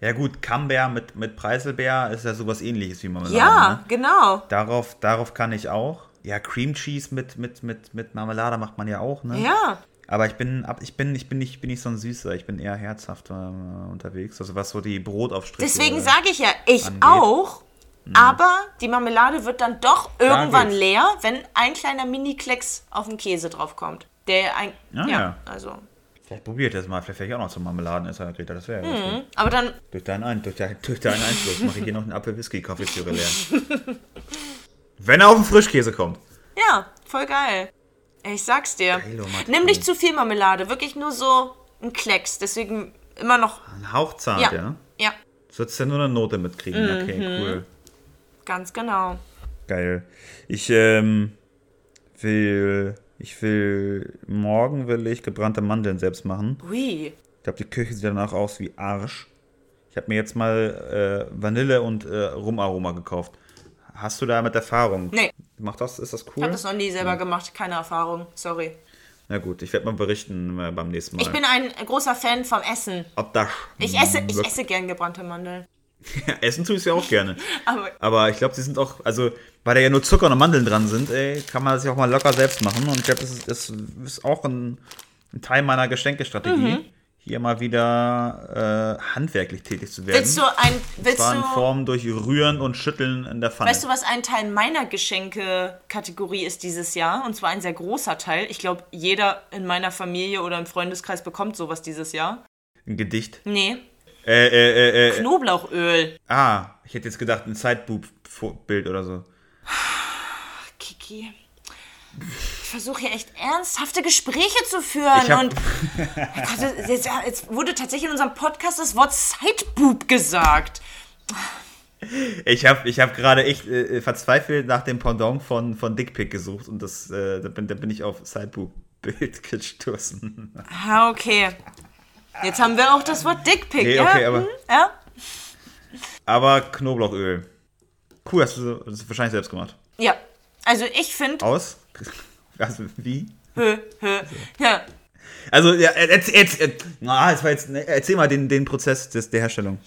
Speaker 1: Ja gut, Camembert mit, mit Preiselbeer ist ja sowas ähnliches wie Marmelade.
Speaker 2: Ja,
Speaker 1: Ne?
Speaker 2: genau.
Speaker 1: Darauf, darauf kann ich auch. Ja, Cream Cheese mit, mit, mit, mit Marmelade macht man ja auch, ne?
Speaker 2: Ja.
Speaker 1: Aber ich bin, ab- ich bin, ich bin nicht, bin nicht so ein Süßer, ich bin eher herzhaft äh, unterwegs. Also was so die Brotaufstriche.
Speaker 2: Deswegen sage ich ja, ich
Speaker 1: angeht.
Speaker 2: auch. Aber die Marmelade wird dann doch irgendwann leer, wenn ein kleiner Mini-Klecks auf den Käse draufkommt. Der ein.
Speaker 1: Ah,
Speaker 2: ja,
Speaker 1: ja.
Speaker 2: also.
Speaker 1: Vielleicht probiert das mal, vielleicht wäre ich auch noch zum Marmeladenesser, Greta, das wäre ja gut.
Speaker 2: Aber dann
Speaker 1: Durch deinen, Ein durch, dein, durch deinen Einfluss mache ich hier noch einen Apfel-Whisky-Kaffeetüre leer. *laughs* Wenn er auf den Frischkäse kommt.
Speaker 2: Ja, voll geil. Ich sag's dir.
Speaker 1: Geilo.
Speaker 2: Nimm nicht zu viel Marmelade, wirklich nur so ein Klecks. Deswegen immer noch.
Speaker 1: Ein Hauch zart,
Speaker 2: Ja.
Speaker 1: ja.
Speaker 2: Ja,
Speaker 1: Sollst ja nur eine Note mitkriegen.
Speaker 2: Mhm.
Speaker 1: Okay, cool.
Speaker 2: ganz genau.
Speaker 1: Geil. Ich ähm, will, ich will, morgen will ich gebrannte Mandeln selbst machen.
Speaker 2: Ui.
Speaker 1: Ich glaube, die Küche sieht danach aus wie Arsch. Ich habe mir jetzt mal äh, Vanille und äh, Rumaroma gekauft. Hast du da mit Erfahrung?
Speaker 2: Nee.
Speaker 1: Macht das, ist das
Speaker 2: Ich
Speaker 1: cool?
Speaker 2: habe das noch nie selber gemacht, keine Erfahrung. Sorry.
Speaker 1: Na gut, ich werde mal berichten äh, beim nächsten Mal.
Speaker 2: Ich bin ein großer Fan vom Essen.
Speaker 1: Ob das.
Speaker 2: Ich esse, ich esse gern gebrannte Mandeln. *laughs*
Speaker 1: Essen tue ich ja auch gerne. *laughs*
Speaker 2: Aber
Speaker 1: Aber ich glaube, sie sind auch, also, weil da ja nur Zucker und Mandeln dran sind, ey, kann man das ja auch mal locker selbst machen. Und ich glaube, das ist, das ist auch ein, ein Teil meiner Geschenkestrategie,
Speaker 2: Mhm.
Speaker 1: hier mal wieder äh, handwerklich tätig zu werden.
Speaker 2: willst du ein. Willst
Speaker 1: Zwar in. Form durch Rühren und Schütteln in der Pfanne.
Speaker 2: Weißt du, was ein Teil meiner Geschenke-Kategorie ist dieses Jahr? Und zwar ein sehr großer Teil. Ich glaube, jeder in meiner Familie oder im Freundeskreis bekommt sowas dieses Jahr.
Speaker 1: ein Gedicht.
Speaker 2: Nee,
Speaker 1: Äh, äh, äh, äh.
Speaker 2: Knoblauchöl.
Speaker 1: Ah, ich hätte jetzt gedacht, ein Sideboob-Bild oder so.
Speaker 2: Kiki. Ich versuche hier echt ernsthafte Gespräche zu führen.
Speaker 1: Hab-
Speaker 2: und Gott, *laughs* jetzt, jetzt wurde tatsächlich in unserem Podcast das Wort Sideboob gesagt.
Speaker 1: Ich habe ich hab gerade echt äh, verzweifelt nach dem Pendant von, von Dickpick gesucht und das, äh, da, bin, da bin ich auf Sideboob-Bild *laughs* gestoßen.
Speaker 2: Ah, okay. Jetzt haben wir auch das Wort Dickpick,
Speaker 1: Nee,
Speaker 2: ja?
Speaker 1: okay, aber-
Speaker 2: Hm, ja?
Speaker 1: Aber Knoblauchöl. Cool, hast du das wahrscheinlich selbst gemacht.
Speaker 2: Ja. Also ich finde.
Speaker 1: Aus? Also, wie?
Speaker 2: Hö, hö, ja.
Speaker 1: Also, ja, erzähl, erzähl, na, das war jetzt, ne, erzähl mal den, den Prozess des, der Herstellung.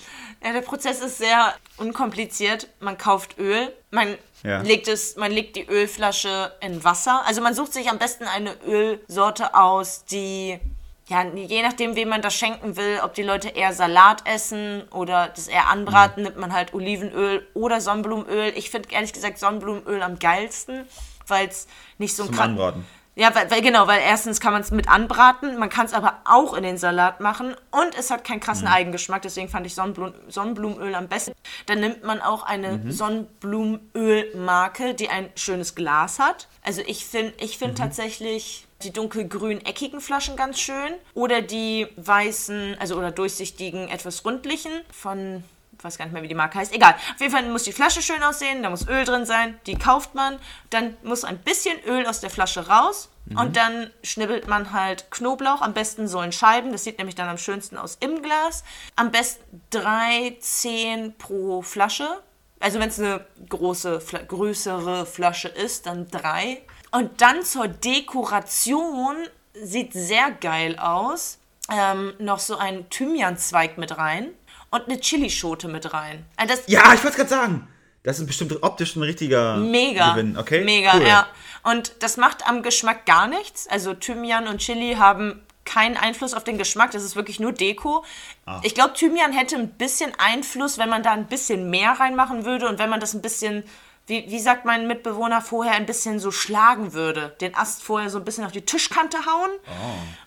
Speaker 2: Ja, der Prozess ist sehr unkompliziert. Man kauft Öl, man,
Speaker 1: Ja.
Speaker 2: legt es, man legt die Ölflasche in Wasser. Also man sucht sich am besten eine Ölsorte aus, die, ja, je nachdem, wem man das schenken will, ob die Leute eher Salat essen oder das eher anbraten, nimmt man halt Olivenöl oder Sonnenblumenöl. Ich finde ehrlich gesagt Sonnenblumenöl am geilsten, weil es nicht so ein
Speaker 1: Zum Anbraten.
Speaker 2: Ja, weil, weil genau, weil erstens kann man es mit anbraten, man kann es aber auch in den Salat machen und es hat keinen krassen Eigengeschmack, deswegen fand ich Sonnenblum, Sonnenblumenöl am besten. Dann nimmt man auch eine Sonnenblumenölmarke, die ein schönes Glas hat. Also ich finde ich find tatsächlich die dunkelgrün eckigen Flaschen ganz schön oder die weißen, also oder durchsichtigen, etwas rundlichen von weiß gar nicht mehr, wie die Marke heißt. Egal. Auf jeden Fall muss die Flasche schön aussehen, da muss Öl drin sein, die kauft man. Dann muss ein bisschen Öl aus der Flasche raus. Und dann schnibbelt man halt Knoblauch, am besten so in Scheiben. Das sieht nämlich dann am schönsten aus im Glas. Am besten drei, zehn pro Flasche. Also wenn es eine große, größere Flasche ist, dann drei. Und dann zur Dekoration sieht sehr geil aus. Ähm, noch so ein Thymianzweig mit rein und eine Chilischote mit rein. Also das
Speaker 1: Ja, ich wollte gerade sagen. Das ist bestimmt optisch ein richtiger
Speaker 2: mega.
Speaker 1: Gewinn. Okay,
Speaker 2: Mega,
Speaker 1: cool.
Speaker 2: ja. Und das macht am Geschmack gar nichts. Also Thymian und Chili haben keinen Einfluss auf den Geschmack. Das ist wirklich nur Deko.
Speaker 1: Ah.
Speaker 2: Ich glaube, Thymian hätte ein bisschen Einfluss, wenn man da ein bisschen mehr reinmachen würde und wenn man das ein bisschen wie, wie sagt mein Mitbewohner, vorher ein bisschen so schlagen würde. Den Ast vorher so ein bisschen auf die Tischkante hauen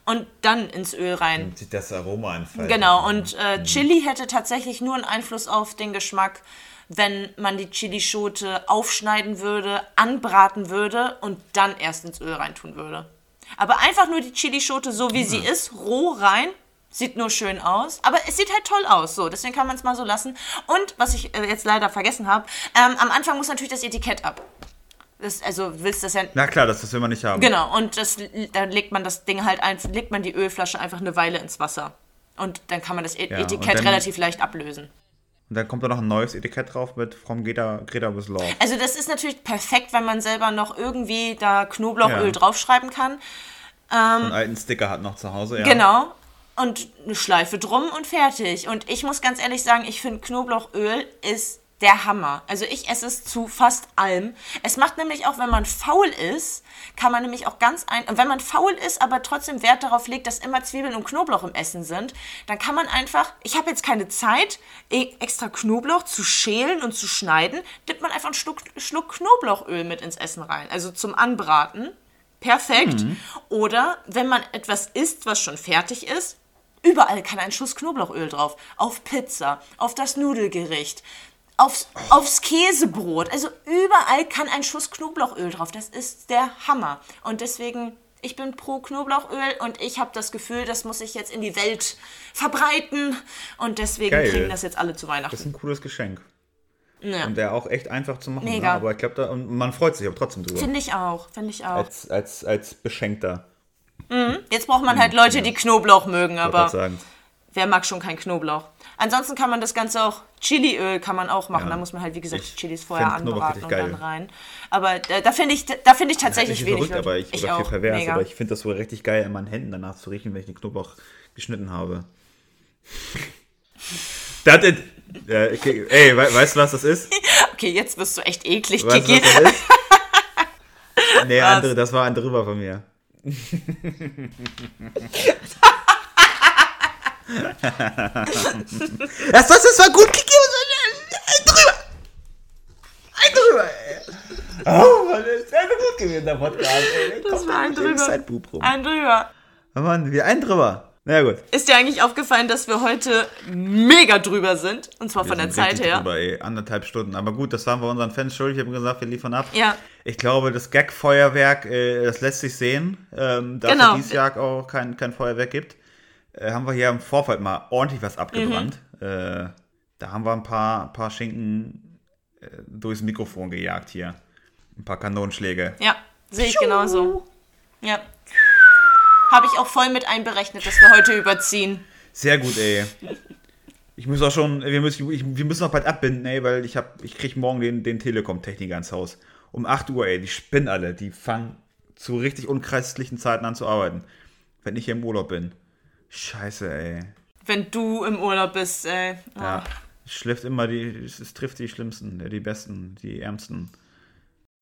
Speaker 2: und dann ins Öl rein.
Speaker 1: Sieht das Aroma entfalten.
Speaker 2: Genau, und äh, Chili hätte tatsächlich nur einen Einfluss auf den Geschmack, wenn man die Chilischote aufschneiden würde, anbraten würde und dann erst ins Öl reintun würde. Aber einfach nur die Chilischote so wie sie ist, roh rein. Sieht nur schön aus, aber es sieht halt toll aus, so. Deswegen kann man es mal so lassen. Und was ich äh, jetzt leider vergessen habe, ähm, am Anfang muss natürlich das Etikett ab. Das, also du willst das ja
Speaker 1: Na klar, das, das will man nicht haben.
Speaker 2: Genau, und das, dann legt man das Ding halt ein, legt man die Ölflasche einfach eine Weile ins Wasser. Und dann kann man das E-
Speaker 1: Ja,
Speaker 2: Etikett relativ leicht ablösen.
Speaker 1: Und dann kommt da noch ein neues Etikett drauf mit From Greta, Greta with Love.
Speaker 2: Also das ist natürlich perfekt, wenn man selber noch irgendwie da Knoblauchöl
Speaker 1: Ja.
Speaker 2: draufschreiben kann.
Speaker 1: einen alten Sticker hat noch zu Hause, ja.
Speaker 2: Genau. Und eine Schleife drum und fertig. Und ich muss ganz ehrlich sagen, ich finde Knoblauchöl ist der Hammer. Also ich esse es zu fast allem. Es macht nämlich auch, wenn man faul ist, kann man nämlich auch ganz ein... Und wenn man faul ist, aber trotzdem Wert darauf legt, dass immer Zwiebeln und Knoblauch im Essen sind, dann kann man einfach... Ich habe jetzt keine Zeit, e- extra Knoblauch zu schälen und zu schneiden. Dippt man einfach einen Schluck, Schluck Knoblauchöl mit ins Essen rein. Also zum Anbraten. Perfekt. Oder wenn man etwas isst, was schon fertig ist, überall kann ein Schuss Knoblauchöl drauf. Auf Pizza, auf das Nudelgericht, aufs, aufs Käsebrot. Also überall kann ein Schuss Knoblauchöl drauf. Das ist der Hammer. Und deswegen, ich bin pro Knoblauchöl und ich habe das Gefühl, das muss ich jetzt in die Welt verbreiten. Und deswegen
Speaker 1: Geil.
Speaker 2: kriegen das jetzt alle zu
Speaker 1: Das
Speaker 2: Weihnachten.
Speaker 1: ist ein cooles Geschenk.
Speaker 2: Ja.
Speaker 1: Und der auch echt einfach zu machen.
Speaker 2: Mega.
Speaker 1: Ne? Aber ich glaube, da, und man freut sich aber trotzdem drüber.
Speaker 2: Finde ich auch, finde ich auch.
Speaker 1: Als, als, als Beschenkter,
Speaker 2: Jetzt braucht man halt Leute, die Knoblauch mögen, aber wer mag schon kein Knoblauch? Ansonsten kann man das Ganze auch, Chiliöl kann man auch machen.
Speaker 1: Ja.
Speaker 2: Da muss man halt, wie gesagt,
Speaker 1: Ich
Speaker 2: die Chilis vorher anbraten und dann rein. Aber äh, da finde ich, da finde ich tatsächlich
Speaker 1: Ich
Speaker 2: wenig.
Speaker 1: verrückt, aber ich,
Speaker 2: ich
Speaker 1: oder
Speaker 2: auch.
Speaker 1: pervers,
Speaker 2: Mega.
Speaker 1: aber ich finde das so richtig geil, in meinen Händen danach zu riechen, wenn ich den Knoblauch geschnitten habe. *laughs* das ist, ja, okay, ey, we, weißt du, was das ist? *laughs*
Speaker 2: Okay, jetzt wirst du echt eklig,
Speaker 1: Weißt du,
Speaker 2: Kiki.
Speaker 1: was das ist? *laughs* Nee, andere, das war ein drüber von mir. Das, das, das war gut, Kiki. Ein drüber. Ein drüber, ey. Oh, Mann, das ist ja gut gewesen, der Podcast, ey.
Speaker 2: Das war ein drüber. Ein drüber.
Speaker 1: Oh Mann, wie ein drüber. Na gut.
Speaker 2: Ist dir eigentlich aufgefallen, dass wir heute mega drüber sind? Und zwar
Speaker 1: Wir
Speaker 2: von der Zeit her.
Speaker 1: Drüber, ey. Anderthalb Stunden. Aber gut, das waren wir unseren Fans schuldig. Ich habe gesagt, wir liefern ab.
Speaker 2: Ja.
Speaker 1: Ich glaube, das Gag-Feuerwerk, äh, das lässt sich sehen. Ähm, da
Speaker 2: Genau.
Speaker 1: es dieses Jahr auch kein, kein Feuerwerk gibt, äh, haben wir hier im Vorfeld mal ordentlich was abgebrannt.
Speaker 2: Mhm.
Speaker 1: Äh, da haben wir ein paar, paar Schinken äh, durchs Mikrofon gejagt hier. Ein paar Kanonenschläge.
Speaker 2: Ja, sehe ich genauso. Ja. Habe ich auch voll mit einberechnet, dass wir heute überziehen.
Speaker 1: Sehr gut, ey. Ich muss auch schon, wir müssen, ich, wir müssen auch bald abbinden, ey, weil ich hab, ich krieg morgen den, den Telekom-Techniker ins Haus. Um 8 Uhr, ey, die spinnen alle. Die fangen zu richtig unchristlichen Zeiten an zu arbeiten. Wenn ich hier im Urlaub bin. Scheiße, ey.
Speaker 2: Wenn du im Urlaub bist, ey. Oh.
Speaker 1: Ja. Es schläft immer die, es, es trifft die Schlimmsten, äh, die Besten, die Ärmsten.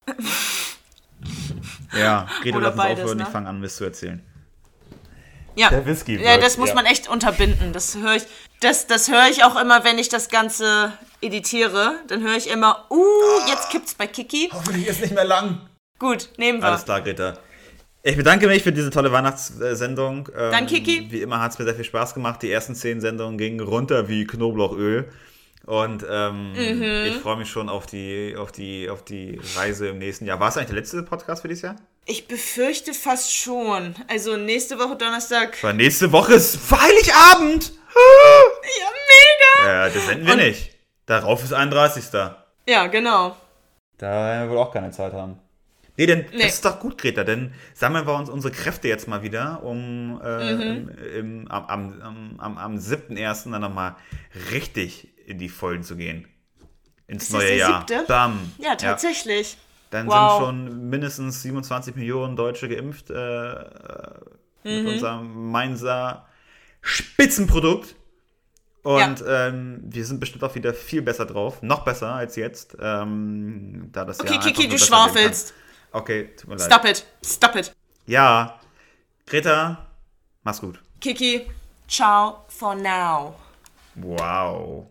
Speaker 1: *laughs* Ja, Greta, lass uns
Speaker 2: beides,
Speaker 1: aufhören,
Speaker 2: ne?
Speaker 1: ich fange an, Mist zu erzählen.
Speaker 2: Ja.
Speaker 1: Der Whisky
Speaker 2: Ja, das muss
Speaker 1: ja.
Speaker 2: man echt unterbinden. Das höre ich, das, das höre ich auch immer, wenn ich das Ganze editiere. Dann höre ich immer, uh, jetzt kippt's bei Kiki.
Speaker 1: Hoffentlich ist nicht mehr lang.
Speaker 2: Gut, nehmen wir.
Speaker 1: Alles klar, Greta. Ich bedanke mich für diese tolle Weihnachtssendung. Ähm,
Speaker 2: Danke, Kiki.
Speaker 1: Wie immer hat es mir sehr viel Spaß gemacht. Die ersten zehn Sendungen gingen runter wie Knoblauchöl. Und ähm,
Speaker 2: Mhm.
Speaker 1: ich freue mich schon auf die, auf, die, auf die Reise im nächsten Jahr. War es eigentlich der letzte Podcast für dieses Jahr?
Speaker 2: Ich befürchte fast schon. Also nächste Woche Donnerstag.
Speaker 1: Weil nächste Woche ist Heiligabend. *laughs*
Speaker 2: Ja, mega!
Speaker 1: Ja, das senden wir
Speaker 2: Und-
Speaker 1: nicht. Darauf ist 31.
Speaker 2: Ja, genau.
Speaker 1: Da werden wir wohl auch keine Zeit haben. Nee, denn
Speaker 2: Nee.
Speaker 1: das ist doch gut, Greta, denn sammeln wir uns unsere Kräfte jetzt mal wieder, um äh,
Speaker 2: Mhm.
Speaker 1: im, im, am, am, am, am, am 7.1. dann nochmal richtig in die Vollen zu gehen. Ins
Speaker 2: Ist das
Speaker 1: neue
Speaker 2: der
Speaker 1: Jahr.
Speaker 2: siebte?
Speaker 1: Bam.
Speaker 2: Ja, tatsächlich.
Speaker 1: Dann
Speaker 2: Wow.
Speaker 1: sind schon mindestens 27 Millionen Deutsche geimpft äh, mit
Speaker 2: Mhm.
Speaker 1: unserem Mainzer Spitzenprodukt. Und ähm, wir sind bestimmt auch wieder viel besser drauf. Noch besser als jetzt. Ähm, da das
Speaker 2: Okay,
Speaker 1: Jahr
Speaker 2: Kiki, du schwafelst.
Speaker 1: Okay, tut mir leid.
Speaker 2: Stop it. Stop it.
Speaker 1: Ja. Greta, mach's gut.
Speaker 2: Kiki, ciao for now.
Speaker 1: Wow.